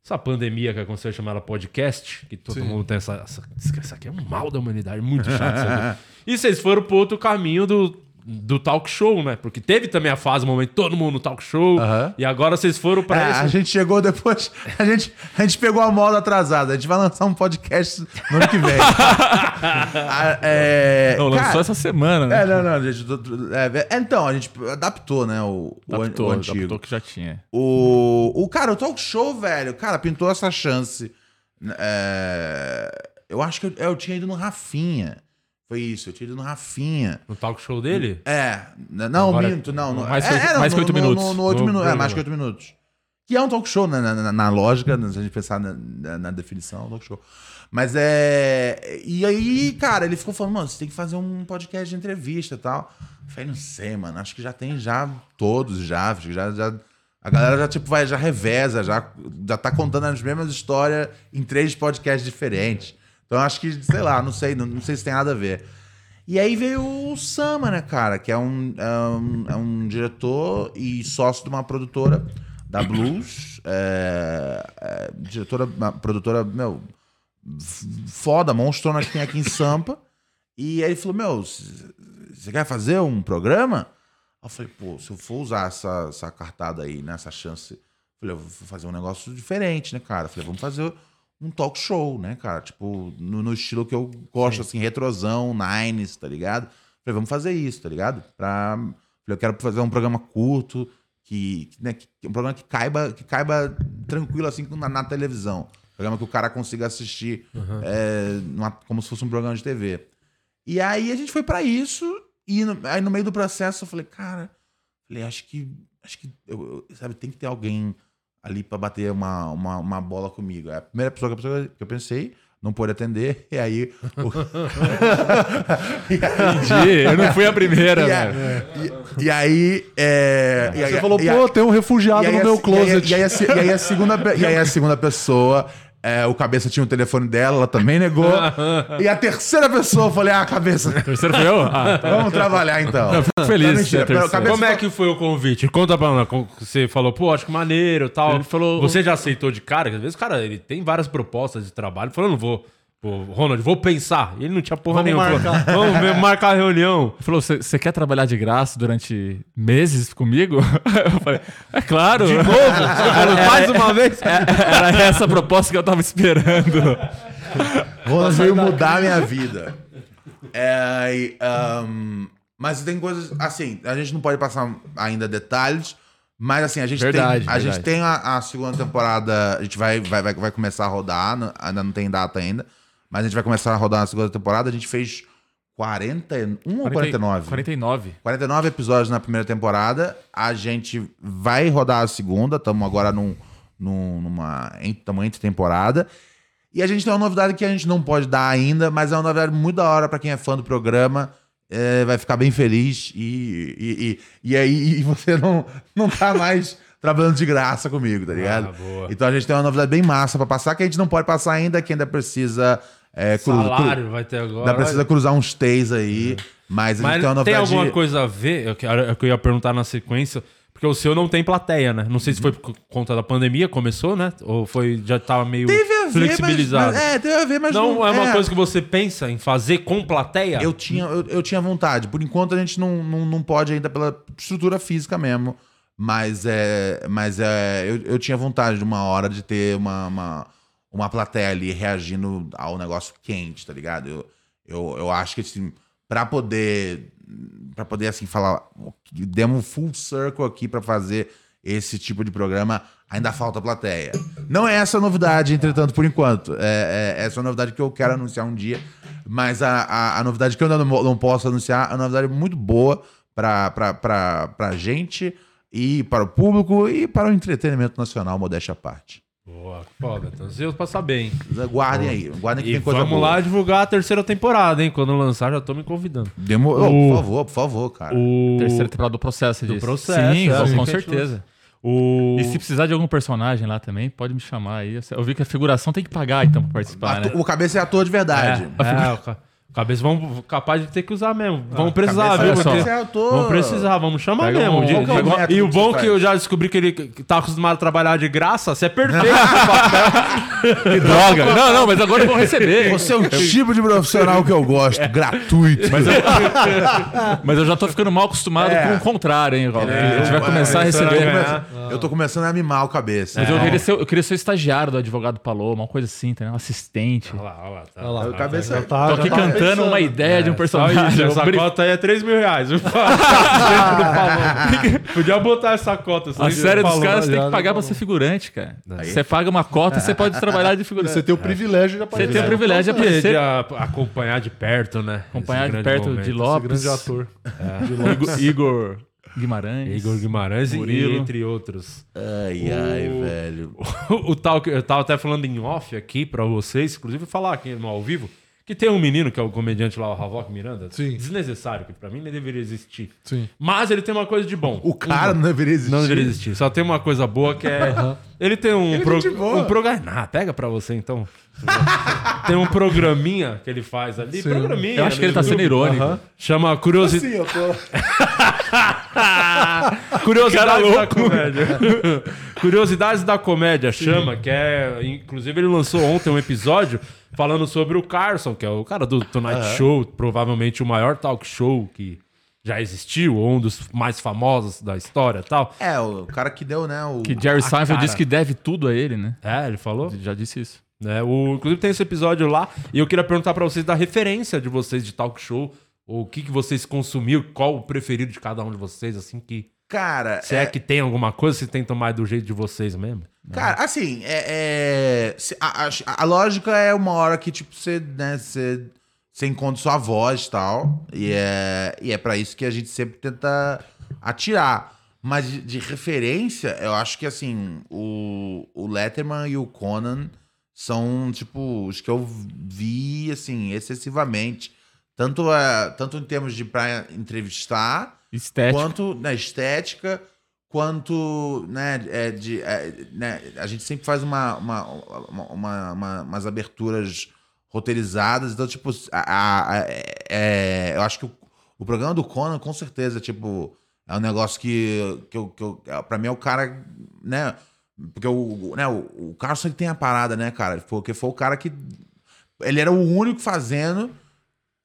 Essa pandemia que aconteceu chamada podcast, que todo Sim. mundo tem essa, essa. Isso aqui é um mal da humanidade, muito chato isso aqui. (laughs) E vocês foram pro outro caminho do, do talk show, né? Porque teve também a fase, o momento, todo mundo no talk show. Aham. E agora vocês foram pra É, esse. a gente chegou depois. A gente, a gente pegou a moda atrasada. A gente vai lançar um podcast no ano que vem. (laughs) Ah, é, Não, lançou cara, essa semana, né? É, não, não, gente. é, é, então, a gente adaptou, né? O, Adaptou, o antigo. adaptou que já tinha. O, o cara, o talk show, velho, cara, pintou essa chance. É, eu acho que eu, eu tinha ido no Rafinha. Foi isso, eu tinha ido no Rafinha. No talk show dele? É, não, Agora- minto, não. não mais é, não, mais que oito minutos. No, no No minutos, é, mais que oito minutos. Que é um talk show, né? Na, na- na lógica, se a gente pensar na, na- na definição, é um talk show. Mas é. E aí, cara, ele ficou falando, mano, você tem que fazer um podcast de entrevista e tal. Eu falei, não sei, mano. Acho que já tem já todos, já. Já, já- a galera já, tipo, vai, já reveza, já, já tá contando as mesmas histórias em três podcasts diferentes. Então acho que, sei lá, não sei, não, não sei se tem nada a ver. E aí veio o Sama, né, cara? Que é um, é um, é um diretor e sócio de uma produtora da Blues. É, é, diretora, produtora, meu, foda, monstrona que tem aqui em Sampa. E aí ele falou, meu, você quer fazer um programa? Eu falei, pô, se eu for usar essa, essa cartada aí, né, essa chance, eu falei, eu vou fazer um negócio diferente, né, cara? Eu falei, vamos fazer um talk show, né, cara? Tipo, no, no estilo que eu gosto, assim, retrosão, nines, tá ligado? Falei, vamos fazer isso, tá ligado? Pra... Falei, eu quero fazer um programa curto, que, né, que- um programa que caiba, que caiba tranquilo assim na, na televisão. Programa que o cara consiga assistir é, numa- como se fosse um programa de TV. E aí a gente foi pra isso e no, aí no meio do processo eu falei, cara, falei, acho que acho que eu- eu- sabe, tem que ter alguém ali pra bater uma, uma, uma bola comigo. É a primeira pessoa que eu- que eu pensei, não pôde atender, (laughs) e aí o- (laughs) Entendi. Eu não fui a primeira, e, velho. a- e- e aí. É, e aí- Você falou, e a- pô, tem um refugiado no a- meu closet. E aí, a, e aí a segunda, e aí a segunda pessoa, é, o cabeça tinha o telefone dela, ela também negou. (laughs) e a terceira pessoa, eu falei, ah, cabeça, Terceiro foi eu? Ah, tá. vamos trabalhar então. Eu fico feliz Não, mentira, cabeça Como é que foi o convite? Conta pra nós. Você falou, pô, acho que maneiro e tal. Ele falou- Você já aceitou de cara? Às vezes o cara ele tem várias propostas de trabalho. Ele falou, não vou. Pô, Ronald, vou pensar. E ele não tinha porra Vamos nenhuma. marcar. Falou, Vamos ver, marcar a reunião. Ele falou: você quer trabalhar de graça durante meses comigo? (laughs) Eu falei: é claro. De (laughs) novo? Mais uma vez. Era essa a proposta que eu tava esperando. (laughs) Ronald veio mudar a minha vida. É, e, ahn, mas tem coisas. Assim, a gente não pode passar ainda detalhes. Mas assim, a gente Verdade, tem, a, verdade. gente tem a, a segunda temporada. A gente vai, vai, vai, vai começar a rodar. não- Ainda não tem data ainda. Mas a gente vai começar a rodar na segunda temporada. A gente fez 41 ou 49? 49. 49 episódios na primeira temporada. A gente vai rodar a segunda. Estamos agora num, num, numa. Estamos entre temporada. E a gente tem uma novidade que a gente não pode dar ainda, mas é uma novidade muito da hora pra quem é fã do programa. É, vai ficar bem feliz. E, e, e, e aí e (laughs) você não, não tá mais trabalhando de graça comigo, tá ligado? Ah. Então a gente tem uma novidade bem massa pra passar, que a gente não pode passar ainda, que ainda precisa. É, cru- cru- Salário vai ter agora. Ainda precisa cruzar uns T's aí. Mas a gente Mas tem uma tem alguma coisa a ver? Que eu ia perguntar na sequência. Porque o seu não tem plateia, né? Não sei se foi por conta da pandemia, começou, né? Ou foi já tava meio ver, flexibilizado. Mas, mas- é, teve a ver, mas não, é uma é. coisa que você pensa em fazer com plateia? Eu tinha, eu, eu tinha vontade. Por enquanto a gente não, não, não pode ainda pela estrutura física mesmo. Mas é. Mas é. Eu, eu tinha vontade de uma hora de ter uma, uma, uma plateia ali reagindo ao negócio quente, tá ligado? Eu, eu, eu acho que assim, pra poder. Pra poder assim falar. Demos um full circle aqui pra fazer esse tipo de programa, ainda falta plateia. Não é essa a novidade, entretanto, por enquanto. É, é, essa é uma novidade que eu quero anunciar um dia. Mas a, a, a novidade que eu não, não posso anunciar é uma novidade muito boa pra, pra, pra, pra gente e para o público e para o entretenimento nacional, modéstia à parte. Boa, foda. Então, ansioso pra saber, hein? Guardem aí, guardem que E tem coisa vamos boa. lá divulgar a terceira temporada, hein? Quando lançar, já tô me convidando. Demo... Oh, O- por favor, por favor, cara. O... Terceira temporada do processo, você Do disse. processo, Sim, é, com- sim. com certeza. O... E se precisar de algum personagem lá também, pode me chamar aí. Eu vi que a figuração tem que pagar, então, pra participar, né? O cabeça é ator de verdade. É, o ca- cabeça vamos capaz de ter que usar mesmo. Vamos precisar, Cabeça- viu? Porque- Cabeça é ator. Vamos precisar, vamos chamar Pega mesmo. um- De- que é de- e o que bom você que faz? eu já descobri que ele que tá acostumado a trabalhar de graça, você é perfeito. (laughs) Que droga! (laughs) Não, não, mas agora eu vou receber. Você é o tipo de profissional que eu gosto, gratuito. Mas eu, (laughs) mas eu já tô ficando mal acostumado É. com o contrário, hein, Rob? É, a gente vai começar a receber. ganhar. Eu tô começando a mimar o cabeça. Mas eu queria, ser, eu queria ser o estagiário do advogado Paloma, uma coisa assim, tá? Um assistente. Olha lá, olha lá. Tá, Olha lá, O cabeça já tá, Tô aqui tá cantando pensando. uma ideia de um Só personagem. isso, essa cota aí é 3 mil reais. (laughs) Podia botar essa cota. A série dos caras tem já, que pagar pra ser figurante, cara. Você paga uma cota, você pode trabalhar de (laughs) figurante. Você tem o privilégio de Você aparecer. tem o privilégio de De, aparecer, de a- acompanhar de perto, né? acompanhar Esse de perto momento. de Esse Lopes, grande ator. (laughs) Igor, Igor Guimarães. Igor Guimarães e Murilo. entre outros. Ai, ai, velho. o tal que eu tava até falando em off aqui pra vocês, inclusive falar aqui no ao vivo, que tem um menino que é o comediante lá, o Havok Miranda, Sim. desnecessário, que pra mim nem deveria existir. Sim. Mas ele tem uma coisa de bom. O cara não deveria existir. Não deveria existir. Só tem uma coisa boa que é. Ele tem um, pro... gente boa. um programa. Ah, pega pra você então. (laughs) tem um programinha que ele faz ali. Sim. Programinha. Eu acho que ele tá sendo irônico. Aham. Chama Curiosidade. Sim, eu tô. (laughs) (laughs) Curiosidades da comédia. Curiosidades da comédia chama, que é. Inclusive, ele lançou ontem um episódio falando sobre o Carson, que é o cara do Tonight Show, provavelmente o maior talk show que já existiu, ou um dos mais famosos da história e tal. É, o cara que deu, né? O... Que Jerry Seinfeld cara. disse que deve tudo a ele, né? É, ele falou. Já disse isso. né? O, inclusive tem esse episódio lá e eu queria perguntar pra vocês da referência de vocês de talk show, ou o que, que vocês consumiram, qual o preferido de cada um de vocês, assim, que Cara, Se é, que tem alguma coisa, se tentam mais do jeito de vocês mesmo. Cara, assim, é, é- a, a- a lógica é uma hora que, tipo, você, né, você, você encontra sua voz e tal. E é, e é pra isso que a gente sempre tenta atirar. Mas de, de referência, eu acho que, assim, o, o Letterman e o Conan são, tipo, os que eu vi, assim, excessivamente. Tanto, é, tanto em termos de pra entrevistar, Estética. quanto na estética, quanto, né, é, de, é, né, a gente sempre faz uma, uma, uma, uma- uma- umas aberturas roteirizadas, então, tipo, a, a- a- é, eu acho que o, o programa do Conan, com certeza, tipo, é um negócio que, que, eu, que eu, é, pra mim é o cara, né, porque o, né, o, o Carlson ele tem a parada, né, cara, porque foi o cara que, ele era o único fazendo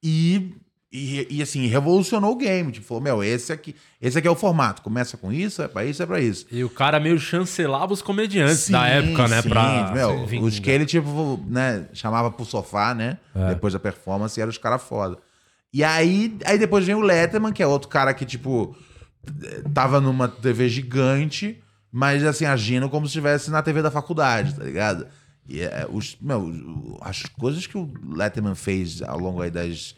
e, e, e, assim, revolucionou o game. Tipo, falou, meu, esse aqui, esse aqui é o formato. Começa com isso, é pra isso, é pra isso. E o cara meio chancelava os comediantes da época, né? sim, pra meu, Sim, os que ele, tipo, né, chamava pro sofá, né? É. Depois da performance, eram os caras foda. E aí, aí depois vem o Letterman, que é outro cara que, tipo, tava numa TV gigante, mas assim, agindo como se estivesse na TV da faculdade, tá ligado? E é, os, meu, as coisas que o Letterman fez ao longo aí das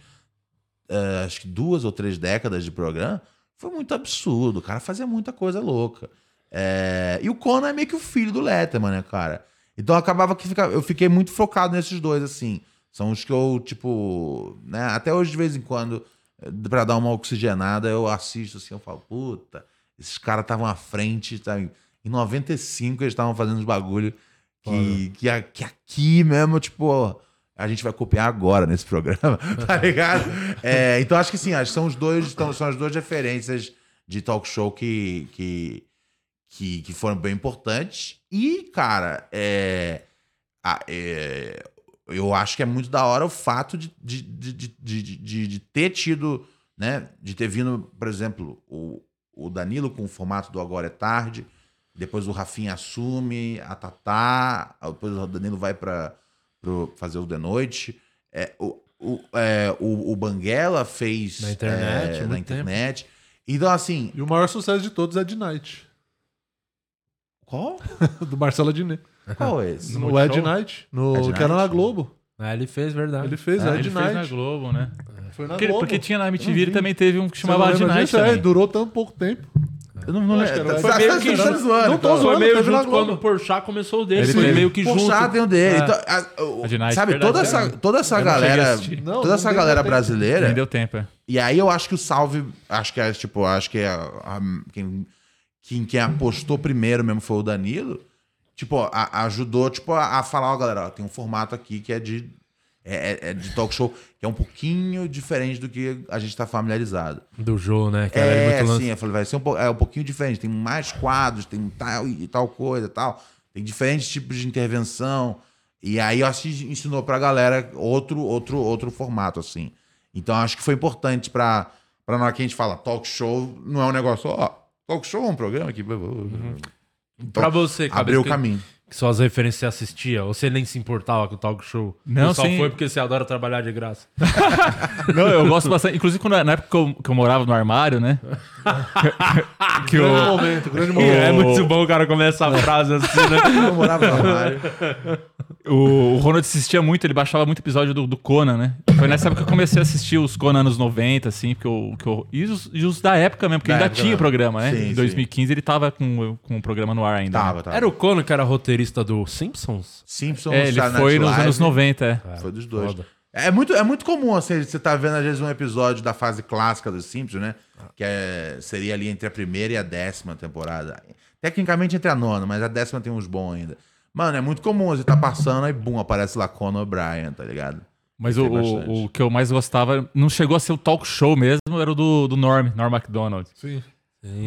eh, acho que duas ou três décadas de programa foi muito absurdo. O cara fazia muita coisa louca. É, e o Conan é meio que o filho do Letterman, né, cara? Então acabava que fica, eu fiquei muito focado nesses dois, assim. São os que eu, tipo, né, até hoje de vez em quando, eh, pra dar uma oxigenada, eu assisto assim, eu falo, puta, esses caras estavam à frente, sabe? Em 95 eles estavam fazendo os bagulho que, que, que aqui mesmo, tipo, a gente vai copiar agora nesse programa, (laughs) tá ligado? É, então acho que sim, acho que são os dois, são, são as duas referências de talk show que, que, que, que foram bem importantes. E, cara, é, é, eu acho que é muito da hora o fato de, de, de, de- de ter tido, né? De ter vindo, por exemplo, o, o Danilo com o formato do Agora é Tarde, depois o Rafinha assume, a Tatá, depois o Danilo vai para fazer o de noite. É, o, o, é, o, o Banguela fez Na internet, é, na internet. Então, assim, E o maior sucesso de todos é de Night. qual? (laughs) do Marcelo Adnet. Qual é esse? No Ed Night, no, Ed que era na Night? Globo. É, ele fez, verdade. Ele fez Ah, Ed ele fez na Night. Globo, né? Foi na Porque, Globo. porque tinha na MTV, ele também teve um que chamava Ed Night disso? É, também. durou tão pouco tempo. Eu não, não que lembro. Tá- Foi meio tá- que (laughs) tá junto- zoando, não tô. Foi zoando, meio teve na junto quando o Porchat começou o dele. Ele foi meio que junto. Porchat tem um dele. É. Então, a- o- A sabe, toda essa, é. toda essa galera, toda essa galera brasileira, Nem deu tempo, é. E aí eu acho que o salve, acho que é tipo, acho que é a- quem, quem, quem apostou primeiro mesmo foi o Danilo. Tipo, a- ajudou tipo, a, a falar, ó, galera, ó, tem um formato aqui que é de, é, é- é de talk show, que é um pouquinho diferente do que a gente tá familiarizado. Do Jô, né? Que É, muito sim, eu falei, vai ser um, po- é um pouquinho diferente, tem mais quadros, tem tal e tal coisa tal. Tem diferentes tipos de intervenção. E aí eu acho ensinou pra galera outro, outro, outro formato, assim. Então acho que foi importante pra, pra na hora que a gente fala talk show, não é um negócio, ó, talk show é um programa que. Pra você, cabeça, Abriu o caminho. Que suas referências você assistia? Ou você nem se importava com o talk show? Não, Ou só sim. foi porque você adora trabalhar de graça. (laughs) Não, eu gosto bastante. Inclusive, quando, na época que eu, que eu morava no armário, né? (laughs) que Grande eu, momento, grande E momento. é muito bom o cara começa a frase assim, né? (laughs) Eu morava no armário. o, o Ronald assistia muito, ele baixava muito episódio do, do Conan, né? Foi nessa época que eu comecei a assistir os Conan anos 90, assim, porque eu, que eu, e, os, e os da época mesmo, porque Da ainda época, tinha né? o programa, né? Sim, em sim. 2015 ele tava com, com o programa no ar ainda. né? Tava, tava. Era o Conan que era roteirista do Simpsons? Simpsons, É, ele Saturday foi Night nos Live. anos 90, é. Foi dos dois. Foda. É muito, é muito comum, assim, você tá vendo às vezes um episódio da fase clássica dos Simpsons, né? Que é, seria ali entre a primeira e a décima temporada. Tecnicamente entre a nona, mas a décima tem uns bons ainda. Mano, é muito comum, você tá passando, aí bum, aparece lá Conan O'Brien, tá ligado? Mas o, o, o que eu mais gostava, não chegou a ser o talk show mesmo, era o do, do Norm, Norm MacDonald. Sim.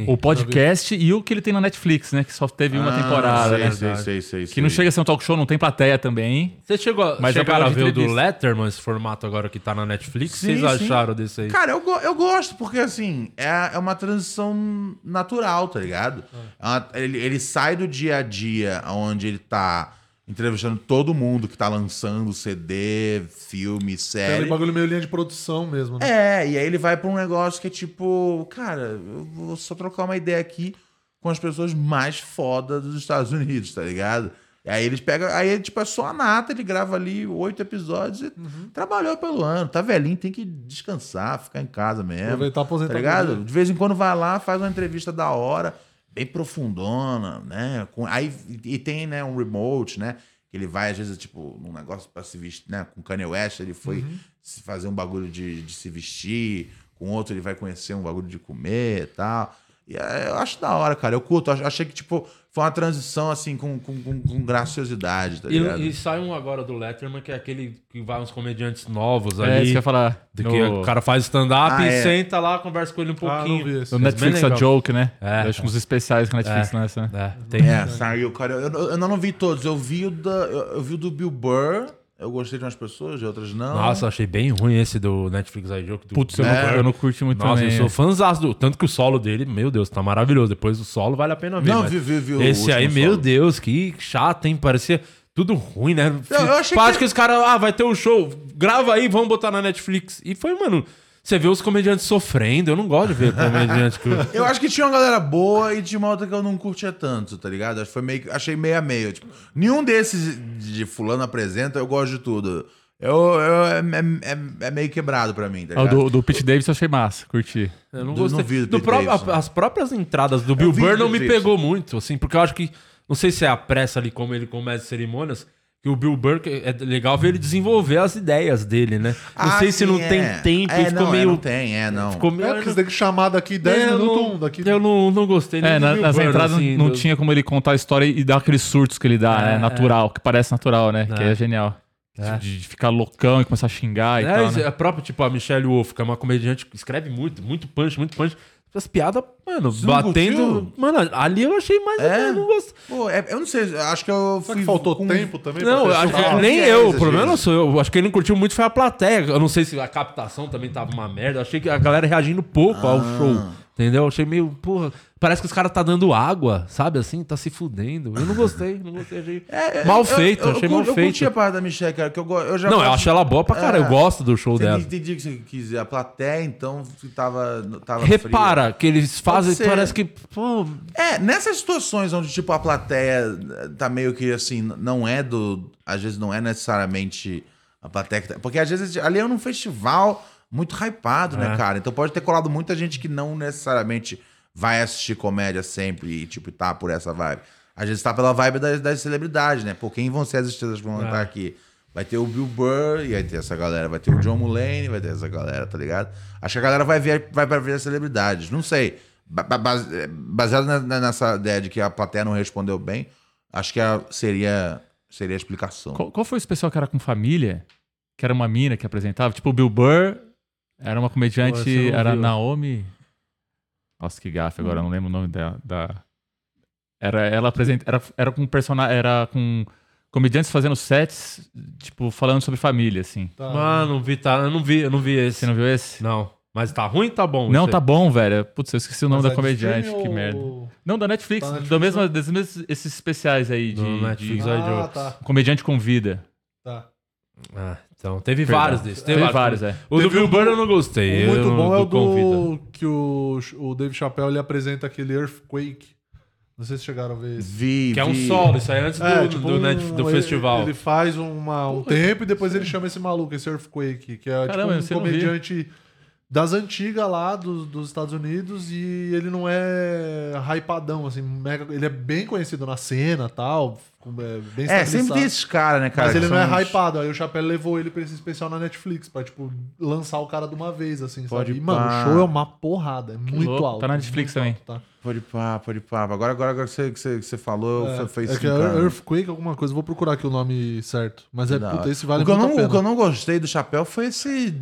O podcast e o que ele tem na Netflix, né? Que só teve uma Ah, temporada, sei, né? Sei, sei, sei, Que não chega a ser um talk show, não tem plateia também. Você chegou, Mas Mas é chegaram a de ver o do. Letterman, esse formato agora que tá na Netflix? O que Sim, vocês sim. acharam desse aí? Cara, eu, eu gosto, porque assim, é, é uma transição natural, tá ligado? É uma- ele, ele sai do dia a dia onde ele tá entrevistando todo mundo que tá lançando CD, filme, aquele série. bagulho meio linha de produção mesmo, né? É, e aí ele vai pra um negócio que é tipo, cara, eu vou só trocar uma ideia aqui com as pessoas mais fodas dos Estados Unidos, tá ligado? E aí eles pegam, aí tipo, é só a nata, ele grava ali oito episódios e trabalhou pelo ano, tá velhinho, tem que descansar, ficar em casa mesmo. Aproveitar a Tá aposentadoria. ligado? De vez em quando vai lá, faz uma entrevista da hora, bem profundona, né? Com, aí, e tem, né, um remote, né? Que ele vai, às vezes, tipo, num negócio pra se vestir, né? Com Kanye West, ele foi se fazer um bagulho de, de se vestir, com outro ele vai conhecer um bagulho de comer e tal. E é, eu acho da hora, cara. Eu curto. Eu achei que, tipo, foi uma transição, assim, com, com, com, com graciosidade, tá ligado? E, e sai um agora do Letterman, que é aquele que vai uns comediantes novos É ali. isso que eu ia falar. de No- que o cara faz stand-up Ah, e é. senta lá, conversa com ele um Ah, não pouquinho. No Mas Netflix a legal. Joke, né? É. Eu acho que uns especiais que a Netflix É. lança, né? É, tem. É, saiu, cara. Eu, eu, eu não vi todos. Eu vi o, da, eu, eu vi o do Bill Burr. Eu gostei de umas pessoas, de outras não. Nossa, achei bem ruim esse do Netflix I Joke. Do Putz, eu, não, É. eu não curti muito Nossa, também. eu sou fãzaço do. Tanto que o solo dele, meu Deus, tá maravilhoso. Depois do solo vale a pena ver. Não, vi, vi, vi o Esse aí, meu solo. Deus, que chato, hein? Parecia tudo ruim, né? Não, eu achei Quase que- que... os caras, ah, vai ter um show, grava aí, vamos botar na Netflix. E foi, mano, você vê os comediantes sofrendo. Eu não gosto de ver comediante que. (laughs) Eu acho que tinha uma galera boa e tinha uma outra que eu não curtia tanto, tá ligado? Acho que Foi meio, que- achei meio a meio. Tipo, nenhum desses de fulano apresenta, eu gosto de tudo. Eu, eu- é, é- é meio quebrado pra mim, tá Ah, o ligado? do, do Pete Davis eu achei massa, curti. Eu não Do- gostei. não vi do Do a- as próprias entradas do Bill Burr do não me pegou muito, assim, porque eu acho que. Não sei se é a pressa ali, como ele começa as cerimônias. Que o Bill Burr, que é legal ver ele desenvolver as ideias dele, né? Não Ah, sei se sim, não é. tem tempo é, e ficou não, é, meio. não tem, é, não. Ficou meio. É, porque você tem que chamar daqui 10 É, minutos, não- um daqui. Eu não, não gostei. nem É, do na- Bill nas Burr, entradas assim, não do- tinha como ele contar a história e dar aqueles surtos que ele dá, É, né? é. Natural, que parece natural, né? Que É. é genial. É. De, de ficar loucão e começar a xingar e É, tal, né? a própria, tipo, a Michelle Wolf, que é uma comediante que escreve muito, muito punch, muito punch. As piadas, mano, Você não batendo. curtiu? Mano, ali eu achei mais. É? Eu não gosto. Pô, é- eu não sei, acho que eu Será fui que faltou com- tempo também? Não, pra eu acho que Ah, nem viés, eu. O problema não sou eu. Eu Acho que ele não curtiu muito foi a plateia. Eu não sei se a captação também tava uma merda. Eu achei que a galera reagindo pouco ao Ah. show. Entendeu? Eu achei meio, porra. Parece que os caras tá dando água, sabe assim? Tá se fudendo. Eu não gostei, não gostei. Achei É, é, mal eu- feito, eu, achei eu, mal eu feito. curti a parte da Michelle, cara, que eu, eu já Não, eu gosto- acho ela boa pra cara. É. Eu gosto do show dela. Entendi, o que você quis dizer. A plateia, então, tava, tava Repara que eles fazem, parece que. Pô. É, nessas situações onde, tipo, a plateia tá meio que, assim, não é do... Às vezes não é necessariamente a plateia que tá... Porque, às vezes, ali é num festival muito hypado, né, É. cara? Então pode ter colado muita gente que não necessariamente vai assistir comédia sempre e, tipo, tá por essa vibe. Às vezes tá pela vibe das, das celebridades, né? Pô, quem vão ser as estrelas que vão É. estar aqui? Vai ter o Bill Burr, e vai ter essa galera. Vai ter o John Mulaney, vai ter essa galera, tá ligado? Acho que a galera vai ver, vai pra ver as celebridades. Não sei. Base- Baseado nessa ideia de que a plateia não respondeu bem, acho que a- seria, seria a explicação. Qual, qual foi o especial que era com família? Que era uma mina que apresentava? Tipo, o Bill Burr era uma Pô, comediante, não era vi, ó. Naomi. Nossa, que gafe, agora eu não lembro o nome da. da... Era ela apresenta, era, era com personagem, era com comediantes fazendo sets, tipo, falando sobre família, assim. Tá. mano, não vi, tá, eu não vi, eu não vi esse. Você não viu esse? Não. Mas tá ruim, tá bom. Não, tá bom, velho. Putz, eu esqueci o nome Mas da é comediante, que ou- merda. Não, da Netflix, Da da Netflix, mesma, né? desses mesmos esses especiais aí de, Netflix, de. Ah, tá. comediante com vida. tá. Ah, então, teve Perdão. vários desses. Teve vários, é. O do Teve Bill um Burr do- eu não gostei. O muito bom é o Convida. do que o, o Dave Chappelle ele apresenta aquele Earthquake. Não sei se chegaram a ver esse. Vi, Que é um vi. solo, isso aí antes do, É, tipo do, um- net- do ele- festival. Ele faz uma, um tempo e depois ele chama esse maluco, esse Earthquake, que é Caramba, tipo um comediante das antigas lá dos, dos Estados Unidos e ele não é hypadão, assim, mega, ele é bem conhecido na cena tal, é, bem É, sempre tem esses caras, né, cara? Mas ele não é uns- hypado. Aí o Chapéu levou ele pra esse especial na Netflix, pra, tipo, lançar o cara de uma vez, assim, Pode sabe? E, mano, o show é uma porrada, é muito louco. alto. Tá na Netflix muito também. alto, tá? Pode pá, pode pá. Agora, agora, agora que você, que você, que você falou, É, foi, foi é que é Earthquake, alguma coisa. Vou procurar aqui o nome certo. Mas é, Da puta, esse vale o, que eu muito não, a pena. o que eu não gostei do chapéu foi esse,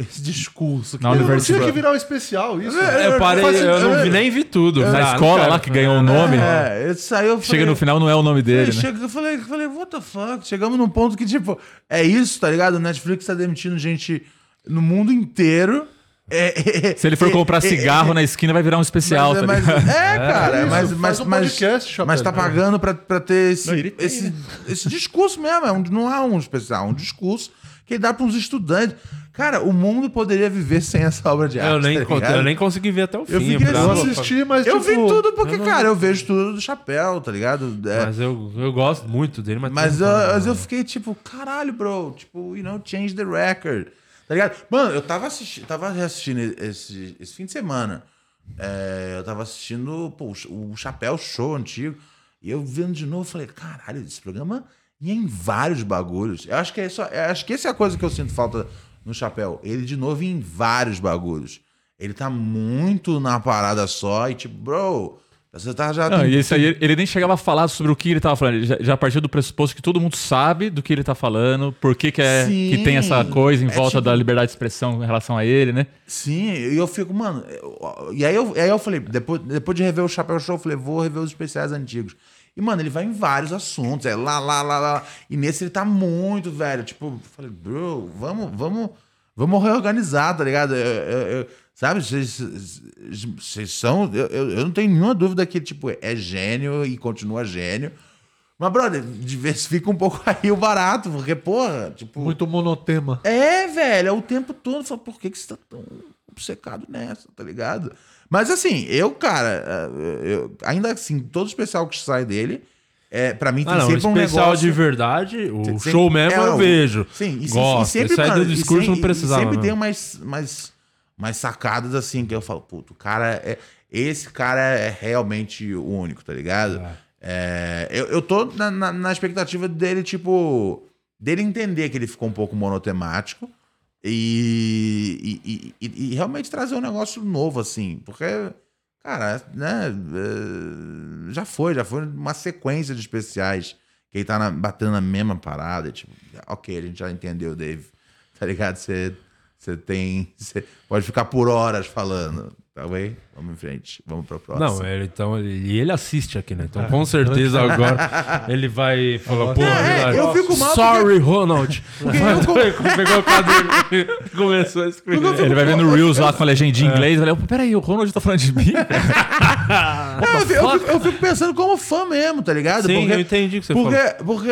esse discurso. que Na Não tinha que virar um especial, isso. É, Eu parei, Faz- eu não é- vi, nem vi tudo. Na Ah, escola não lá que ganhou o nome. É, saiu. eu Chega falei- no final, não é o nome dele, É, né? chega- eu falei, eu falei, what the fuck? Chegamos num ponto que, tipo, é isso, tá ligado? O Netflix tá demitindo gente no mundo inteiro. É, é, Se ele for é, comprar é, cigarro na esquina, vai virar um especial. Mas, tá mas- ligado? é, cara, isso, mas, mas, um mas, podcast, mas tá pagando pra, pra ter esse, Não, esse, esse discurso mesmo. É um, não é um especial, é um discurso que dá para uns estudantes. Cara, o mundo poderia viver sem essa obra de arte. Eu nem, tá ligado? eu nem consegui ver até o fim. Eu fiquei Eu assisti, mas Eu tipo, vi tudo porque, eu não- cara, eu vejo tudo do chapéu, tá ligado? É, Mas eu, eu gosto muito dele, mas... Mas eu, mas eu fiquei tipo, caralho, bro. Tipo, you know, change the record. Tá ligado? Mano, eu tava assistindo, tava assistindo esse, esse fim de semana. É, eu tava assistindo pô, o Chapéu Show antigo. E eu vendo de novo, falei, caralho, esse programa ia em vários bagulhos. Eu acho que, é só, eu acho que essa é a coisa que eu sinto falta no Chapéu. Ele de novo em vários bagulhos. Ele tá muito na parada só e tipo, bro, você tá já. Não, e esse aí, ele nem chegava a falar sobre o que ele tava falando. Ele já, já partiu do pressuposto que todo mundo sabe do que ele tá falando, por que, que, é, Sim. que tem essa coisa em É volta tipo- da liberdade de expressão em relação a ele, né? Sim, e eu fico, mano. eu- e aí eu, e aí eu falei, depois, depois de rever o Chapéu Show, eu falei, vou rever os especiais antigos. E, mano, ele vai em vários assuntos, é lá, lá, lá, lá. E nesse ele tá muito, velho. Tipo, eu falei, bro, vamos, vamos, vamos reorganizar, tá ligado? Eu- eu- eu- sabe, vocês são. Eu não tenho nenhuma dúvida que, tipo, é gênio e continua gênio. Mas, brother, diversifica um pouco aí o barato, porque, porra, tipo. muito monotema. É, velho, é o tempo todo. Fala, por que, que você tá tão obcecado nessa, tá ligado? Mas assim, eu, cara, eh, eu- ainda assim, todo especial que sai dele, é, pra mim tem Ah, não, sempre um especial negócio... de verdade, o Sempre- show mesmo é, eu vejo. Sim, e, Gosto. e sempre, mano, do discurso sem- não precisava. Sempre tem umas, umas, umas sacadas assim que eu falo, puto, o cara é. Esse cara é realmente o único, tá ligado? É, eu, eu tô na, na, na expectativa dele, tipo. dele entender que ele ficou um pouco monotemático e, e, e- e- realmente trazer um negócio novo, assim. Porque, cara, né? é, já foi, já foi uma sequência de especiais que tá na- batendo na mesma parada. e, Tipo, ok, a gente já entendeu, Dave. (laughs) Tá ligado? Você tem. Você pode ficar por horas falando. Tá bem? Vamos em frente. Vamos pra próxima. Não, ele, então, ele, e ele assiste aqui, né? Então, com (laughs) certeza agora ele vai falar, pô, é, verdade. eu fico mal Sorry, Ronald. (laughs) (laughs) Pegou o caderno e começou a escrever. Ele vai vendo Reels lá com a legendinha em inglês e vai, peraí, o Ronald tá falando de mim? Eu, fico- eu fico, eu fico pensando como fã mesmo, tá ligado? Sim, porque, eu entendi o que você porque, falou. Porque,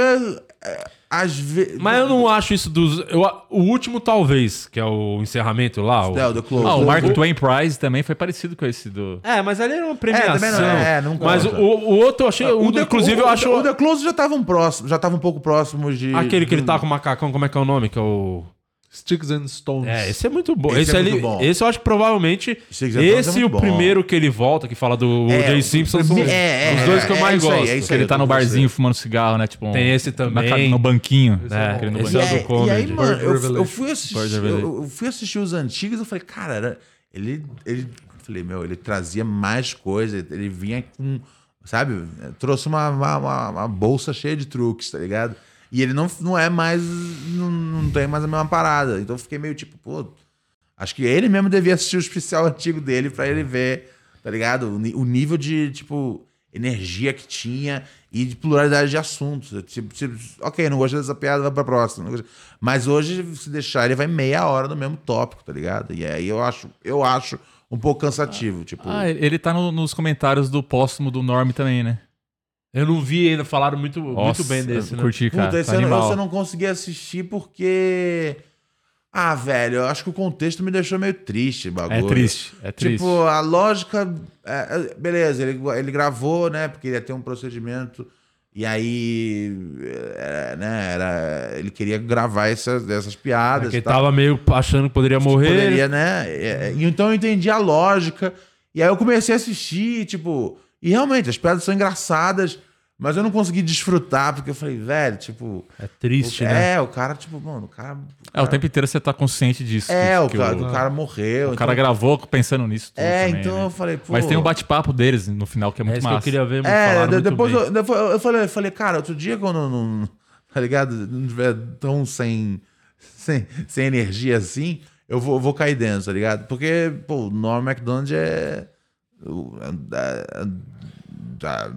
é, às vezes. Mas eu não acho isso dos. Eu, o último, talvez, que é o encerramento lá. o- É, o The Close. ah, o Mark o- Twain Prize também foi parecido com esse do... É, mas ali era uma premiação. também não é, não mas o, o outro eu achei. o, The- inclusive, o- eu acho. O The Close já estavam próximos, já estavam um pouco próximos de. Aquele que ele tá com o macacão, como é que é o nome? Que é o. Sticks and Stones. É, esse é muito bom. Esse Esse, é ali, muito bom. esse eu acho que provavelmente. É Esse e muito o bom. primeiro que ele volta, que fala do É, o Simpson, são primeiro- é, os é, dois que eu é mais aí, gosto. é isso Que ele tá no barzinho fumando cigarro, né? Tipo, um- Tem esse na também. ca- no banquinho. É, Aquele no esse banquinho. é do e aí, comedy. mano, eu, eu fui assistir, eu, eu fui assistir os antigos e eu falei, cara, era- ele, ele. Falei, meu, ele trazia mais coisa, ele vinha com. Sabe? Trouxe uma, uma, uma- uma bolsa cheia de truques, tá ligado? E ele não, não é mais. Não, não tem mais a mesma parada. Então eu fiquei meio tipo, pô. Acho que ele mesmo devia assistir o especial (laughs) antigo dele pra ele ver, tá ligado? O, o nível de, tipo, energia que tinha e de pluralidade de assuntos. Tipo, tipo, ok, não gostei dessa piada, vai pra próxima. Mas hoje, se deixar, ele vai meia hora no mesmo tópico, tá ligado? E aí eu acho, eu acho um pouco cansativo. Tipo, Ah, ele ele tá no- nos comentários do póstumo do Norm também, né? Eu não vi ainda, falaram muito, muito Nossa, bem desse, né? Curti, cara. Puta, esse tá eu, não- consegui assistir porque. Ah, velho, eu acho que o contexto me deixou meio triste, É bagulho. triste, é triste. Tipo, a lógica. é, é, beleza, ele, ele gravou, né? Porque ele ia ter um procedimento. E aí. é, né, era, ele queria gravar essas, essas piadas. Porque ele tal. tava meio achando que poderia morrer. Poderia, né? É, e então eu entendi a lógica. E aí eu comecei a assistir, tipo. E realmente, as piadas são engraçadas, mas eu não consegui desfrutar, porque eu falei, velho, tipo. É triste, o, né? É, o cara, tipo, mano, o cara. É, o tempo inteiro você tá consciente disso. É, que- o, que cara, o cara morreu. o cara então- gravou pensando nisso tudo É, também, então né? eu falei, pô. Mas tem um bate-papo deles no final que é É, muito isso que eu massa. queria ver, É, falaram de- muito depois, bem. eu, depois eu falei, eu falei, cara, outro dia quando eu não. Tá ligado? Não tiver tão sem, sem, sem energia assim, eu vou, vou cair dentro, tá ligado? Porque, pô, o Norm MacDonald é.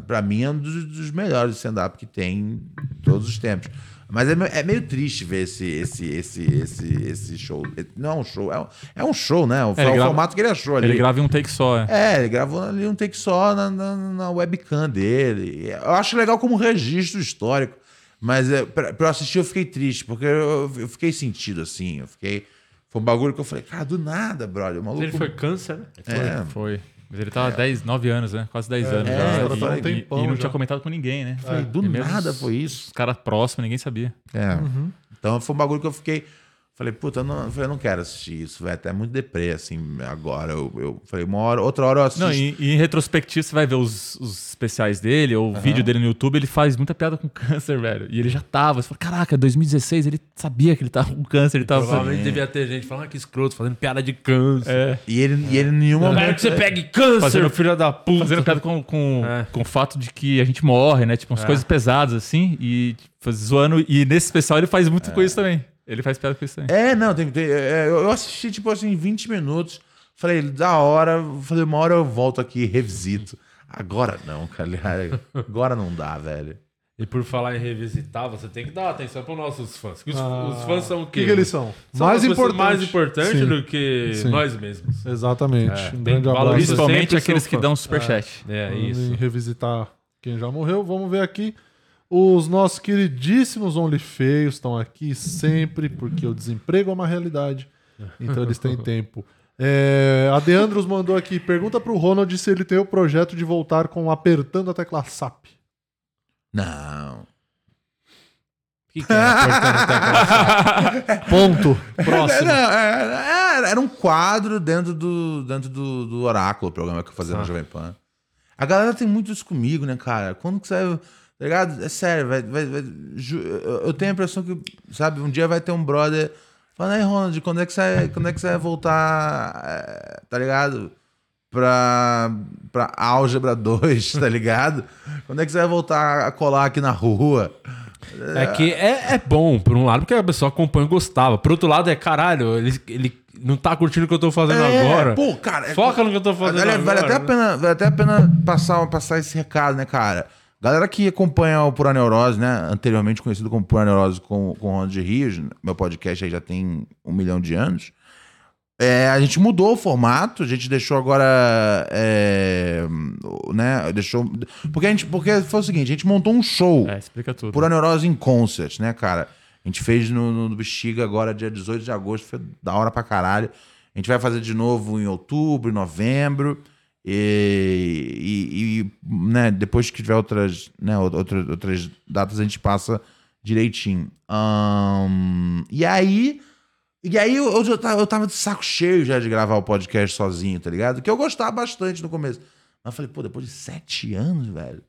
Pra mim é um dos, dos melhores stand-up que tem em todos os tempos. Mas é, é meio triste ver esse, esse, esse, esse, esse show. Não é um show, é um, é um show, né? O, É, o grava- formato que ele achou ali. Ele grava em um take só, é. É, ele gravou ali um take só na, na, na webcam dele. Eu acho legal como registro histórico. Mas é, pra, pra eu assistir eu fiquei triste, porque eu, eu fiquei sentido assim. Eu fiquei. Foi um bagulho que eu falei, cara, do nada, brother. O maluco. Ele foi câncer, né? É, Foi. Mas ele tava 10, 9 anos, né? Quase 10 anos é, já. E- tá um e, tempão e não já. tinha comentado com ninguém, né? falei, do E mesmo nada foi isso. Os caras próximos, ninguém sabia. É. Uhum. Então foi um bagulho que eu fiquei. Falei, puta, eu não, eu falei, eu não quero assistir isso, velho. Até muito deprê, assim, agora. Eu, eu falei, uma hora, outra hora eu assisto. Não, e, e em retrospectiva, você vai ver os, os especiais dele, ou o vídeo dele no YouTube, ele faz muita piada com (laughs) câncer, velho. E ele já tava. Você fala, caraca, 2016, ele sabia que ele tava com câncer, ele tava. Provavelmente devia ter gente falando ah, que escroto, fazendo piada de câncer. É, E ele, e ele em nenhum Quero momento. que você pegue câncer, Fazendo- filho da puta. fazendo piada com, com, É. com o fato de que a gente morre, né? Tipo, umas coisas pesadas, assim, e tipo, zoando. E nesse especial ele faz muito com isso também. Ele faz piada com isso também. É, não, tem, tem, é, eu eu assisti, tipo assim, 20 minutos. Falei, da hora. Falei, uma hora eu volto aqui e revisito. Agora não, cara. (laughs) Agora não dá, velho. E por falar em revisitar, você tem que dar atenção para os nossos fãs. Os, Ah, os fãs são o O quê? que, que eles são? São mais importante. mais importante Sim. do que Sim. nós mesmos. Exatamente. É, um grande que abraço. Principalmente aqueles que fã. dão superchat. É Falando isso. em revisitar quem já morreu, vamos ver aqui. Os nossos queridíssimos Only Feios estão aqui sempre, porque o desemprego é uma realidade. Então eles têm (laughs) tempo. É, a Deandros mandou aqui: pergunta pro Ronald se ele tem o projeto de voltar com apertando a tecla SAP. Não. O que, que é apertando a tecla? (laughs) Ponto. Próximo. Não, é, é, era um quadro dentro do, dentro do, do Oráculo, o programa que eu fazia Ah. no Jovem Pan. A galera tem muito isso comigo, né, cara? Quando que você. Tá ligado? É sério, vai, vai- vai- eu tenho a impressão que, sabe, um dia vai ter um brother falando, aí, Ronald, quando é que você, quando é que você vai voltar, é, tá ligado? Pra, pra Álgebra 2, tá ligado? Quando é que você vai voltar a colar aqui na rua? É que é, é bom, por um lado, porque a pessoa acompanha e gostava. Por outro lado, é caralho, ele, ele não tá curtindo o que eu tô fazendo É, agora. Pô, cara. é- Foca no que eu tô fazendo Vale, vale agora. até a pena, vale até a pena passar, passar esse recado, né, cara? Galera que acompanha o Pura Neurose, né? Anteriormente conhecido como Pura Neurose com, com o Ronald de Rios, meu podcast aí já tem um milhão de anos. É, a gente mudou o formato, a gente deixou agora. é, né? Deixou. Porque, a gente, porque foi o seguinte: a gente montou um show. É, explica tudo. Pura Neurose em Concert, né, cara? A gente fez no, no Bexiga agora, dia 18 de agosto, foi da hora pra caralho. A gente vai fazer de novo em outubro, em novembro. E, e- e, né, depois que tiver outras, né, outras, outras datas, a gente passa direitinho. Ahn, e aí. E aí eu, eu, tava, eu tava de saco cheio já de gravar o podcast sozinho, tá ligado? Que eu gostava bastante no começo. Mas eu falei, pô, depois de sete anos, velho.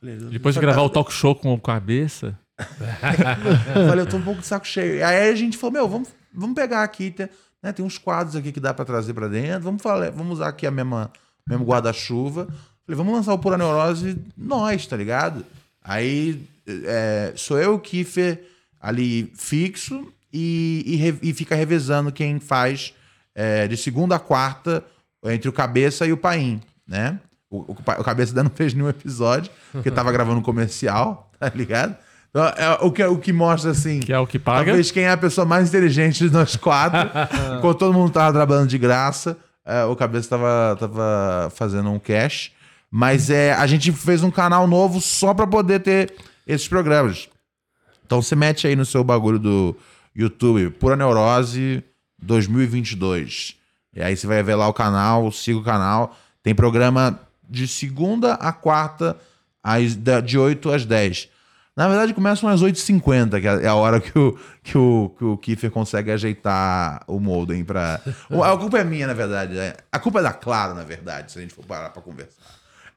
Falei, Depois de gravar o talk show com o cabeça. eu falei, eu tô um pouco de saco cheio. Aí a gente falou, meu, vamos, vamos pegar aqui, tem, né, tem uns quadros aqui que dá pra trazer pra dentro, vamos, falar, vamos usar aqui a mesma, mesmo guarda-chuva. Falei, vamos lançar o Pura Neurose nós, tá ligado? Aí é, sou eu, o Kiffer, ali fixo e, e, e fica revezando quem faz é, de segunda a quarta entre o Cabeça e o Paim, né? O, o, o Cabeça ainda não fez nenhum episódio, porque tava (laughs) gravando um comercial, tá ligado? Então, é, o, que, o que mostra assim. Que é o que paga. Talvez quem é a pessoa mais inteligente de nós quatro. (laughs) enquanto todo mundo tava trabalhando de graça, é, o Cabeça tava, tava fazendo um cash. Mas é, a gente fez um canal novo só pra poder ter esses programas. Então você mete aí no seu bagulho do YouTube, Pura Neurose 2022. E aí você vai ver lá o canal, siga o canal. Tem programa de segunda a quarta, às, de 8 às 10. Na verdade, começam às 8h50, que é a hora que o, que o, que o Kiefer consegue ajeitar o modem pra. (laughs) A culpa é minha, na verdade. né? A culpa é da Claro, na verdade, se a gente for parar pra conversar.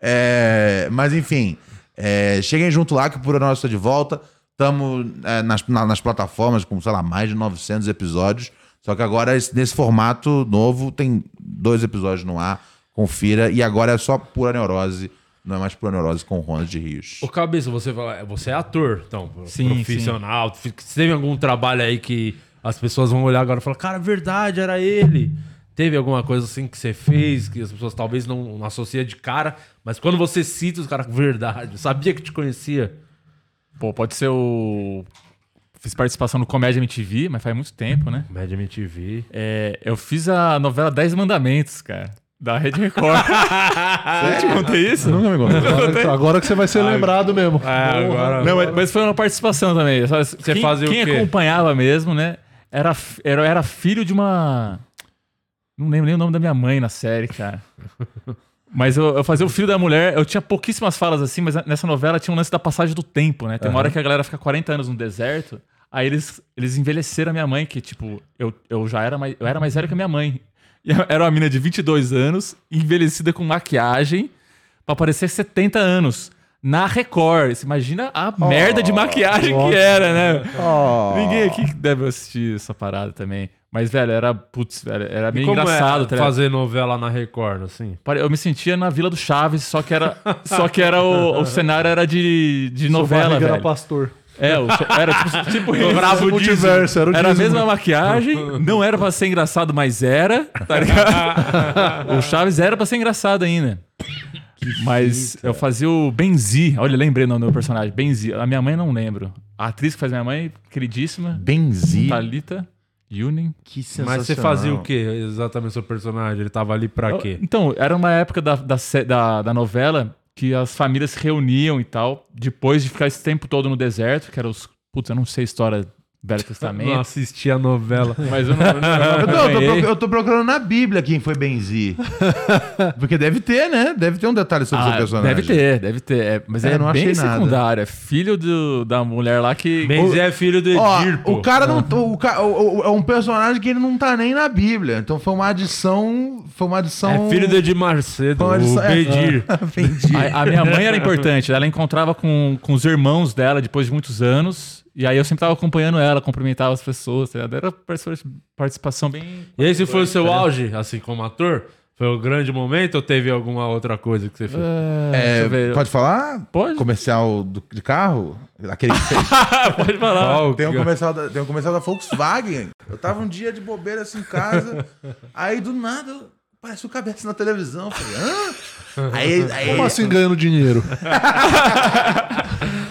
É, mas enfim, é, cheguem junto lá que o Pura Neurose está de volta. Estamos nas, na- nas plataformas com, sei lá, mais de 900 episódios. Só que agora, esse- nesse formato novo, tem dois episódios no ar. Confira. E agora é só Pura Neurose. Não é mais Pura Neurose com Ronald de Rios. Ô, Cabeça, você, fala- você é ator, então, Sim, profissional. Você teve algum trabalho aí que as pessoas vão olhar agora e falar, cara, verdade, era ele. Teve alguma coisa assim que você fez, que as pessoas talvez não, não associam de cara, mas quando você cita os caras, verdade, sabia que te conhecia. Pô, pode ser o. fiz participação no Comédia MTV, mas faz muito tempo, né? Média MTV. É, eu fiz a novela Dez Mandamentos, cara. Da Rede Record. (laughs) Eu te contei isso? Nunca me contou. Agora, agora que você vai ser lembrado mesmo. É, agora. Não, mas, mas foi uma participação também. Você quem, fazia o quem quê? acompanhava mesmo, né? Era, era, era filho de uma. Não lembro nem o nome da minha mãe na série, cara. (laughs) Mas eu, eu fazia o filho da mulher, eu tinha pouquíssimas falas assim, mas nessa novela tinha um lance da passagem do tempo, né? Tem uma hora que a galera fica 40 anos no deserto, aí eles, eles envelheceram a minha mãe, que tipo, eu, eu já era mais, eu era mais velho que a minha mãe. E (laughs) era uma menina de 22 anos, envelhecida com maquiagem, pra parecer 70 anos. Na Record. Você imagina a merda de maquiagem que era, né? Ninguém aqui deve assistir essa parada também. Mas, velho, era, putz, velho, era meio Como engraçado. é tá fazer novela na Record, assim? Eu me sentia na Vila do Chaves, só que era, só que era o, o cenário era de, de novela, barriga era velho. pastor. É, o- era tipo, tipo isso. Era o multiverso, era o Era a mesma maquiagem, não era pra ser engraçado, mas era, tá ligado? o Chaves era pra ser engraçado ainda. Mas eu fazia o Benzi. Olha, lembrei o nome do meu personagem. Benzi. A minha mãe não lembro. A atriz que faz minha mãe, queridíssima, Benzi. Thalita Yunin. Que sensacional. Mas você fazia o quê exatamente seu personagem? Ele tava ali pra quê? Então, era uma época da, da, da, da novela que as famílias se reuniam e tal, depois de ficar esse tempo todo no deserto, que era os. Putz, eu não sei a história Velho Não Testamento, assisti a novela. (laughs) mas eu não, eu não, eu tô, eu tô eu tô procurando na Bíblia quem foi Benzi. Porque deve ter, né? Deve ter um detalhe sobre o Ah, seu personagem. deve ter, deve ter. É, mas É, é, não bem achei nada. secundário. É filho do, da mulher lá que. Benzi é filho do Ó, Edir, pô. o cara não. O, o- o- é um personagem que ele não tá nem na Bíblia. Então foi uma adição. Foi uma adição. É filho do Edir Macedo, Foi uma o adição- é. Bedir. (laughs) Benzi. A, a minha mãe era importante. Ela encontrava com, com os irmãos dela depois de muitos anos. E aí eu sempre tava acompanhando ela, cumprimentava as pessoas. tá ligado? Era participa- participação bem. E esse foi o seu auge, assim, como ator? Foi o grande momento ou teve alguma outra coisa que você fez? É, É, pode falar? Pode. Comercial do- de carro? Aquele que fez. (laughs) Pode falar. Tem um, que- comercial da, tem um comercial da Volkswagen. Eu tava um dia de bobeira assim em casa. aí do nada, eu- parece o cabeça na televisão. Eu Falei, hã? Aí, aí, Como assim ganhando dinheiro? (laughs)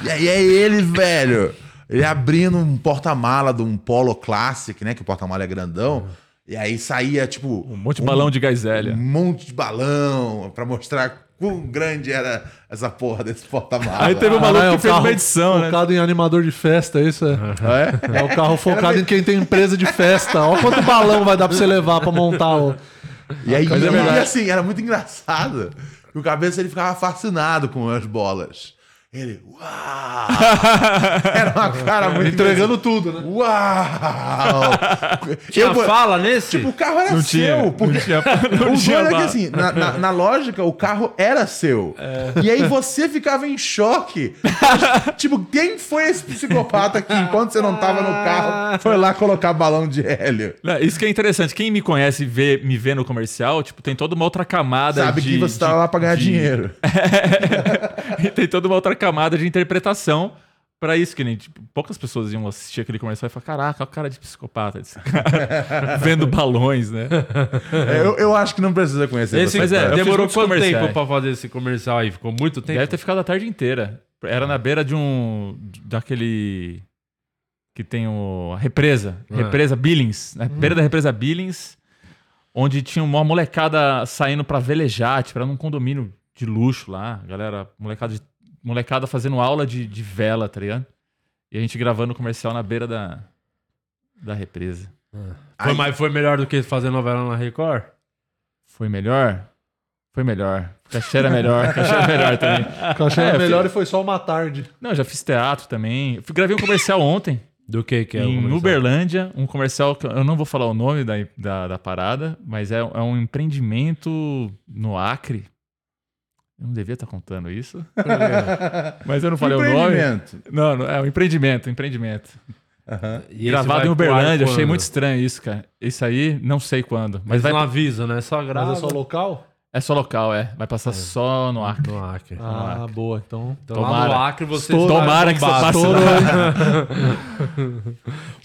E aí é ele, velho. Ele abrindo um porta-mala de um Polo Classic, né? Que o porta-mala é grandão. E aí saía, tipo, Um monte de balão de gás um monte de balão pra mostrar quão grande era essa porra desse porta-mala. Aí teve um maluco é que fez uma edição, né? focado em animador de festa, isso é. É? É o carro focado em quem tem empresa de festa. Olha quanto balão vai dar pra você levar pra montar o. E aí, Mas é e, assim, era muito engraçado. E o cabeça ele ficava fascinado com as bolas. Ele, uau! (laughs) Era uma cara muito Entregando tudo, né? Uau! (laughs) Tinha Eu- fala nesse? o carro era Não seu. tinha. porque... (laughs) Não tinha. O Não tinha doido é que assim, na, na- na lógica, o carro era seu. E aí você ficava em choque. tipo, quem foi esse psicopata que, enquanto você não tava no carro, foi lá colocar balão de hélio? Não, Isso que é interessante. Quem me conhece e vê, me vê no comercial, tipo, tem toda uma outra camada Sabe de... que você tava de- lá pra ganhar de- dinheiro. e tem toda uma outra camada de interpretação pra isso, que nem, tipo, poucas pessoas iam assistir aquele comercial e falar, caraca, olha o cara de psicopata desse cara. (laughs) Vendo balões, né? É, eu, eu acho que não precisa conhecer Esse. Mas é, demorou quanto tempo pra fazer esse comercial aí? Ficou muito tempo? Deve ter ficado a tarde inteira. Era na beira de um... daquele... que tem o... a represa. Ah. Represa Billings. Na beira da represa Billings, onde tinha uma molecada saindo pra velejar, tipo, era num condomínio de luxo lá. Galera, molecada, de- molecada fazendo aula de, de vela, tá ligado? E a gente gravando o comercial na beira da, da represa. Foi, Aí- mas foi melhor do que fazer novela na Record? Foi melhor? Foi melhor. Cachê era melhor. (laughs) Cachê era melhor também. O cachê era É, melhor fi- e foi só uma tarde. Não, já fiz teatro também. Fui- Gravei um comercial ontem. Do que que é em comercial? Uberlândia, um comercial que eu não vou falar o nome da, da, da parada, mas é, é um empreendimento no Acre. Eu não devia estar contando isso. (laughs) mas eu não falei o nome. Empreendimento. Não, não, é um empreendimento, um empreendimento. E esse Gravado em Uberlândia, achei muito estranho isso, cara. Isso aí, não sei quando. Mas Mas vai, não avisa, né? Só grava. Mas é só local? É só local, é. Vai passar só no Acre. No Acre. Ah, boa. Então. Então lá Tomara. no Acre você Tomara que você passe lá.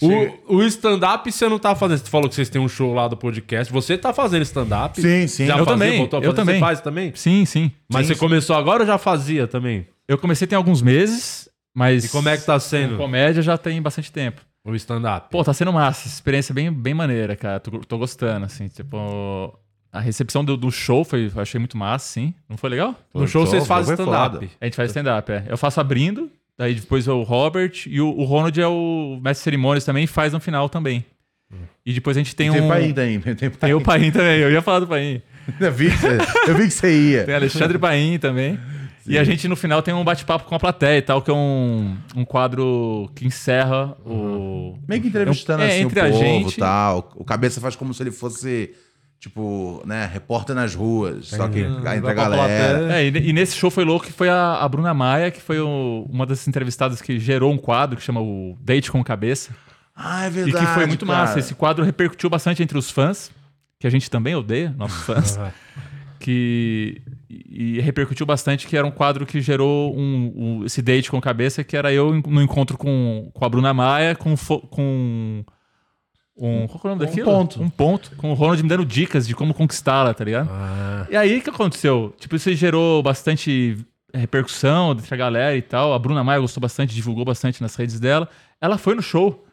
(laughs) O, o stand-up você não tá fazendo. Você falou que vocês têm um show lá do podcast. Você tá fazendo stand-up? Sim, sim. Já Eu fazia, também, voltou a eu fazer? também. Você faz também? Sim, sim. Mas Sim, você começou agora ou já fazia também? Eu comecei tem alguns meses Mas E como é que tá sendo comédia já tem bastante tempo. o stand-up? Pô, tá sendo massa. Experiência bem, bem maneira, cara. Tô, tô gostando, assim. Tipo, a recepção do, do show foi, eu achei muito massa, sim. Não foi legal? no show vocês Foi fazem stand-up. A gente faz stand-up, é. Eu faço abrindo, daí depois o Robert e o, o Ronald é o mestre de cerimônias também e faz no final também. E depois a gente tem, Tem um... Paim também. (laughs) Tem Tem Paim. o Paim também, eu ia falar do Paim. (laughs) Eu vi que você, eu vi que você ia. Tem Alexandre Paim também. E a gente no final tem um bate-papo com a plateia e tal, que é um, um quadro que encerra o. Meio que entrevistando É, assim entre o povo gente- e tal. O cabeça faz como se ele fosse, tipo, né, repórter nas ruas. Só que entre vai a galera. É, e, e nesse show foi louco que foi a, a Bruna Maia, que foi o- uma das entrevistadas que gerou um quadro que chama o Date com Cabeça. Ah, é E verdade. que foi muito cara. massa. Esse quadro repercutiu bastante entre os fãs, que a gente também odeia, nossos fãs. que e, e repercutiu bastante que era um quadro que gerou um, um- esse date com cabeça que era eu no encontro com, com a Bruna Maia com com um qual é o nome Um daquilo? ponto. um ponto com o Ronald me dando dicas de como conquistá-la tá ligado Ah, e aí o que aconteceu tipo isso gerou bastante repercussão entre a galera e tal a Bruna Maia gostou bastante divulgou bastante nas redes dela ela foi no show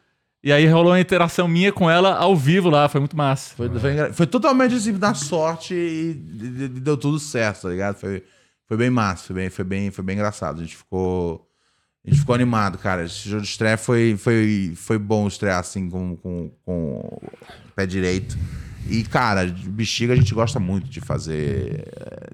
e aí rolou uma interação minha com ela ao vivo lá foi muito massa Foi, foi, foi totalmente assim, na sorte e, e- e deu tudo certo, tá ligado? Foi, foi bem massa, foi bem, foi, bem, foi bem engraçado. A gente ficou. A gente ficou animado, cara. Esse jogo de estreia foi, foi, foi bom estrear assim com, com, com o pé direito. E, cara, bexiga a gente gosta muito de fazer,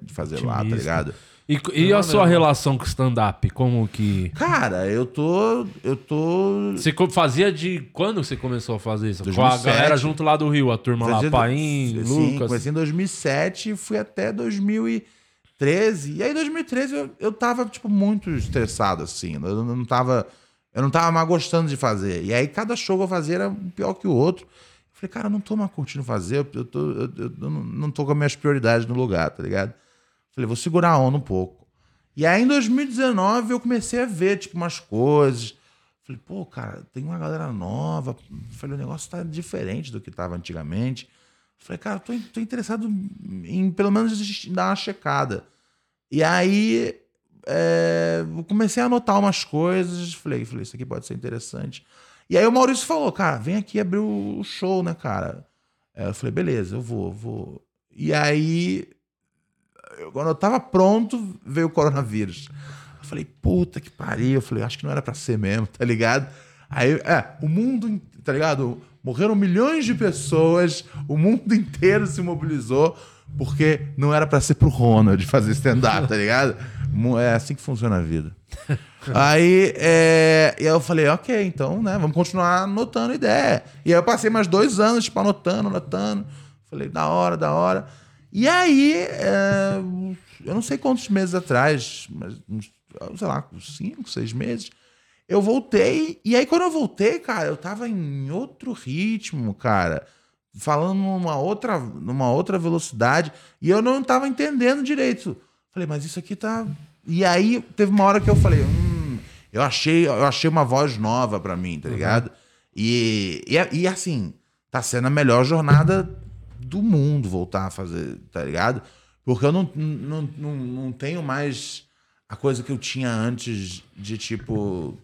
de fazer lá, tá ligado? E, e a sua relação com stand-up? Como que. Cara, eu tô. Eu tô. Você fazia de. Quando você começou a fazer isso? Com a 2007. galera junto lá do Rio, a turma lá, Paim, Sim, Lucas. comecei em 2007 e fui até 2013. E aí, em 2013, eu, eu tava, tipo, muito estressado, assim. Eu não tava... Eu não tava mais gostando de fazer. E aí, cada show que eu fazia era pior que o outro. Eu falei, cara, eu não tô mais curtindo fazer. Eu, eu, tô, eu, eu não- não tô com as minhas prioridades no lugar, tá ligado? Falei, vou segurar a onda um pouco. E aí, em 2019, eu comecei a ver, tipo, umas coisas. Falei, pô, cara, tem uma galera nova. Falei, o negócio tá diferente do que tava antigamente. Falei, cara, tô, tô interessado em, pelo menos, dar uma checada. E aí, é, eu comecei a anotar umas coisas. Falei, falei, isso aqui pode ser interessante. E aí o Maurício falou, cara, vem aqui abrir o show, né, cara? Eu falei, beleza, eu vou, vou. E aí, quando eu tava pronto, veio o coronavírus. Eu falei, puta que pariu. Eu falei, acho que não era pra ser mesmo, tá ligado? Aí, é, o mundo, tá ligado? Morreram milhões de pessoas, o mundo (laughs) inteiro se mobilizou, porque não era pra ser pro Ronald fazer stand-up, tá ligado? É assim que funciona a vida. (laughs) Aí, é, eu falei, ok, então, né, vamos continuar anotando ideia. E aí eu passei mais dois anos, tipo, anotando, anotando. Falei, da hora, da hora. E aí, é, eu não sei quantos meses atrás, mas, uns, sei lá, cinco, seis meses, eu voltei. E aí, quando eu voltei, cara, eu tava em outro ritmo, cara. Falando numa outra, numa outra velocidade. E eu não tava entendendo direito. Falei, mas isso aqui tá. E aí, teve uma hora que eu falei, hum, eu achei, eu achei uma voz nova pra mim, tá ligado? E, e, e assim, tá sendo a melhor jornada do mundo voltar a fazer, tá ligado? Porque eu não, não, não, não tenho mais a coisa que eu tinha antes de, tipo.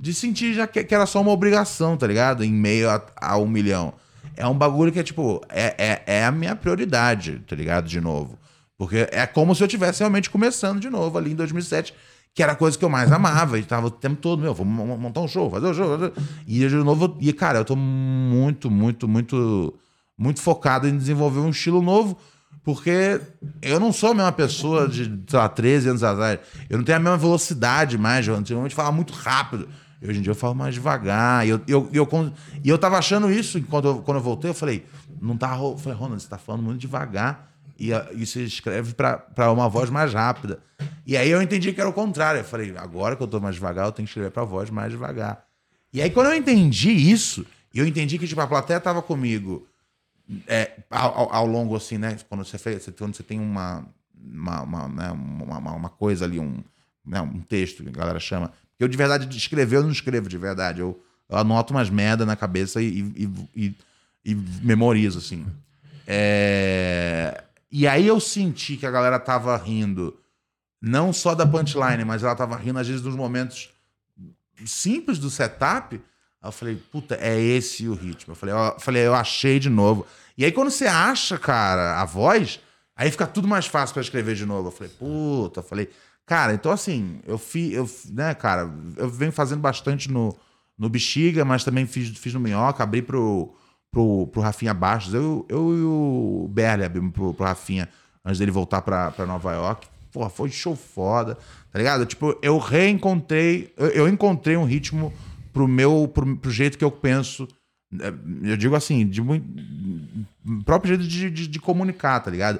De sentir já que, que era só uma obrigação, tá ligado? Em meio a, a um milhão. É um bagulho que é, tipo, é, é, é a minha prioridade, tá ligado? De novo. Porque é como se eu tivesse realmente começando de novo ali em 2007, que era a coisa que eu mais amava. E tava o tempo todo, meu, mo- montar um show, fazer um show. E de novo, e cara, eu tô muito, muito, muito, muito focado em desenvolver um estilo novo, porque eu não sou a mesma pessoa de, sei lá, 13 anos atrás. Eu não tenho a mesma velocidade mais. Eu antigamente falava muito rápido. Hoje em dia eu falo mais devagar. E eu, eu, eu, e eu tava achando isso quando eu, quando eu voltei. Eu falei, não tá. Eu falei, Ronald, você tá falando muito devagar. E, e você escreve pra uma voz mais rápida. E aí eu entendi que era o contrário. Eu falei, agora que eu tô mais devagar, eu tenho que escrever pra voz mais devagar. E aí quando eu entendi isso, eu entendi que tipo, a plateia tava comigo é, ao, ao- longo, assim, né? Quando você, fez, quando você tem uma, uma, uma, né, uma, uma- coisa ali, um, né, um texto que a galera chama. Eu, de verdade, de escrever, eu não escrevo de verdade. Eu, eu anoto umas merda na cabeça e, e, e- e memorizo, assim. É, E aí eu senti que a galera tava rindo, não só da punchline, mas ela tava rindo, às vezes, dos momentos simples do setup. Eu falei, puta, é esse o ritmo. Eu falei, ó, eu falei, eu achei de novo. E aí quando você acha, cara, a voz, aí fica tudo mais fácil pra escrever de novo. Eu falei, puta, eu falei, cara, então assim, eu fiz, eu, né, cara, eu venho fazendo bastante no, no Bexiga, mas também fiz, fiz no Minhoca, abri pro, pro, pro Rafinha Bastos. Eu, eu e o Berle abrimos pro, pro Rafinha antes dele voltar pra, pra Nova York. Porra, foi show foda, tá ligado? Tipo, eu reencontrei, eu, eu encontrei um ritmo pro meu, pro, pro jeito que eu penso. É, Eu digo assim, de muito. próprio jeito de, de, de comunicar, tá ligado?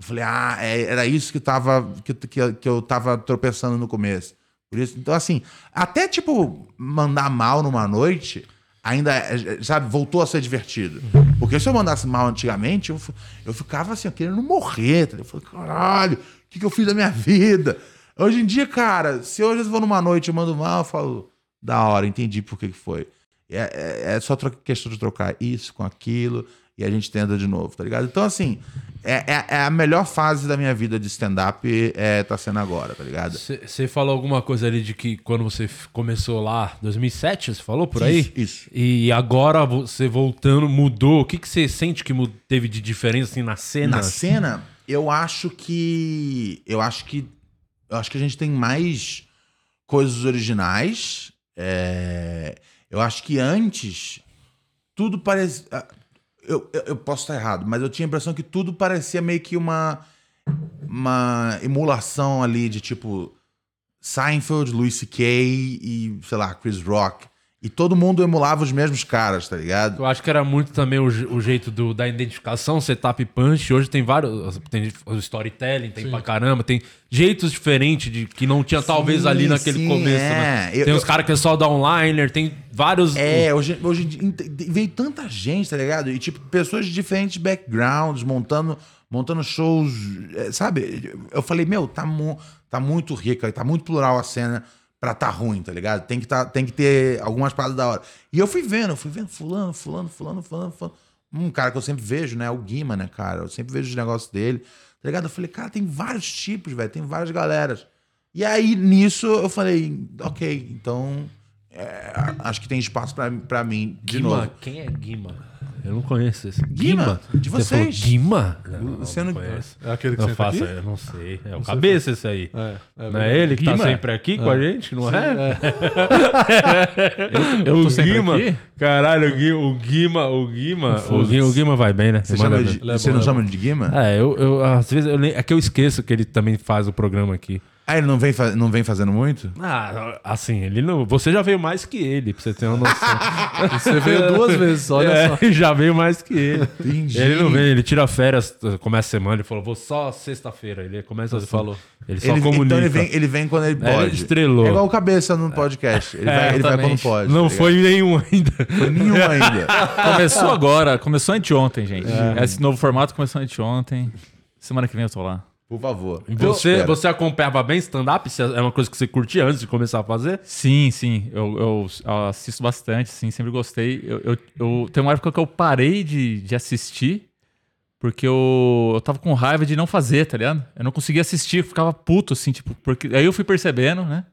Eu falei, ah, é- era isso que, tava, que, que, que eu tava tropeçando no começo. Por isso, então, assim, até tipo, mandar mal numa noite, ainda, é, sabe, voltou a ser divertido. Porque se eu mandasse mal antigamente, eu, eu ficava assim, querendo morrer. Tá? Eu falei, caralho, o que, que eu fiz da minha vida? Hoje em dia, cara, se hoje eu vou numa noite e mando mal, eu falo, da hora, entendi por que, que foi. É, é, é só questão de trocar isso com aquilo e a gente tenta de novo, tá ligado? Então, assim, é, é- é a melhor fase da minha vida de stand-up é, tá sendo agora, tá ligado? Você falou alguma coisa ali de que quando você começou lá, 2007, você falou por aí? Isso, isso. E agora você voltando, mudou. O que você sente que teve de diferença assim, na cena? Na cena, eu acho que. Eu acho que. Eu acho que a gente tem mais coisas originais. É, eu acho que antes tudo parecia. ah, Eu, eu, eu posso estar errado, mas eu tinha a impressão que tudo parecia meio que uma. Uma emulação ali de tipo. Seinfeld, Louis C.K. e, sei lá, Chris Rock. E todo mundo emulava os mesmos caras, tá ligado? Eu acho que era muito também o, o jeito do- da identificação, setup e punch. Hoje tem vários. Tem o storytelling, tem pra caramba, tem jeitos diferentes de que não tinha talvez Sim, ali naquele sim, começo, é. né? Eu- tem os eu- caras que é só da online, tem vários. É, hoje, hoje em dia ent- veio tanta gente, tá ligado? E tipo, pessoas de diferentes backgrounds, montando, montando shows, é, sabe? Eu falei, meu, tá, mu tá muito rica, tá muito plural a cena pra tá ruim, tá ligado? Tem que, tá, tem que ter algumas paradas da hora. E eu fui vendo, eu fui vendo fulano, fulano, fulano, fulano, fulano. Um cara que eu sempre vejo, né? O Guima, né, cara? Eu sempre vejo os negócios dele, tá ligado? Eu falei, cara, tem vários tipos, velho, tem várias galeras. E aí, nisso, eu falei, ok, então é, acho que tem espaço pra, pra mim de Guima, novo. quem é Guima? Eu não conheço esse. Guima, de Você falou vocês. Guima? Não, Você não não- conheço. É aquele que Não senta faço, aqui? eu não sei. É o cabeça esse aí. É, é não é ele que Guima? tá sempre aqui com a gente, não é? (laughs) Eu tô o sempre Guima, aqui? Caralho, o Guima, o Guima, o Guima, o Guima, o Guima vai bem, né? Você, chama de, Ele é você não ele é chama de Guima? É, eu, eu às vezes eu, nem- é que eu esqueço que ele também faz o programa aqui. Ah, ele não vem, não vem fazendo muito? Ah, assim, ele não. Você já veio mais que ele, pra você ter uma noção. (laughs) Você veio duas vezes, olha É, só. (laughs) já veio mais que ele. Entendi. Ele não vem, ele tira férias, começa a semana, ele falou, vou só sexta-feira. Ele começa assim. falou. Ele só Ele, comunica. então ele vem, ele vem quando ele É, ele pode. estrelou. É igual o cabeça no podcast. Ele, vai, ele vai quando pode. Não tá foi nenhum ainda. Foi nenhum ainda. (laughs) Começou agora, começou anteontem, gente. Esse novo formato começou anteontem. Semana que vem eu tô lá. Por favor. E Eu Você, você acompanhava bem stand-up? É uma coisa que você curtia antes de começar a fazer? Sim, sim. Eu, eu assisto bastante, sim, sempre gostei. Eu, eu, eu- tem uma época que eu parei de, de assistir porque eu, eu tava com raiva de não fazer, tá ligado? Eu não conseguia assistir, eu ficava puto, assim, tipo, porque. Aí eu fui percebendo, né?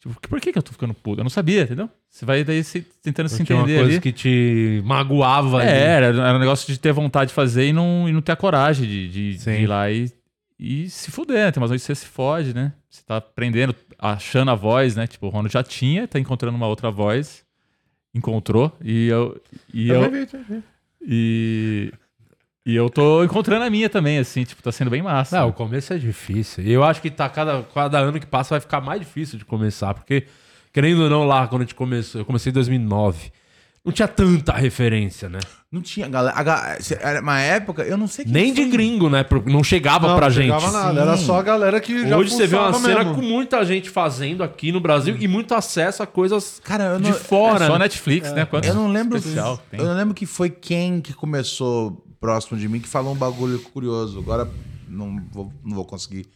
Tipo, por que, que eu tô ficando puto? Eu não sabia, entendeu? Você vai daí se, tentando se Tinha uma entender coisa ali. que te magoava. ali. É, era, era um negócio de ter vontade de fazer e não, e não ter a coragem de, de- de ir lá e, e se fuder. né? Tem umas vezes que você se fode, né? Você tá aprendendo, achando a voz, né? Tipo, o Ronald já tinha, tá encontrando uma outra voz. Encontrou. E eu. E eu, e, e eu tô encontrando a minha também, assim, tipo, tá sendo bem massa. Não, o começo é difícil. E eu acho que tá cada, cada ano que passa vai ficar mais difícil de começar. Porque, querendo ou não, lá quando a gente começou, eu comecei em 2009, não tinha tanta referência, né? Não tinha galera. Era uma época, eu não sei Nem de foi. gringo, né? Não chegava Não, pra não gente. chegava nada. Era Sim. só a galera que já Hoje você vê uma fuçava cena mesmo. com muita gente fazendo aqui no Brasil e muito acesso a coisas Cara, eu de não, fora. É só né? Netflix, né? Quantos eu não lembro. especial? Eu não lembro que foi quem que começou próximo de mim que falou um bagulho curioso. Agora não vou, não vou conseguir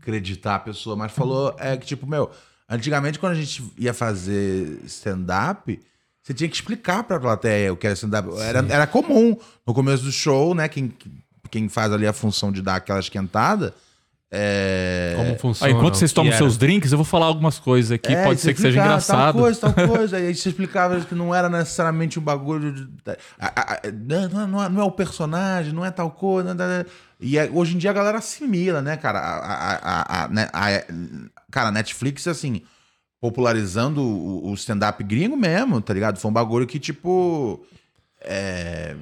acreditar a pessoa, mas falou é que, tipo, meu, antigamente quando a gente ia fazer stand-up, você tinha que explicar pra plateia o que era stand-up. Era, era comum no começo do show, né? Quem, quem faz ali a função de dar aquela esquentada. É... Como funciona? enquanto o vocês tomam era. seus drinks, eu vou falar algumas coisas aqui. É, pode ser que seja explica, engraçado. Tal coisa, tal (laughs) coisa. Aí você explicava que não era necessariamente um bagulho. De, a- não, é- não é, não é o personagem, não é tal coisa. não é- e é- hoje em dia a galera assimila, né, cara? A, a- a- a- né, a- cara, a Netflix, assim, popularizando o, o stand-up gringo mesmo, tá ligado? Foi um bagulho que, tipo. é,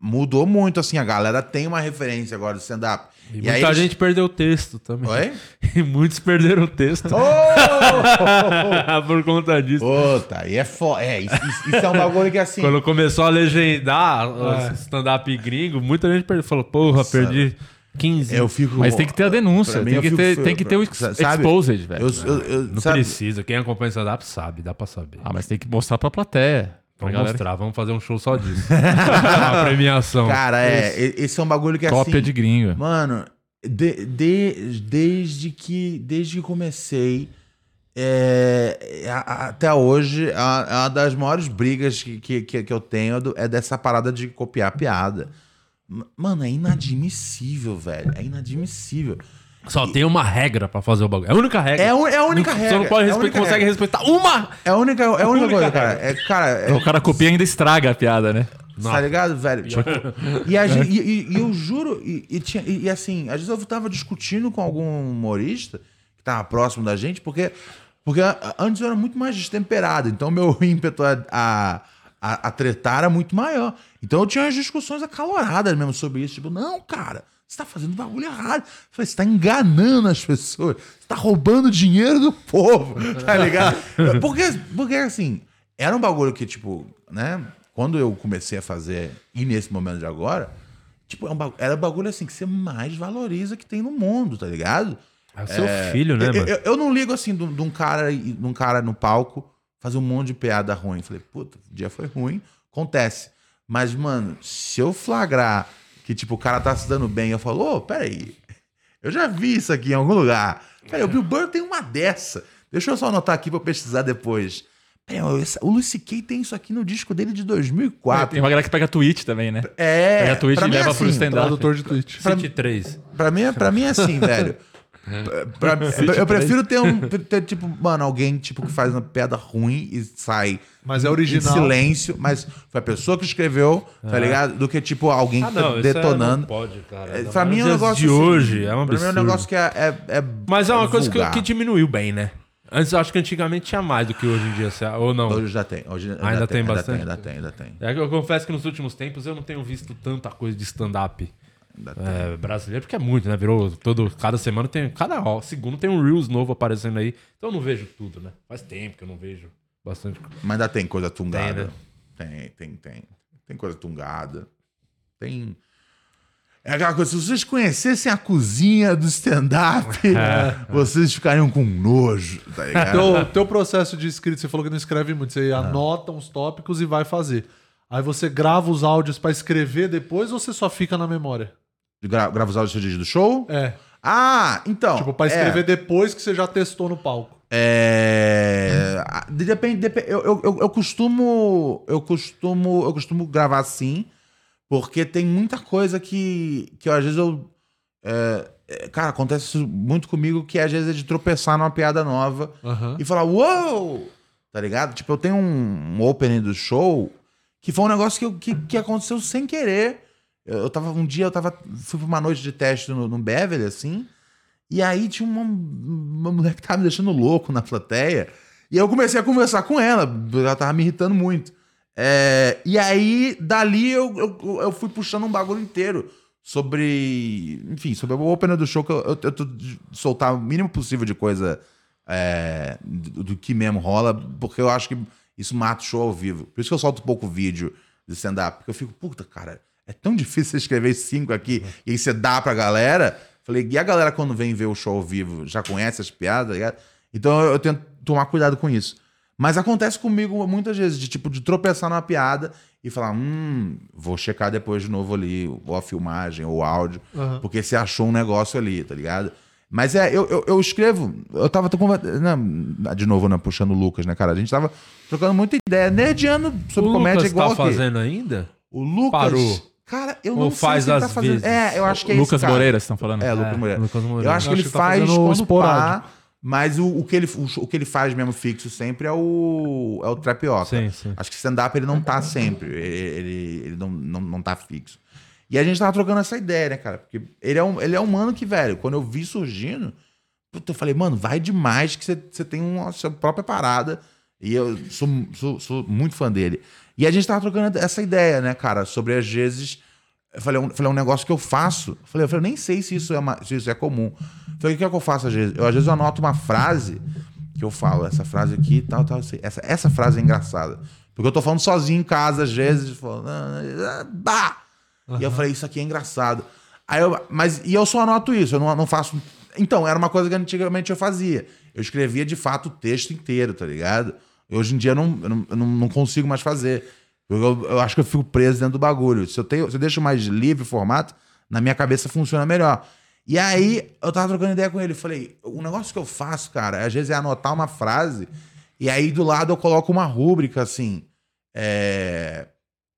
mudou muito, assim. A galera tem uma referência agora de stand-up. E, aí muita eles- gente perdeu o texto também. Oi? (laughs) E muitos perderam o texto. (laughs) Por conta disso. Puta, aí é foda. É, isso, isso- é um bagulho que assim. Quando começou a legendar o stand-up gringo, muita gente perdeu. Falou, porra, perdi 15. Eu fico. Mas tem que ter a denúncia, tem que, fico- ter, tem que ter o sabe? exposed, velho. Eu, eu, eu- Não sabe? precisa. Quem acompanha stand-up sabe, dá pra saber. Ah, mas tem que mostrar pra plateia. Pra Vamos galera. mostrar, vamos fazer um show só disso. (laughs) Uma premiação. Cara, é. e- Esse é um bagulho que é Cópia assim. de gringo. Mano, de- de- desde, que, desde que comecei. é, a- a- até hoje, a, a uma das maiores brigas que, que, que, eu tenho é é dessa parada de copiar piada. Mano, é inadmissível, velho. É inadmissível. Só tem uma regra pra fazer o bagulho. É a única regra. É, a un- é a única Não- regra. Você não pode é respeitar, única consegue regra. respeitar uma. É a única, é a única, única coisa, cara. É, cara, é- O cara copia e ainda estraga a piada, né? Tá ligado, velho? Tipo, e, a gente- e- e- e eu (laughs) juro, e, e tinha- e- e assim, às vezes eu tava discutindo com algum humorista que tava próximo da gente, porque, porque antes eu era muito mais destemperado, então meu (laughs) ímpeto a, a, a, a tretar era muito maior. Então eu tinha umas discussões acaloradas mesmo sobre isso, tipo, não, cara. Você tá fazendo bagulho errado. Eu falei, você tá enganando as pessoas. Você tá roubando dinheiro do povo. (laughs) Tá ligado? Porque, porque assim, era um bagulho que, tipo, né? Quando eu comecei a fazer, e nesse momento de agora, tipo, é era um bagulho assim que você mais valoriza que tem no mundo, tá ligado? É o seu filho, né, eu, mano? eu- eu não ligo assim de um cara, de um cara no palco fazer um monte de piada ruim. Falei, puta, o dia foi ruim, acontece. Mas, mano, se eu flagrar que, tipo, o cara tá se dando bem, eu falo, ô, peraí, eu já vi isso aqui em algum lugar. Peraí, o Bill Burr tem uma dessa. Deixa eu só anotar aqui pra eu pesquisar depois. Peraí, o Lucy Kay tem isso aqui no disco dele de 2004. Tem uma galera que pega tweet também, né? É, Pega a Twitch pra e é leva pro assim, stand-up. Tradutor de tweet. City 3. Pra mim, é- pra mim é assim, velho. Pra- (laughs) eu prefiro ter um. Ter, tipo, mano, alguém tipo, que faz uma piada ruim e sai Mas é em original. silêncio, mas foi a pessoa que escreveu, tá ligado? Do que, tipo, alguém Ah, que não, tá detonando. não pode, cara. É, Ainda pra mim é um negócio. de assim, hoje, é um Pra mim é um negócio que é. é, é Mas é uma coisa que, que diminuiu bem, né? Antes eu acho que antigamente tinha mais do que hoje em dia, ou não. Hoje já tem. Hoje ainda, Ainda tem ainda bastante? Ainda tem, ainda tem. É que eu confesso que nos últimos tempos eu não tenho visto tanta coisa de stand-up Ainda tem. É, brasileiro, porque é muito, né? Virou todo. Cada semana tem. Cada ó, segundo tem um Reels novo aparecendo aí. Então eu não vejo tudo, né? Faz tempo que eu não vejo bastante coisa. Mas ainda tem coisa tungada. Tem, Tem, tem, tem. Tem coisa tungada. Tem. É aquela coisa, se vocês conhecessem a cozinha do stand-up, (laughs) vocês ficariam com nojo, tá (laughs) ligado? Teu, teu processo de escrita, você falou que não escreve muito, você anota uns tópicos e vai fazer. Aí você grava os áudios pra escrever depois ou você só fica na memória? Gra grava os áudios do show? É. Ah, então. Tipo, pra escrever depois que você já testou no palco. É. Depende. depende eu, eu, eu, eu costumo. Eu costumo. Eu costumo gravar assim. Porque tem muita coisa que. Que eu, às vezes eu. é, é, cara, acontece isso muito comigo que às vezes é de tropeçar numa piada nova Aham. e falar, uou! Tá ligado? Tipo, eu tenho um, um opening do show que foi um negócio que, que, que aconteceu sem querer. Eu, eu tava, um dia eu tava. Fui pra uma noite de teste no, no Beverly, assim. E aí tinha uma, uma mulher que tava me deixando louco na plateia. E eu comecei a conversar com ela. Ela tava me irritando muito. É, e aí, dali, eu, eu, eu fui puxando um bagulho inteiro sobre. Enfim, sobre o opener do show, que eu, eu tento soltar o mínimo possível de coisa é, do, do que mesmo rola, porque eu acho que isso mata o show ao vivo. Por isso que eu solto pouco vídeo de stand-up, porque eu fico, puta, cara, é tão difícil você escrever cinco aqui e aí você dá pra galera. Falei, e a galera quando vem ver o show ao vivo já conhece as piadas, tá ligado? Então eu, eu tento tomar cuidado com isso. Mas acontece comigo muitas vezes, de tipo, de tropeçar numa piada e falar, hum, vou checar depois de novo ali, ou a filmagem, ou o áudio, Aham. porque você achou um negócio ali, tá ligado? Mas é, eu, eu, eu escrevo, eu tava né, de novo, né, puxando o Lucas, né, cara? A gente tava trocando muita ideia, nerdiano sobre o comédia Lucas igual tá aqui. fazendo ainda? O Lucas Parou. Cara, eu Ou não faz sei se ele tá às fazendo. vezes. É, eu acho que é Lucas cara. Moreira, vocês estão falando? É, Lucas Moreira. Lucas Moreira. Eu acho que ele que tá faz fazendo quando esporádico. pá, mas o, o, que ele, o, o que ele faz mesmo fixo sempre é o, é o trapioca. Sim, sim. Acho que stand-up ele não tá sempre. Ele, ele, ele não, não, não tá fixo. E a gente tava trocando essa ideia, né, cara? Porque ele é um, ele é um mano que, velho, quando eu vi surgindo, puta, eu falei, mano, vai demais que você, você tem uma sua própria parada. E eu sou, sou, sou muito fã dele. E a gente tava trocando essa ideia, né, cara, sobre às vezes. Eu falei, um, falei, um negócio que eu faço. Eu falei, eu falei, nem sei se isso é, uma- se isso é comum. Eu falei, o que é que eu faço às vezes? Eu, às vezes eu anoto uma frase que eu falo, essa frase aqui, tal, tal, essa, essa frase é engraçada. Porque eu tô falando sozinho em casa, às vezes, falando, ah, ah, bah! E eu falei, isso aqui é engraçado. Aí eu, mas, e eu só anoto isso, eu não, não faço. Então, era uma coisa que antigamente eu fazia. Eu escrevia de fato o texto inteiro, tá ligado? Hoje em dia eu não, eu não, não, consigo mais fazer. Eu, eu- eu acho que eu fico preso dentro do bagulho. Se eu, tenho, se eu deixo mais livre o formato, na minha cabeça funciona melhor. E aí, eu tava trocando ideia com ele. Falei, o negócio que eu faço, cara, às vezes é anotar uma frase e aí do lado eu coloco uma rúbrica assim. é,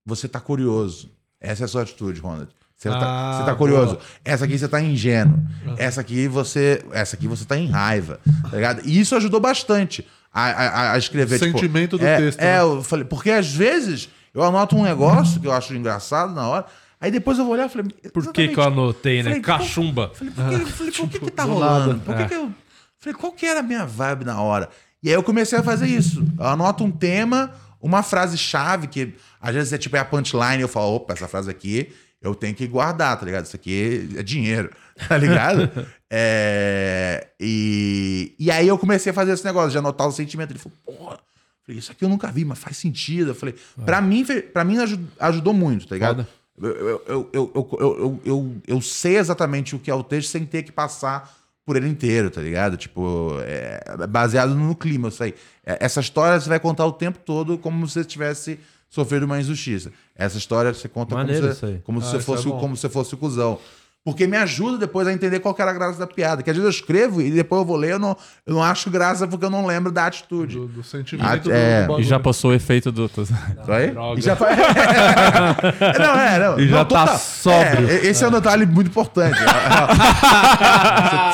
Você tá curioso. Essa é a sua atitude, Ronald. Você, tá, Ah, você tá curioso. Essa aqui você tá ingênuo. Essa aqui você. Essa aqui você tá em raiva. Tá ligado? E isso ajudou bastante a, a- a escrever. tipo, Sentimento do é, texto, É, né? eu falei, porque às vezes eu anoto um negócio que eu acho engraçado na hora. Aí depois eu vou olhar e falei. Por que que eu anotei, né? Falei, Cachumba. Falei, por que, falei, por que, que tá Do rolando? Por que que eu... Falei, qual que era a minha vibe na hora? E aí eu comecei a fazer isso. Eu anoto um tema, uma frase-chave, que às vezes é tipo é a punchline, eu falo, opa, essa frase aqui eu tenho que guardar, tá ligado? Isso aqui é dinheiro, (laughs) tá ligado? É, E, e aí eu comecei a fazer esse negócio de anotar o sentimento. Ele falou, porra, falei, isso aqui eu nunca vi, mas faz sentido. Eu falei, pra mim, pra mim aju- ajudou muito, tá ligado? Eu, eu, eu, eu, eu, eu, eu, sei exatamente o que é o texto sem ter que passar por ele inteiro, tá ligado? Tipo, é baseado no clima, eu sei. É, Essa história você vai contar o tempo todo como se você tivesse sofrido uma injustiça. Essa história você conta Maneiro como, se, como, se Ah, isso fosse, é como se você fosse o cuzão. Porque me ajuda depois a entender qual que era a graça da piada. Que às vezes eu escrevo e depois eu vou ler, eu não, eu não acho graça porque eu não lembro da atitude. Do, do sentimento Ah, do, é. do E já passou o efeito do. Isso (laughs) aí? Droga. E já fa- (laughs) (laughs) não, é, não. E já não, tá sóbrio. É, esse é um detalhe muito importante. Você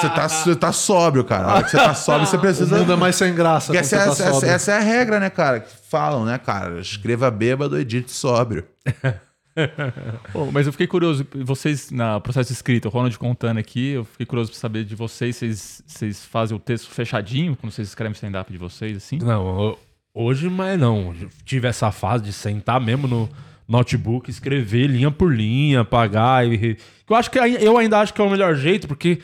tá, você tá sóbrio, cara. A hora que você tá sóbrio, você precisa. mundo é mais sem graça. Porque essa, é- tá essa- essa é a regra, né, cara? Que falam, né, cara? Escreva bêbado, edite sóbrio. (laughs) Pô, mas eu fiquei curioso, vocês, na processo escrito, o Ronald contando aqui, eu fiquei curioso pra saber de vocês, vocês, vocês fazem o texto fechadinho quando vocês escrevem stand-up de vocês, assim? Não, hoje, mas não. Tive essa fase de sentar mesmo no notebook, escrever linha por linha, apagar. E... Eu acho que eu ainda acho que é o melhor jeito, porque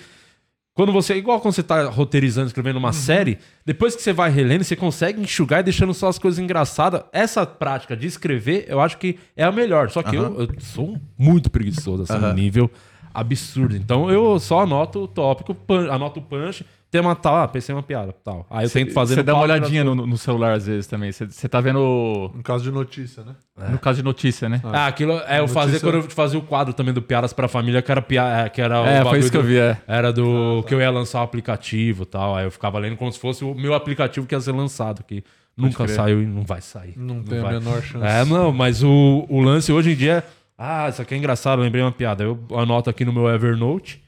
quando você. Igual quando você tá roteirizando, escrevendo uma série, depois que você vai relendo, você consegue enxugar e deixando só as coisas engraçadas. Essa prática de escrever, eu acho que é a melhor. Só que eu, eu sou muito preguiçoso, assim, um nível absurdo. Então eu só anoto o tópico, anoto o punch, tema tal, ah, pensei uma piada, tal. Aí eu tento fazer Você dá uma olhadinha no, no celular às vezes também. Você, tá vendo. No caso de notícia, né? No caso de notícia, né? Ah, aquilo é eu fazia quando eu fazia o quadro também do Piadas pra Família, que era, pia... que era o É, foi isso que eu vi, é. Era do que eu ia lançar o aplicativo e tal. Aí eu ficava lendo como se fosse o meu aplicativo que ia ser lançado, que nunca saiu e não vai sair. Não tem a vai. menor chance. É, não, mas o, o lance hoje em dia é. Ah, isso aqui é engraçado, lembrei uma piada. Eu anoto aqui no meu Evernote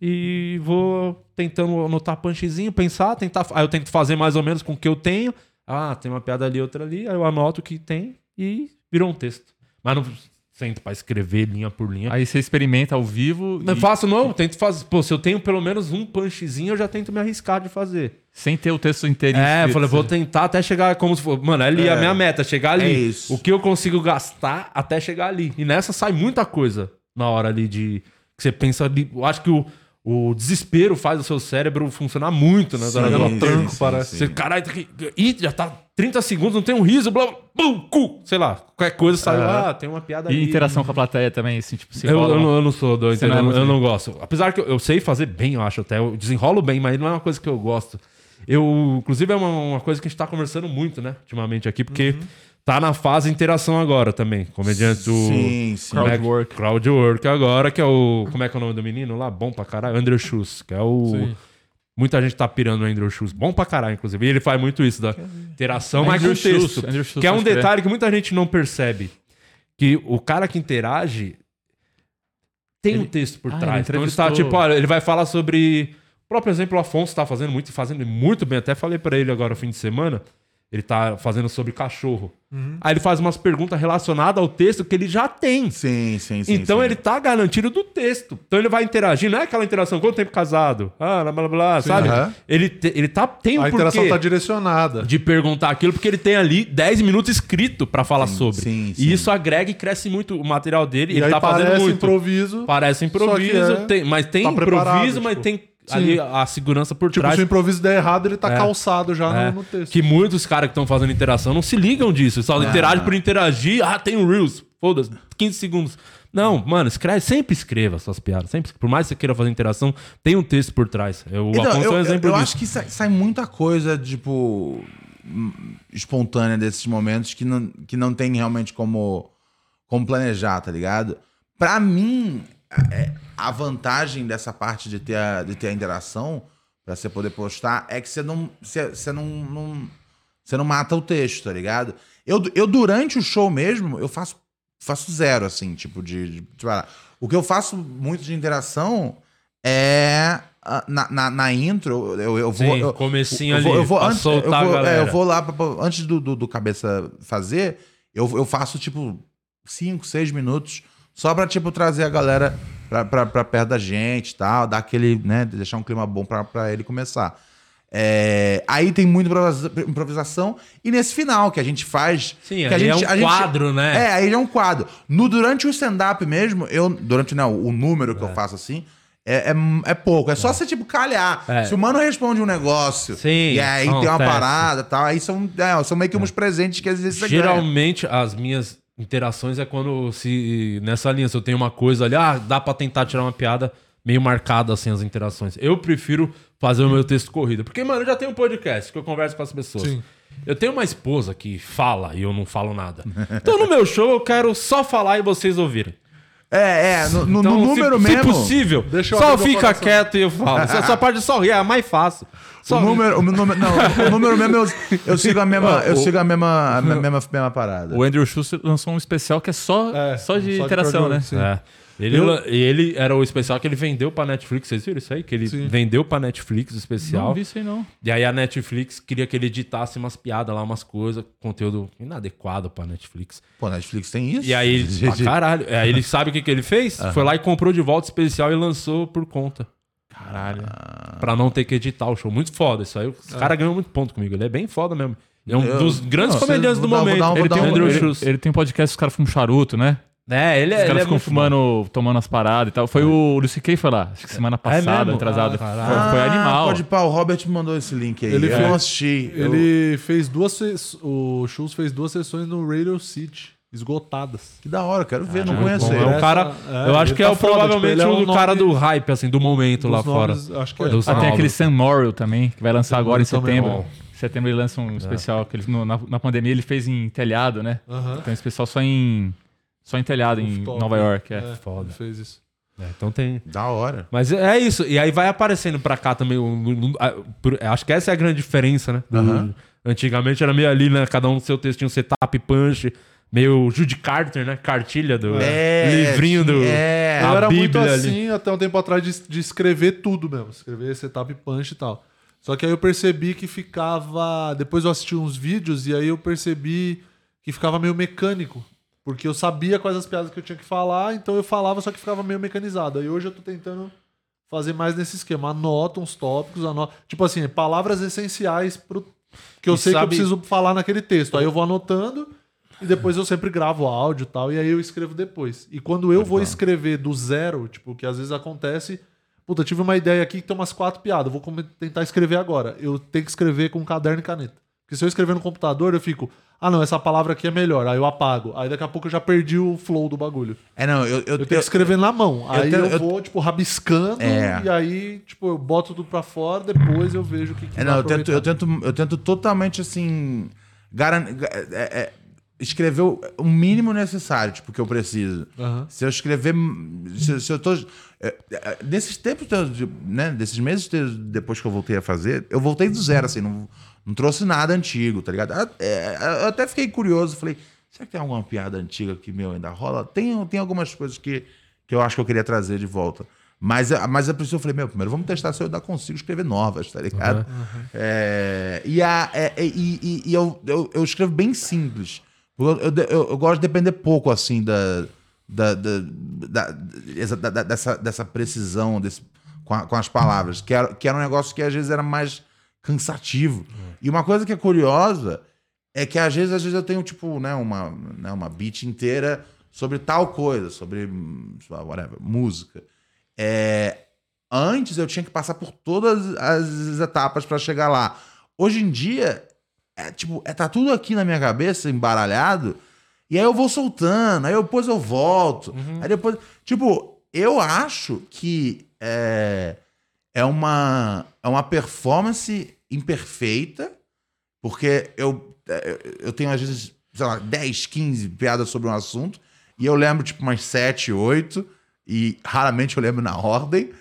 e vou tentando anotar punchzinho, pensar, tentar. Aí eu tento fazer mais ou menos com o que eu tenho. Ah, tem uma piada ali, outra ali. Aí eu anoto o que tem e virou um texto. Mas não sento pra escrever linha por linha. Aí você experimenta ao vivo Não e- faço, não. Tento fazer. Pô, se eu tenho pelo menos um punchzinho, eu já tento me arriscar de fazer. sem ter o texto inteiro. É, eu falei, vou tentar até chegar como se for. Mano, é ali a minha meta, chegar ali. É isso. O que eu consigo gastar até chegar ali. E nessa sai muita coisa na hora ali de. Que você pensa ali. Eu acho que o, o desespero faz o seu cérebro funcionar muito, né? Sim, Ela- sim, tranco, sim, parece. sim. Você, caralho, tá aqui- Ih, já tá 30 segundos, não tem um riso, blá, blá, bum, cu. Sei lá, qualquer coisa sai. Ah, tem uma piada E ali. interação com a plateia também, assim, tipo, se Eu, eu, não, eu não sou do Você entendeu? não é eu, eu não gosto. Apesar que eu, eu sei fazer bem, eu acho até. Eu desenrolo bem, mas não é uma coisa que eu gosto. Eu, inclusive, é uma, uma coisa que a gente tá conversando muito, né? Ultimamente aqui, porque tá na fase interação agora também. Comediante do. Sim, sim. é Crowdwork. Crowdwork agora, que é o. Como é que é o nome do menino lá? Bom pra caralho. Andrew Schultz, que é o. Sim. Muita gente tá pirando no Andrew Schultz. Bom pra caralho, inclusive. E ele faz muito isso, da interação, mas Andrew com texto. Schultz, Schultz, que é um detalhe que muita gente não percebe. Que o cara que interage, tem um texto por Ah, ele trás. Então ele entrevistou- tipo, olha, ele vai falar sobre. O próprio exemplo, o Afonso está fazendo muito, fazendo muito bem. Até falei pra ele agora, fim de semana. Ele tá fazendo sobre cachorro. Aí ele faz umas perguntas relacionadas ao texto que ele já tem. Sim, sim, sim. então sim. ele tá garantido do texto. Então ele vai interagir, não é aquela interação, quanto tempo casado? Ah, blá blá blá, sabe? aham. Ele, te- ele tá, tem um A interação tá direcionada. de perguntar aquilo, porque ele tem ali 10 minutos escrito pra falar sobre. sim, sim. E isso agrega e cresce muito o material dele. E ele aí tá fazendo parece muito. improviso. Parece improviso, é- tem- mas tem tá improviso, mas tipo. tem Sim. ali a segurança por Tipo, trás. se o improviso der errado, ele tá É. calçado já É, no, no texto. Que muitos caras que estão fazendo interação não se ligam disso. Só interagem por interagir. Ah, tem um Reels. Foda-se, 15 segundos. Não, mano, escreve, sempre escreva suas piadas. Sempre, por mais que você queira fazer interação, tem um texto por trás. Eu, o Então, Afonso eu, é um eu- exemplo eu disso. acho que sai, sai muita coisa, tipo, espontânea desses momentos que não, que não tem realmente como, como planejar, tá ligado? Pra mim, é, a vantagem dessa parte de ter a, de ter a interação, pra você poder postar, é que você não, você, você não, não- você não mata o texto, tá ligado? Eu, eu durante o show mesmo, eu faço, faço zero, assim, tipo, de, de, parar. O que eu faço muito de interação é na, na, na intro, eu, eu vou. Sim, eu, comecinho eu vou, ali, eu vou antes, soltar eu vou, a é, eu vou lá, pra- antes do, do, do cabeça fazer, eu, eu faço tipo 5, 6 minutos só pra, tipo, trazer a galera pra, pra, pra perto da gente e tal, dar aquele, né, deixar um clima bom pra, pra ele começar. É, aí tem muita improvisa- improvisação, e nesse final que a gente faz. Sim, que a gente, é um a gente- quadro, né? É, aí é um quadro. No, durante o stand-up mesmo, eu, durante né, o, número que eu faço assim, é, é, é pouco. É só você, tipo, calhar. É. Se o mano responde um negócio, Sim, e aí tem uma parada e tal, aí são, é, são meio que uns presentes que às vezes você ganha. Geralmente, as minhas interações é quando se. Nessa linha, se eu tenho uma coisa ali, ah, dá pra tentar tirar uma piada meio marcada assim as interações. Eu prefiro fazer o meu texto corrido. Porque, mano, eu já tenho um podcast que eu converso com as pessoas. Sim. Eu tenho uma esposa que fala e eu não falo nada. Então, no meu show, eu quero só falar e vocês ouvirem. É, é, no, no- Então, no número se, mesmo. Se possível, Deixa eu só fica quieto e eu falo. Só, só pode só rir, é mais fácil. Só O número, o número, não, o número mesmo, eu, eu sigo a (laughs) mesma, eu sigo a mesma, a me- mesma, mesma parada. O Andrew Schuster lançou um especial que é só, É, só de só de interação, né? cardioide, sim. É. Ele, Eu- ele era o especial que ele vendeu pra Netflix. Vocês viram isso aí? Que ele Sim. vendeu pra Netflix o especial. Não vi isso aí, não. E aí a Netflix queria que ele editasse umas piadas lá, umas coisas, conteúdo inadequado pra Netflix. Pô, Netflix tem isso? E aí, (laughs) caralho. Aí ele sabe o que, que ele fez? Foi lá e comprou de volta o especial e lançou por conta. Caralho. Pra não ter que editar o show. Muito foda isso aí. Os caras ganham muito ponto comigo. Ele é bem foda mesmo. É um Eu- dos grandes Não, comediantes do momento. dar Ele tem, um, ele, ele tem um podcast que os caras fumam charuto, né? É, ele é. Os ele caras é ficam muito fumando, tomando as paradas e tal. Foi o Lucy Kay foi lá, acho que semana passada, mesmo? atrasada. Ah, foi, foi animal. Pode pá, o Robert me mandou esse link aí. Ele eu fez- não assisti. Eu- Ele fez duas. ses- O Schultz fez duas sessões no Radio City, esgotadas. Que da hora, quero ver, não Muito conheço ele. É um cara. é, eu acho que tá é o, foda, provavelmente tipo, é o um cara do hype, assim, do momento lá Dos fora. nomes, Acho que é. Ah, tem aquele Sam Morrill também, que vai lançar agora em setembro. setembro ele lança um especial que ele, no- na, na pandemia ele fez em telhado, né? Tem um especial só em só em telhado em Nova né? York, é. É, foda. Ele fez isso. É, então tem. Da hora. Mas é isso. E aí vai aparecendo pra cá também. acho que essa é a grande diferença, né? Antigamente era meio ali, né? Cada um no seu texto tinha um setup, punch. Meio Judy Carter, né? Cartilha do É, livrinho do. é. Eu era muito Bíblia ali. assim até um tempo atrás de, de escrever tudo mesmo. Escrever setup punch e tal. Só que aí eu percebi que ficava. Depois eu assisti uns vídeos e aí eu percebi que ficava meio mecânico. Porque eu sabia quais as piadas que eu tinha que falar, então eu falava, só que ficava meio mecanizado. Aí hoje eu tô tentando fazer mais nesse esquema. Anoto uns tópicos, anoto. Tipo assim, palavras essenciais pro. Que eu E sei que eu sabe- preciso falar naquele texto. Aí eu vou anotando e depois eu sempre gravo áudio e tal, e aí eu escrevo depois. E quando eu vou escrever do zero, tipo, que às vezes acontece, puta, tive uma ideia aqui que tem umas quatro piadas, vou tentar escrever agora. Eu tenho que escrever com caderno e caneta. Porque se eu escrever no computador, eu fico, ah não, essa palavra aqui é melhor, aí eu apago. Aí daqui a pouco eu já perdi o flow do bagulho. É, não, eu, eu, Eu tenho que escrever na mão. Aí eu, tenho- eu- vou, tipo, rabiscando, É. e aí, tipo, eu boto tudo pra fora, depois eu vejo o que, que É, não, eu tento, eu, tento, eu tento totalmente assim. Garan... é, é, escrever o o mínimo necessário, tipo, que eu preciso. Se eu escrever. Se, se eu tô. é, é, Nesses tempos, né? Desses meses de- depois que eu voltei a fazer, eu voltei do zero, assim, não, não trouxe nada antigo, tá ligado? Ah, é, Eu até fiquei curioso, falei, será que tem alguma piada antiga que, meu, ainda rola? Tem, tem algumas coisas que, que eu acho que eu queria trazer de volta. Mas, mas a pessoa eu falei, meu, primeiro vamos testar se eu ainda consigo escrever novas, tá ligado? É, e a, é, é, e, e- e eu, eu, eu escrevo bem simples. Eu, eu, eu- gosto de depender pouco, assim, da, da, da- da- dessa, dessa precisão desse, com, a- com as palavras, que era, que era um negócio que às vezes era mais cansativo. E uma coisa que é curiosa é que às vezes, às vezes eu tenho, tipo, né, uma, né, uma beat inteira sobre tal coisa, sobre whatever, música. É, antes eu tinha que passar por todas as etapas pra chegar lá. Hoje em dia, é, tipo, é, tá tudo aqui na minha cabeça, embaralhado, e aí eu vou soltando, aí depois eu volto. Aí depois. Tipo, eu acho que é, é, uma, é uma performance imperfeita, porque eu, é, eu tenho, às vezes, sei lá, 10, 15 piadas sobre um assunto, e eu lembro, tipo, umas 7, 8, e raramente eu lembro na ordem.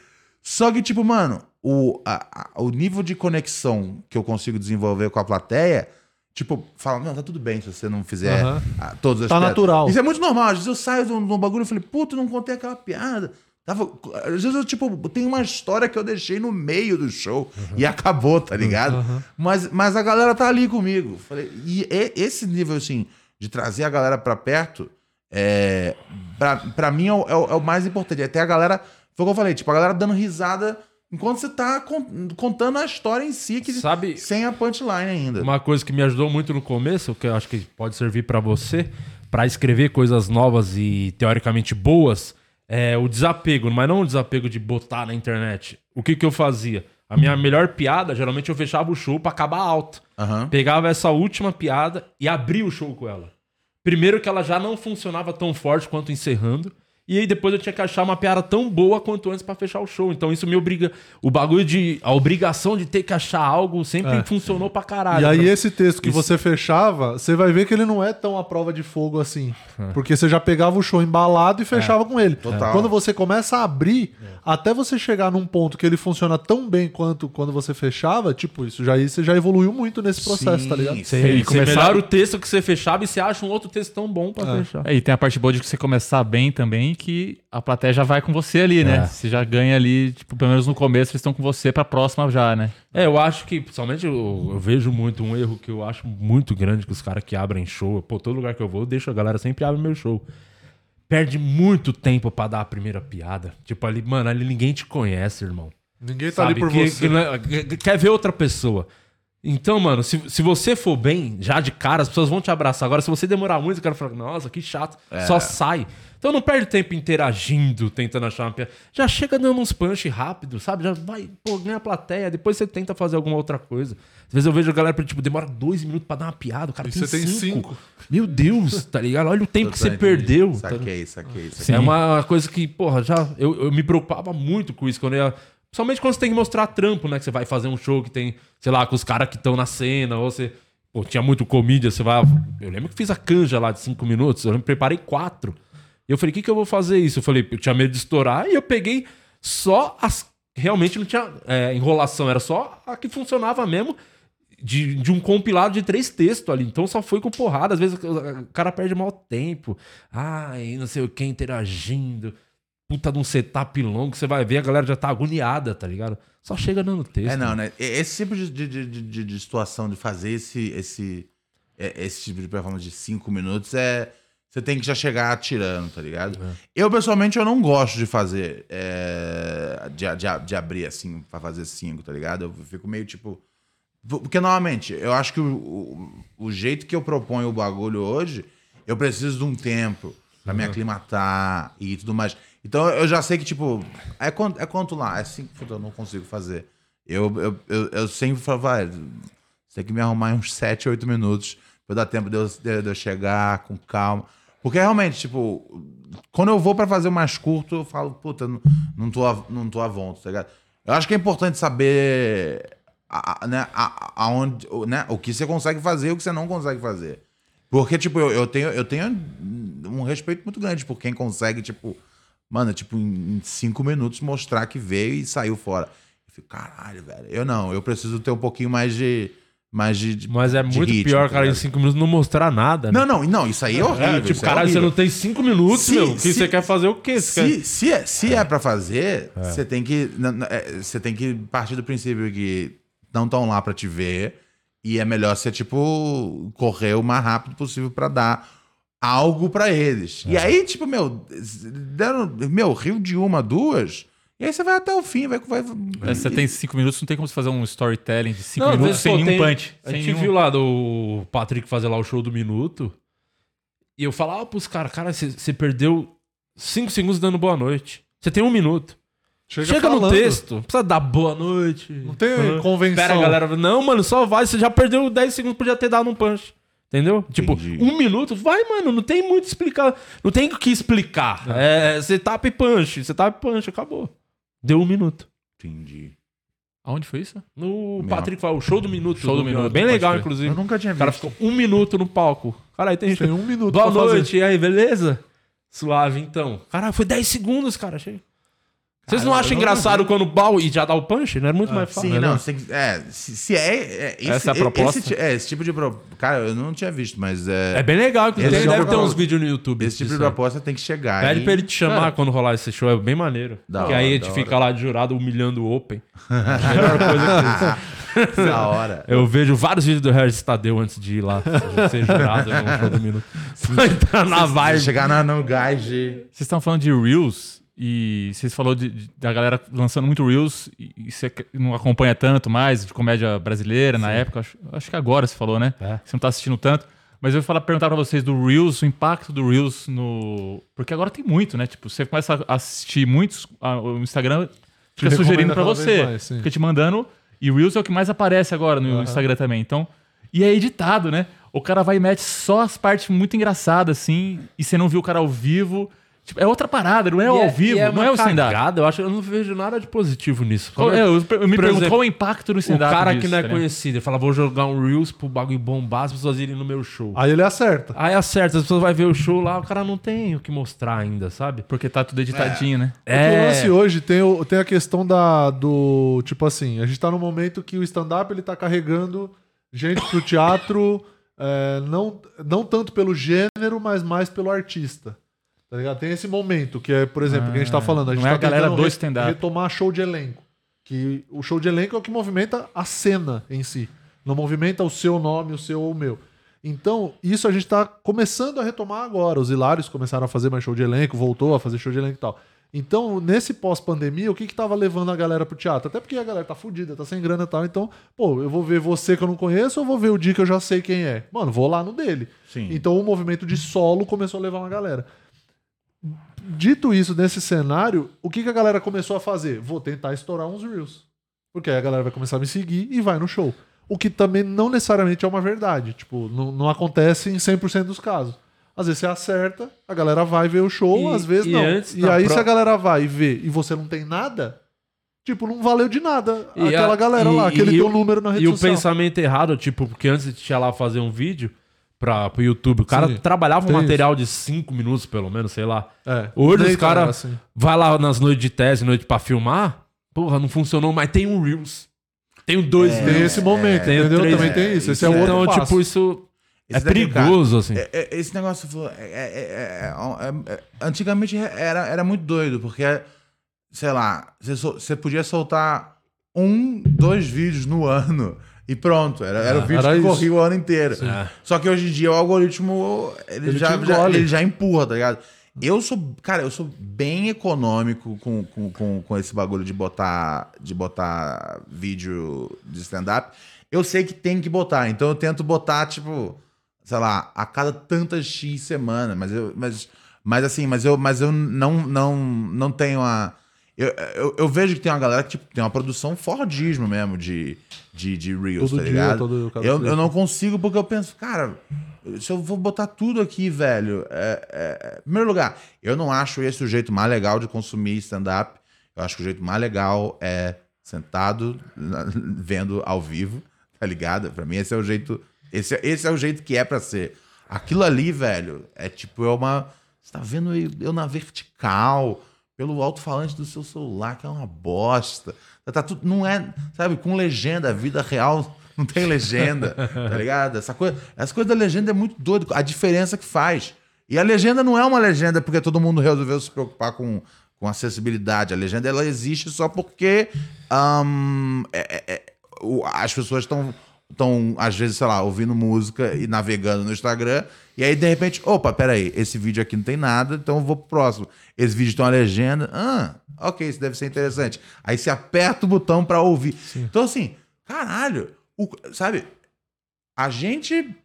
Só que, tipo, mano, o, a- a- o nível de conexão que eu consigo desenvolver com a plateia, tipo, fala, não, tá tudo bem se você não fizer ah, todas as Tá piadas. natural. Isso é muito normal. Às vezes eu saio de um, de um bagulho e falei, puto, não contei aquela piada. Tava, às vezes eu, tipo, tem uma história que eu deixei no meio do show e acabou, tá ligado? Mas, mas a galera tá ali comigo. Falei, e, e- esse nível, assim, de trazer a galera pra perto, é, pra, pra mim é o, é o- é mais importante. Até a galera, foi o que eu falei, tipo, a galera dando risada enquanto você tá con- contando a história em si, que, Sabe- sem a punchline ainda. Uma coisa que me ajudou muito no começo, que eu acho que pode servir pra você, pra escrever coisas novas e teoricamente boas, é o desapego, mas não o desapego de botar na internet. O que que eu fazia? A minha melhor piada, geralmente eu fechava o show pra acabar alto. Aham. Pegava essa última piada e abria o show com ela. Primeiro que ela já não funcionava tão forte quanto encerrando. E aí depois eu tinha que achar uma piada tão boa quanto antes pra fechar o show. Então isso me obriga. O bagulho de. A obrigação de ter que achar algo sempre É. funcionou pra caralho. E aí Pra- esse texto que Isso. você fechava, você vai ver que ele não é tão a prova de fogo assim. É. Porque você já pegava o show embalado e fechava com ele. Total. Quando você começa a abrir, É. até você chegar num ponto que ele funciona tão bem quanto quando você fechava, tipo, isso já aí você já evoluiu muito nesse processo, Sim, tá ligado? sim. Você, E você começar- melhora o texto que você fechava e você acha um outro texto tão bom pra fechar. É, e tem a parte boa de que você começar bem também, que a plateia já vai com você ali, né? É. Você já ganha ali, tipo, pelo menos no começo eles estão com você pra próxima já, né? É, eu acho que, principalmente, eu, eu vejo muito um erro que eu acho muito grande que os caras que abrem show, pô, todo lugar que eu vou, eu deixo a galera sempre abre meu show. Perde muito tempo pra dar a primeira piada. Tipo, ali, mano, ali ninguém te conhece, irmão. Ninguém tá Sabe? ali por Que- você. que que- quer ver outra pessoa. Então, mano, se, se você for bem, já de cara, as pessoas vão te abraçar. Agora, se você demorar muito, o cara fala, nossa, que chato. É. Só sai. Então não perde tempo interagindo, tentando achar uma piada. Já chega dando uns punch rápido, sabe? Já vai, pô, ganha a plateia. Depois você tenta fazer alguma outra coisa. Às vezes eu vejo a galera, tipo, demora dois minutos pra dar uma piada. O cara E tem você tem cinco. cinco. Meu Deus, tá ligado? Olha o tempo que você perdeu. tá Saquei, saquei, saquei. é uma coisa que, porra, já. Eu, eu me preocupava muito com isso. Quando eu ia, principalmente quando você tem que mostrar trampo, né? Que você vai fazer um show que tem, sei lá, com os caras que estão na cena, ou você. Pô, tinha muito comédia, você vai. Eu lembro que fiz a canja lá de cinco minutos, eu que preparei quatro. E eu falei, o que, que eu vou fazer isso? Eu falei, eu tinha medo de estourar, e eu peguei só as. Realmente não tinha é, enrolação, era só a que funcionava mesmo. De, de um compilado de três textos ali. Então só foi com porrada. Às vezes o cara perde mal tempo. Ai, não sei o que, interagindo. Puta de um setup longo. Você vai ver, a galera já tá agoniada, tá ligado? Só chega dando texto. É, não, né? Esse tipo de, de, de, de- situação de fazer esse, esse, é, esse tipo de performance de cinco minutos é. Você tem que já chegar atirando, tá ligado? Eu, pessoalmente, eu não gosto de fazer. é, de, de, de abrir assim, pra fazer cinco, tá ligado? Eu fico meio tipo. Porque, normalmente, eu acho que o, o, o jeito que eu proponho o bagulho hoje, eu preciso de um tempo pra me aclimatar e tudo mais. Então eu já sei que, tipo, é quanto, é quanto lá? É cinco, puta, eu não consigo fazer. Eu, eu, eu, eu sempre falo, vai, você tem que me arrumar uns 7, 8 minutos pra dar tempo de eu, de- eu chegar com calma. Porque realmente, tipo, quando eu vou pra fazer o mais curto, eu falo, puta, não, não, tô, não tô à vontade, tá ligado? Eu acho que é importante saber a, né, a- aonde, né, o que você consegue fazer e o que você não consegue fazer. Porque, tipo, eu, eu, tenho, eu tenho um respeito muito grande por quem consegue, tipo, mano, tipo, em cinco minutos mostrar que veio e saiu fora. Eu fico, caralho, velho. Eu não, eu preciso ter um pouquinho mais de. mais de. Mas é de muito ritmo, pior, tá cara, em cinco minutos não mostrar nada. né? Não, não, não, isso aí é horrível. É, tipo, isso é caralho, você não tem cinco minutos, Se- meu. Se- você quer fazer o quê? Você Se, se, é, se é pra fazer, você tem que é, você tem que partir do princípio que não estão lá pra te ver e é melhor você tipo correr o mais rápido possível pra dar algo pra eles. E aí tipo meu, deram, meu rio de uma duas e aí você vai até o fim, vai, vai É, Você tem cinco minutos, não tem como você fazer um storytelling de cinco Não, minutos vezes, sem pô, nenhum tem- punch. A gente nenhum- viu lá do Patrick fazer lá o show do minuto. E eu falava pros caras, cara, você você perdeu cinco segundos dando boa noite. Você tem um minuto. Chega, no falando. texto, não precisa dar boa noite. Não tem Uhum. convenção. Pera, a galera. Não, mano, só vai. Você já perdeu 10 segundos, podia ter dado um punch. Entendeu? Tipo, Entendi. um minuto, vai, mano, não tem muito explicar. Não tem o que explicar. É, você tapa e punch, você tapa e punch, acabou. Deu um minuto. Entendi. Aonde foi isso? No Não. Patrick o show do minuto. Show do minuto, Bem legal, crer. inclusive. Eu nunca tinha O cara visto. ficou um minuto no palco. Caralho, tem gente. Tem um minuto Boa pra fazer. noite, e aí, beleza? Suave, então. Caralho, foi 10 segundos, cara. Achei. Vocês não acham eu não engraçado quando o bal e já dá o punch? Não é muito mais fácil. Sim, né? não, você tem que- é, se, se é, é esse, Essa é a proposta? Esse, é, esse tipo de pro- cara, eu não tinha visto, mas é, É bem legal, inclusive. Esse Deve é o- ter uns vídeos no YouTube. esse tipo de proposta tem que chegar. Pede e- pra ele te chamar Cara, quando rolar esse show, é bem maneiro. Da Porque hora, aí a gente fica lá de jurado humilhando o Open. (laughs) Melhor coisa que (laughs) Da hora. Eu vejo vários vídeos do Harris Tadeu antes de ir lá ser jurado no show do minuto. Só (laughs) entrar na vibe. Chegar na, no gás de... Vocês estão falando de Reels e vocês falou de, de- da galera lançando muito Reels e, e você não acompanha tanto mais de comédia brasileira na época. Acho, acho que agora você falou, né? É. Você não tá assistindo tanto. Mas eu ia falar, perguntar pra vocês do Reels, o impacto do Reels no. Porque agora tem muito, né? Tipo, você começa a assistir muitos, a- o Instagram fica recomenda sugerindo vez você. mais, sim. fica te mandando. E Reels é o que mais aparece agora no Instagram também. Então. E é editado, né? O cara vai e mete só as partes muito engraçadas, assim, e você não viu o cara ao vivo. Tipo, é outra parada, não é o E ao vivo, e não é o stand-up. Eu acho eu não vejo nada de positivo nisso. Qual- é, eu, eu me pergunto qual é o impacto do O stand-up. cara disso, que não é tá ligado? conhecido, ele fala, vou jogar um Reels pro bagulho bombar, as pessoas irem no meu show. Aí ele acerta. Aí acerta, as pessoas vão ver o show lá, o cara não tem o que mostrar ainda, sabe? Porque tá tudo editadinho, né? Porque o lance hoje tem, o- tem a questão da, do. Tipo assim, a gente tá num momento que o stand-up ele tá carregando gente pro teatro, (laughs) é, não, não tanto pelo gênero, mas mais pelo artista. Tá ligado? Tem esse momento, que é, por exemplo, que a gente tá falando. A não gente é tá a galera do stand-up. retomar show de elenco. Que o show de elenco é o que movimenta a cena em si. Não movimenta o seu nome, o seu ou o meu. Então, isso a gente tá começando a retomar agora. Os Hilários começaram a fazer mais show de elenco, voltou a fazer show de elenco e tal. Então, nesse pós-pandemia, o que que tava levando a galera pro teatro? Até porque a galera tá fudida, tá sem grana e tal. Então, pô, eu vou ver você que eu não conheço ou vou ver o dia que eu já sei quem é? Mano, vou lá no dele. Sim. Então, o movimento de solo começou a levar uma galera. Dito isso, nesse cenário, o que, que a galera começou a fazer? Vou tentar estourar uns Reels. Porque aí a galera vai começar a me seguir e vai no show. O que também não necessariamente é uma verdade. Tipo, não, não acontece em 100% dos casos. Às vezes você acerta, a galera vai ver o show, E- às vezes e não. antes, e na aí, pro- se a galera vai e vê e você não tem nada, tipo, não valeu de nada E aquela a- galera e- lá, aquele e teu o- número na rede E o social. pensamento errado, tipo, porque antes de ia lá fazer um vídeo pra, pro YouTube, o cara Sim, trabalhava um tem material de 5 minutos, pelo menos, sei lá. É, Hoje os cara- tanto assim. Vai lá nas noites de tese, noite pra filmar, porra, não funcionou, mas tem um Reels. Tem um dois Tem Reels. esse momento, tem entendeu? três- Também tem isso. Esse é o é, outro Então, passo. tipo, isso é Esse daqui, cara, perigoso, assim. É- é- Esse negócio falou, é- é- é- é- é- antigamente era, era muito doido, porque, sei lá, você, você podia soltar um, dois vídeos no ano e pronto. Era, era o vídeo era que isso. corria o ano inteiro. É. Só que hoje em dia o algoritmo ele, Ele já, já- ele já empurra, tá ligado? Eu sou, cara, eu sou bem econômico com, com, com, com esse bagulho de botar, de botar vídeo de stand-up. Eu sei que tem que botar, então eu tento botar, tipo, sei lá, a cada tantas X semana, mas eu, mas, mas assim, mas eu, mas eu não, não, não tenho a. Eu, eu, eu vejo que tem uma galera que tipo, tem uma produção fordismo mesmo de, de, de Reels, Todo tá dia, ligado? todo- eu, eu não consigo porque eu penso, cara, se eu vou botar tudo aqui, velho. É, é- em primeiro lugar, eu não acho esse o jeito mais legal de consumir stand-up. Eu acho que o jeito mais legal é sentado, na- (laughs) vendo ao vivo, tá ligado? Pra mim, esse é o jeito. Esse, é- esse é o jeito que é pra ser. Aquilo ali, velho, é tipo, é uma. Você tá vendo eu, eu na vertical, pelo alto-falante do seu celular, que é uma bosta. Tá, tudo. Não é. Sabe, com legenda, a vida real (laughs) não tem legenda, tá ligado? Essa coisa, essa coisa da legenda é muito doido, a diferença que faz. E a legenda não é uma legenda porque todo mundo resolveu se preocupar com, com acessibilidade. A legenda ela existe só porque ahn, é- é- é- as pessoas estão, estão, às vezes, sei lá, ouvindo música e navegando no Instagram. E aí, de repente, opa, peraí, esse vídeo aqui não tem nada, então eu vou pro próximo. Esse vídeo tem uma legenda. Ah, ok, isso deve ser interessante. Aí você aperta o botão pra ouvir. Então, assim, caralho, o- sabe? A gente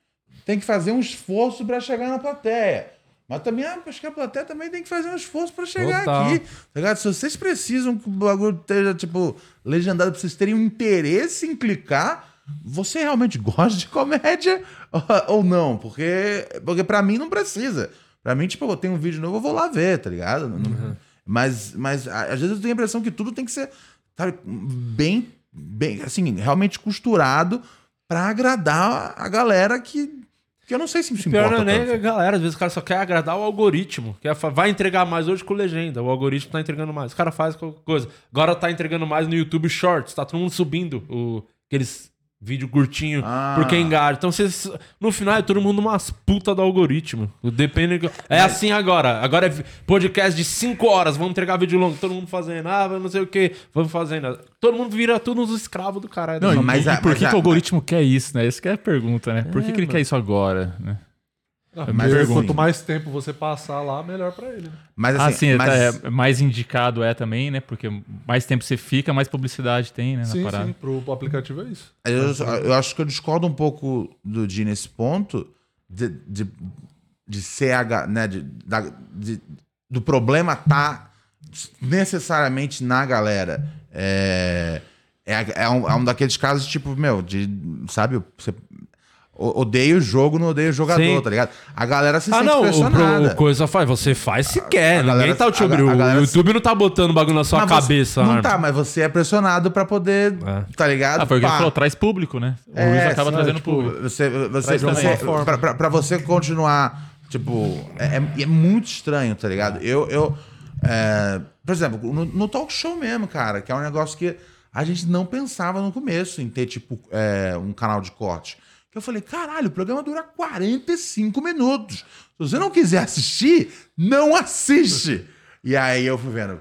tem que fazer um esforço pra chegar na plateia. Mas também ah, acho que a plateia também tem que fazer um esforço pra chegar Total. aqui. Tá ligado? Se vocês precisam que o bagulho esteja, tipo, legendado pra vocês terem um interesse em clicar, você realmente (laughs) gosta de comédia ou- não? Porque, porque pra mim não precisa. Pra mim, tipo, eu tenho um vídeo novo, eu vou lá ver, tá ligado? Não- Mas, mas às vezes eu tenho a impressão que tudo tem que ser sabe, bem, bem, assim, realmente costurado pra agradar a galera que, que eu não sei se Pior importa não é nem a galera, às vezes o cara só quer agradar o algoritmo. Quer, vai entregar mais hoje com legenda. O algoritmo tá entregando mais. O cara faz qualquer coisa. Agora tá entregando mais no YouTube Shorts. Tá todo mundo subindo o, aqueles vídeo curtinho Ah. porque engaja. Então vocês, no final é todo mundo umas puta do algoritmo. Depende. É assim agora. Agora é podcast de 5 horas. Vamos entregar vídeo longo. Todo mundo fazendo. Ah, não sei o que. Vamos fazendo. Todo mundo vira tudo uns escravos do caralho. Não, e, mas e a- por mas que, a- que o algoritmo quer isso, né? Essa que é a pergunta, né? Por que, É, que ele mano. quer isso agora? Né? Ah, mas pergunta. quanto mais tempo você passar lá, melhor pra ele. né? Mas Ah, assim, sim, mas, é, mais indicado é também, né? Porque mais tempo você fica, mais publicidade tem, né? Sim, sim, pro, pro aplicativo é isso. eu, eu acho que eu discordo um pouco do Di nesse ponto de, de, de ser né, de, da- de- do problema tá necessariamente na galera. É, é, é, um, é um daqueles casos, tipo, meu, de, sabe, você o- odeia o jogo, não odeia o jogador, Sim. tá ligado? A galera se Ah, sente não, o, pressionada. pro- o coisa faz, você faz se quer. a Ninguém galera- tá te a- obrigando. a O YouTube não tá botando bagulho na sua Mas você- cabeça. não arma. tá, mas você é pressionado pra poder, É. tá ligado? Ah, foi o que ele falou, traz público, né? O É, Luiz acaba sim, trazendo tipo, público. Você, você, você pra, pra- pra você continuar, tipo, é, é- é muito estranho, tá ligado? Eu, eu é, por exemplo, no, no talk show mesmo, cara, que é um negócio que a gente não pensava no começo em ter, tipo, é, um canal de corte. Que eu falei, caralho, o programa dura 45 minutos. Se você não quiser assistir, não assiste. E aí eu fui vendo,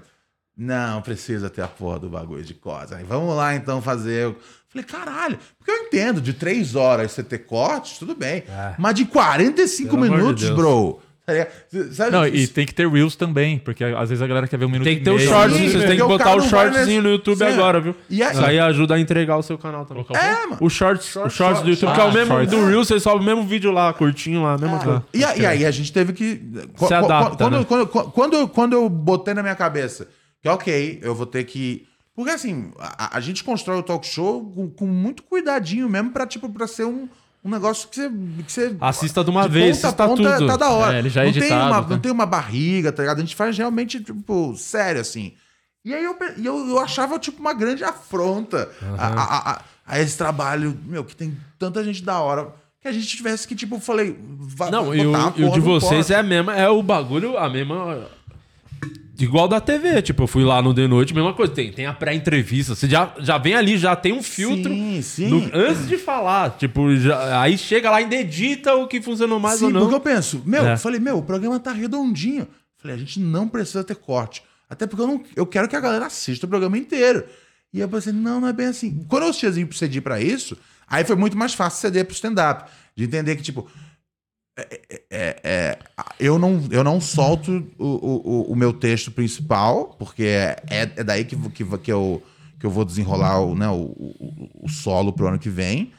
não, precisa ter a porra do bagulho de corte. Aí vamos lá então fazer. Eu Falei, caralho, porque eu entendo, de três horas você ter cortes, tudo bem. Mas de 45 Pelo de minutos, Deus. bro. Tá Não, e tem que ter Reels também, porque às vezes a galera quer ver um minuto Tem que ter o Sim, vocês porque têm que botar o shortzinho no YouTube Sim. agora, viu? E aí- Isso aí ajuda a entregar o seu canal também. Quê? É, mano. O shorts, o shorts do YouTube, Ah, que é o mesmo shorts. do Reels, você sobe o mesmo vídeo lá, curtinho lá, mesma coisa. E, e aí a gente teve que. qu- qu- adapta, quando, né? quando, quando, quando, eu- quando eu botei na minha cabeça que, ok, eu vou ter que. Porque assim, a, a gente constrói o talk show com, com muito cuidadinho mesmo pra, tipo, pra ser um, um negócio que você. Que você Assista de uma de vez, ponta assista ponta tudo. Tá da hora. É, ele já é não, tem editado, uma, né? não tem uma barriga, tá ligado? A gente faz realmente, tipo, sério, assim. E aí eu, eu, eu achava, tipo, uma grande afronta a, a, a- a esse trabalho, meu, que tem tanta gente da hora. Que a gente tivesse que, tipo, falei. Não, e o, e o de vocês corte. é a mesma, é o bagulho, a mesma. Igual da TV, tipo, eu fui lá no The Noite, mesma coisa. Tem, tem a pré-entrevista. Você já, já vem ali, já tem um filtro. Sim, sim. antes de falar. Tipo, já- aí chega lá, ainda edita o que funcionou mais Sim, ou não. porque eu penso, meu, É. eu falei, meu, o programa tá redondinho. Falei, a gente não precisa ter corte. Até porque eu, não, eu quero que a galera assista o programa inteiro. E eu pensei, não, não é bem assim. Quando eu cedi cedi pra isso, aí foi muito mais fácil ceder pro stand-up. De entender que, tipo, é- é- é, eu, não, eu não solto o, o, o meu texto principal, porque é, é, é daí que, que, que, eu, que eu vou desenrolar o, né, o, o, o solo pro ano que vem.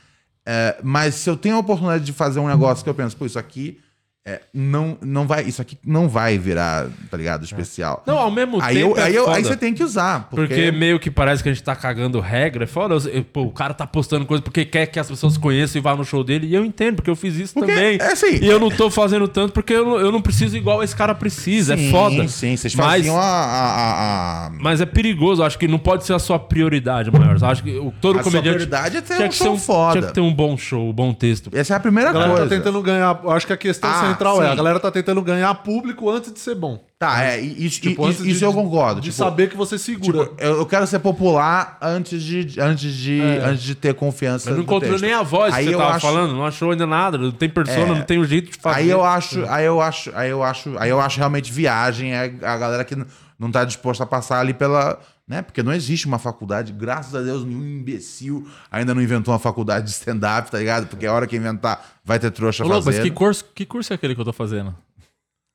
É, mas se eu tenho a oportunidade de fazer um negócio que eu penso, pô, isso aqui é, não, não vai, isso aqui não vai virar, tá ligado, especial. Não, ao mesmo aí, tempo. eu, é aí, eu- aí você tem que usar. Porque, Porque meio que parece que a gente tá cagando regra. É foda. eu- Pô, o cara tá postando coisa porque quer que as pessoas conheçam e vá no show dele. E eu entendo, porque eu fiz isso Porque, também. é assim, e eu não tô fazendo tanto porque eu não, eu não preciso igual esse cara precisa. Sim, é foda. Sim, vocês Mas- faziam a, a, a- a- Mas é perigoso, acho que não pode ser a sua prioridade maior. Acho que o- todo A sua comediante. prioridade é ter um que show ser foda. Tinha que ter um bom show, um bom texto. Essa é a primeira A coisa. tá tentando ganhar. Acho que a questão Ah, central é: sim. a galera tá tentando ganhar público antes de ser bom. Tá, é, e- isso, Tipo, antes isso de- eu concordo. De tipo, saber que você segura. tipo, eu, eu quero ser popular antes de, antes de, É. antes de ter confiança Mas não encontrou nem a voz Aí que você eu tava acho- falando, não achou ainda nada, não tem persona, É. não tem o jeito de fazer. Aí eu acho, aí eu acho, aí eu acho, aí eu acho realmente viagem é a galera que não tá disposta a passar ali pela, né? Porque não existe uma faculdade, graças a Deus, nenhum imbecil ainda não inventou uma faculdade de stand-up, tá ligado? Porque a hora que inventar vai ter trouxa Ô, louco, mas fazendo. que curso, que curso é aquele que eu tô fazendo?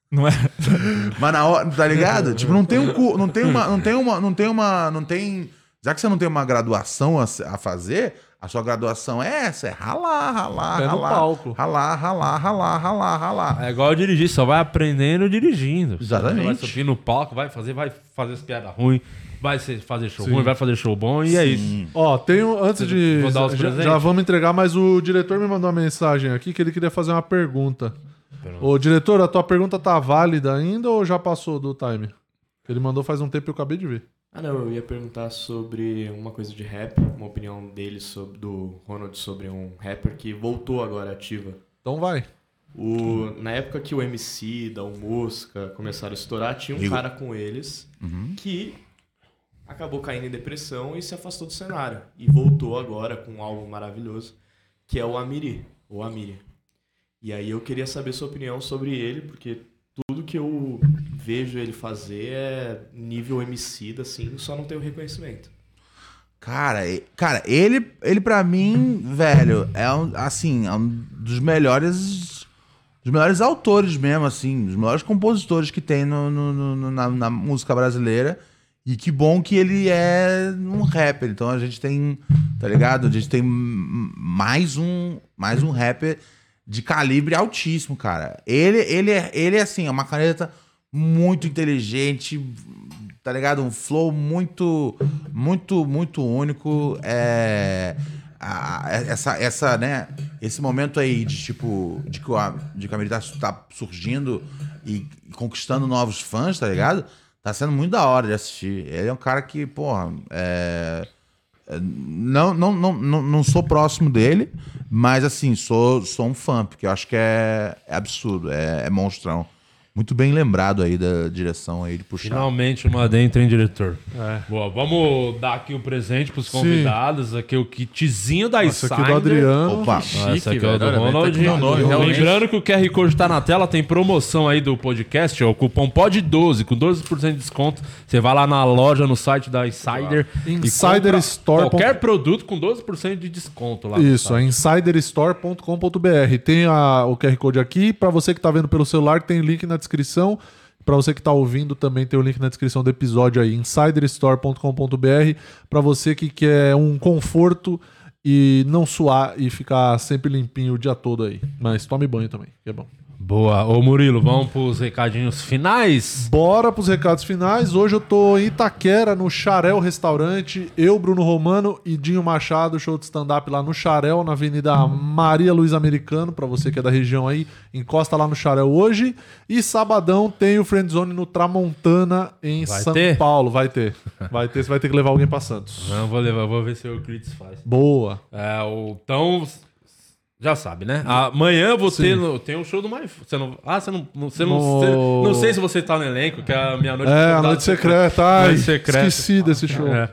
Não é? (laughs) Mas na hora, tá ligado? tipo, não tem um cu- não tem uma, não tem uma, não tem uma, não tem, já que você não tem uma graduação a, a fazer, a sua graduação é essa, é ralar, ralar, Pé ralar, palco. ralar, ralar, ralar, ralar, ralar. É igual dirigir, só vai aprendendo dirigindo. Exatamente. Vai subir no palco, vai fazer, vai fazer as piadas ruins, vai fazer show Sim. ruim, vai fazer show bom e é isso. Ó, tenho. Antes de. Vou dar os já, presentes? já vamos entregar, mas o diretor me mandou uma mensagem aqui que ele queria fazer uma pergunta. Ô, diretor, a tua pergunta tá válida ainda ou já passou do time? Ele mandou faz um tempo e eu acabei de ver. Ah, não, eu ia perguntar sobre uma coisa de rap, uma opinião dele, sobre, do Ronald, sobre um rapper que voltou agora ativa. Então vai. O, na época que o MC, da o Mosca começaram a estourar, tinha um cara com eles que acabou caindo em depressão e se afastou do cenário. E voltou agora com um álbum maravilhoso, que é o Amiri, ou Amiri. E aí eu queria saber sua opinião sobre ele, porque tudo que eu vejo ele fazer é nível MC, assim, só não tem o reconhecimento. Cara, cara, ele, ele para mim, velho, é um, assim, é um dos melhores, dos melhores autores mesmo, assim, dos melhores compositores que tem no- no- no- na, na música brasileira. E que bom que ele é um rapper. Então a gente tem, tá ligado? A gente tem mais um, mais um rapper de calibre altíssimo, cara. Ele, ele, é, ele é assim, é uma caneta muito inteligente, tá ligado? Um flow muito, muito, muito único. É, a- essa, essa, né? Esse momento aí de tipo, de que A- de que a tá, tá surgindo e conquistando novos fãs, tá ligado? Tá sendo muito da hora de assistir. Ele é um cara que, porra, é, é, não, não, não, não, não sou próximo dele, mas assim, sou, sou um fã, porque eu acho que é, é absurdo, é, é monstrão. Muito bem lembrado aí da direção aí de puxar. Finalmente uma dentro, hein, diretor? É. Boa, vamos dar aqui o presente pros Sim. convidados. Aqui o kitzinho da Esse aqui Insider. do Adriano. Opa, Ah, esse aqui é o velho. do Olha, velho, tá. Lembrando que o QR Code tá na tela, tem promoção aí do podcast, ó, o cupom POD12, com 12% de desconto. Você vai lá na loja, no site da Insider. e Insider compra Store. Qualquer produto com 12% de desconto lá. Isso, tá? é insiderstore.com.br. Tem a- o QR Code aqui. Pra você que tá vendo pelo celular, tem link na descrição. Pra você que tá ouvindo, também tem o link na descrição do episódio aí, insiderstore.com.br. Pra você que quer um conforto e não suar e ficar sempre limpinho o dia todo aí. Mas tome banho também, que é bom. Boa. Ô Murilo, vamos pros recadinhos finais? Bora pros recados finais. Hoje eu tô em Itaquera, no Xarel Restaurante. Eu, Bruno Romano e Dinho Machado, show de stand-up lá no Xarel, na Avenida Maria Luiz Americano, pra você que é da região aí. Encosta lá no Xarel hoje. E sabadão tem o Friendzone no Tramontana, em Vai São ter? Paulo. Vai ter. Vai ter, você vai ter que levar alguém pra Santos. Não, vou levar, vou ver se o Euclides faz. Boa. É, o, então, já sabe, né? Amanhã vou Sim. ter no- tem um show do My Você não, ah, você não, você não, No- você- não sei se você tá no elenco, que é a minha noite É, a noite secreta. Ai, Noite secreta. esqueci desse show. É.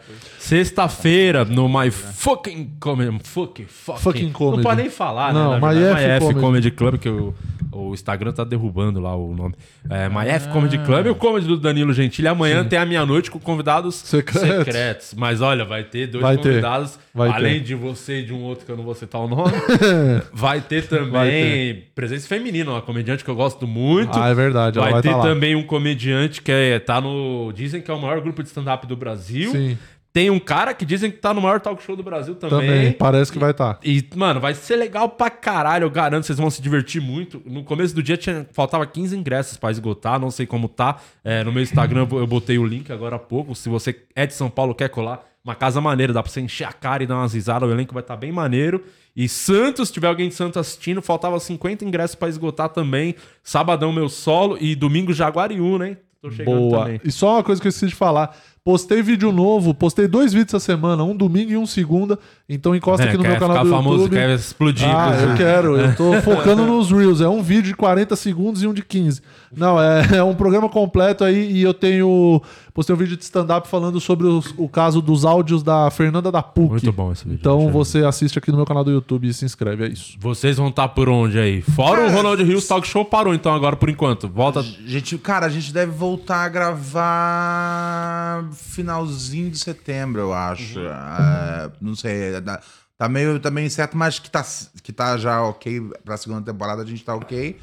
Sexta-feira, no My Fucking Comedy. Fucking, fucking, Fucking Comedy. Não pode nem falar, Não, né? My verdade, F My F Comedy. Club, que o, o Instagram tá derrubando lá o nome. É, My F Comedy Club e o Comedy do Danilo Gentili. Amanhã tem a meia-noite com convidados Secretos. secretos. Mas olha, vai ter dois Vai ter. convidados. Vai além ter. de você e de um outro que eu não vou citar o nome. (laughs) vai ter também Vai ter. presença feminina, uma comediante que eu gosto muito. Ah, é verdade. Vai, vai ter tá também um comediante que é, tá no. Dizem que é o maior grupo de stand-up do Brasil. Sim, Tem um cara que dizem que tá no maior talk show do Brasil também. também. Parece que vai estar. Tá. E, mano, vai ser legal pra caralho. Eu garanto, vocês vão se divertir muito. No começo do dia tinha, faltava 15 ingressos pra esgotar. Não sei como tá. É, no meu Instagram eu botei o link agora há pouco. Se você é de São Paulo quer colar, uma casa maneira. Dá pra você encher a cara e dar umas risadas. O elenco vai estar bem maneiro. E Santos, se tiver alguém de Santos assistindo, faltava 50 ingressos pra esgotar também. Sabadão, meu solo. E domingo, Jaguariúna, hein? Tô chegando Boa. também. E só uma coisa que eu esqueci de falar. Postei vídeo novo, postei dois vídeos essa semana, um domingo e um segunda. Então encosta É, aqui no meu canal do famoso, YouTube. quer explodir. Ah, eu quero. Eu tô (laughs) focando nos Reels. É um vídeo de 40 segundos e um de 15. Não, é, (laughs) é um programa completo aí e eu tenho. Postei um vídeo de stand-up falando sobre os- o caso dos áudios da Fernanda da PUC. Muito bom esse vídeo. Então você assiste aqui no meu canal do YouTube e se inscreve, é isso. Vocês vão estar por onde aí? Fora o Ronald Rios Talk Show parou então agora por enquanto. Volta. Gente, cara, a gente deve voltar a gravar finalzinho de setembro, eu acho. É, não sei, tá- tá meio, tá meio incerto, mas que tá, que tá já ok pra segunda temporada, a gente tá ok.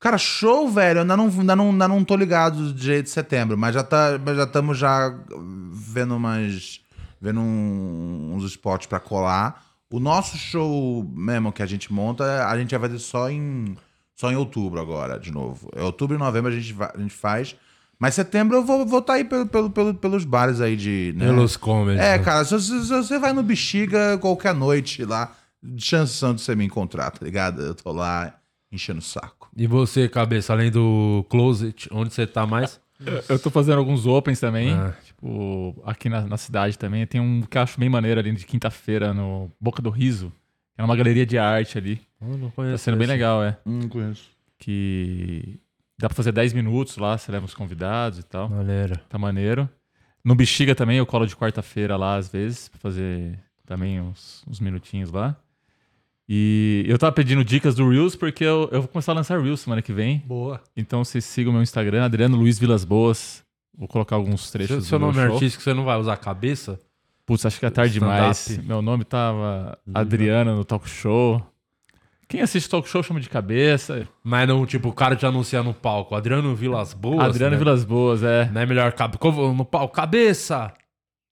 Cara, show, velho, eu ainda não, ainda não, ainda não tô ligado de jeito de setembro, mas já tá, já estamos já vendo umas vendo um- uns spots pra colar. O nosso show mesmo que a gente monta, a gente vai fazer só em só em outubro agora, de novo. É outubro e novembro a gente, vai- a gente faz. Mas setembro eu vou estar aí pelo, pelo, pelo- pelos bares aí de. Né? Pelos comedies. É, né? cara, se, você- se você vai no Bexiga qualquer noite lá, chance são de você me encontrar, tá ligado? Eu tô lá enchendo o saco. E você, cabeça, além do Closet, onde você tá mais? (laughs) Eu tô fazendo alguns opens também. Ah. Tipo, aqui na, na cidade também. Tem um que eu acho bem maneiro ali de quinta-feira no Boca do Riso. É uma galeria de arte ali. Eu não Tá conheço. sendo bem esse. legal, é. Não conheço. Que dá pra fazer 10 minutos lá, você leva os convidados e tal. Maneiro. Tá maneiro. No Bexiga também eu colo de quarta-feira lá às vezes, pra fazer também uns, uns minutinhos lá. E eu tava pedindo dicas do Reels porque eu, eu vou começar a lançar Reels semana que vem. Boa. Então vocês sigam o meu Instagram, Adriano Luiz Vilas Boas. Vou colocar alguns trechos seu do meu nome é show. artístico, você não vai usar a cabeça? Putz, acho que é tarde demais. Meu nome tava Adriano no talk show. Quem assiste talk show chama de cabeça. Mas não, tipo, o cara te anuncia no palco. Adriano Vilas Boas. Adriano né? Vilas Boas, é. Não é melhor no palco. Cabeça!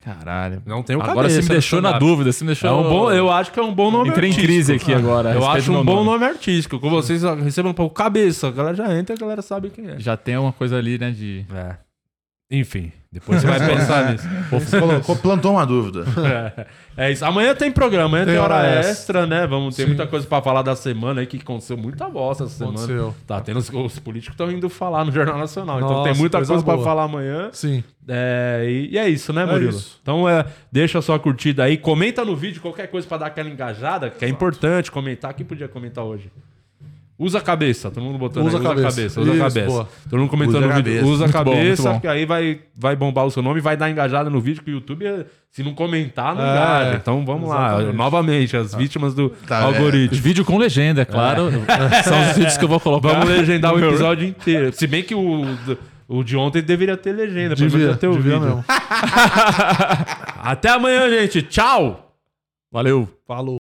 Caralho. Não tem o Agora cabeça. você me deixou na dúvida, você me deixou. É um bom, eu acho que é um bom nome Entrei em artístico. crise aqui agora. Eu acho um bom nome artístico. Com vocês recebam um cabeça. A galera já entra, a galera sabe quem é. Já tem alguma coisa ali, né? De. É. Enfim, depois você vai (laughs) pensar nisso. Você colocou, plantou uma dúvida. É, (laughs) é isso. Amanhã tem programa, amanhã tem, Tem hora, hora extra, extra, né? Vamos ter Sim. muita coisa pra falar da semana aí, que aconteceu muita bosta essa semana. Aconteceu. Tá tendo os, os políticos estão indo falar no Jornal Nacional. então Nossa, tem muita coisa coisa pra boa. falar amanhã. Sim. É, e, e é isso, né, É Murilo? isso. Então é, deixa a sua curtida aí, comenta no vídeo qualquer coisa pra dar aquela engajada, que é importante comentar. Quem podia comentar hoje? Usa a cabeça, todo mundo botando Usa aí, a usa a cabeça. cabeça, usa a cabeça. boa. Todo mundo comentando Usa a no vídeo, cabeça. usa a Muito cabeça, bom. que aí vai, vai bombar o seu nome e vai dar engajada no vídeo, que o YouTube, é- se não comentar, não É, engaja. Então vamos lá, exatamente. novamente, as vítimas do Tá, algoritmo. Vídeo com legenda, é claro. São os vídeos que eu vou colocar. Vamos legendar o (laughs) episódio inteiro. Se bem que o, o de ontem deveria ter legenda, Devia, ter o vídeo. mesmo. (laughs) Até amanhã, gente. Tchau! Valeu. Falou.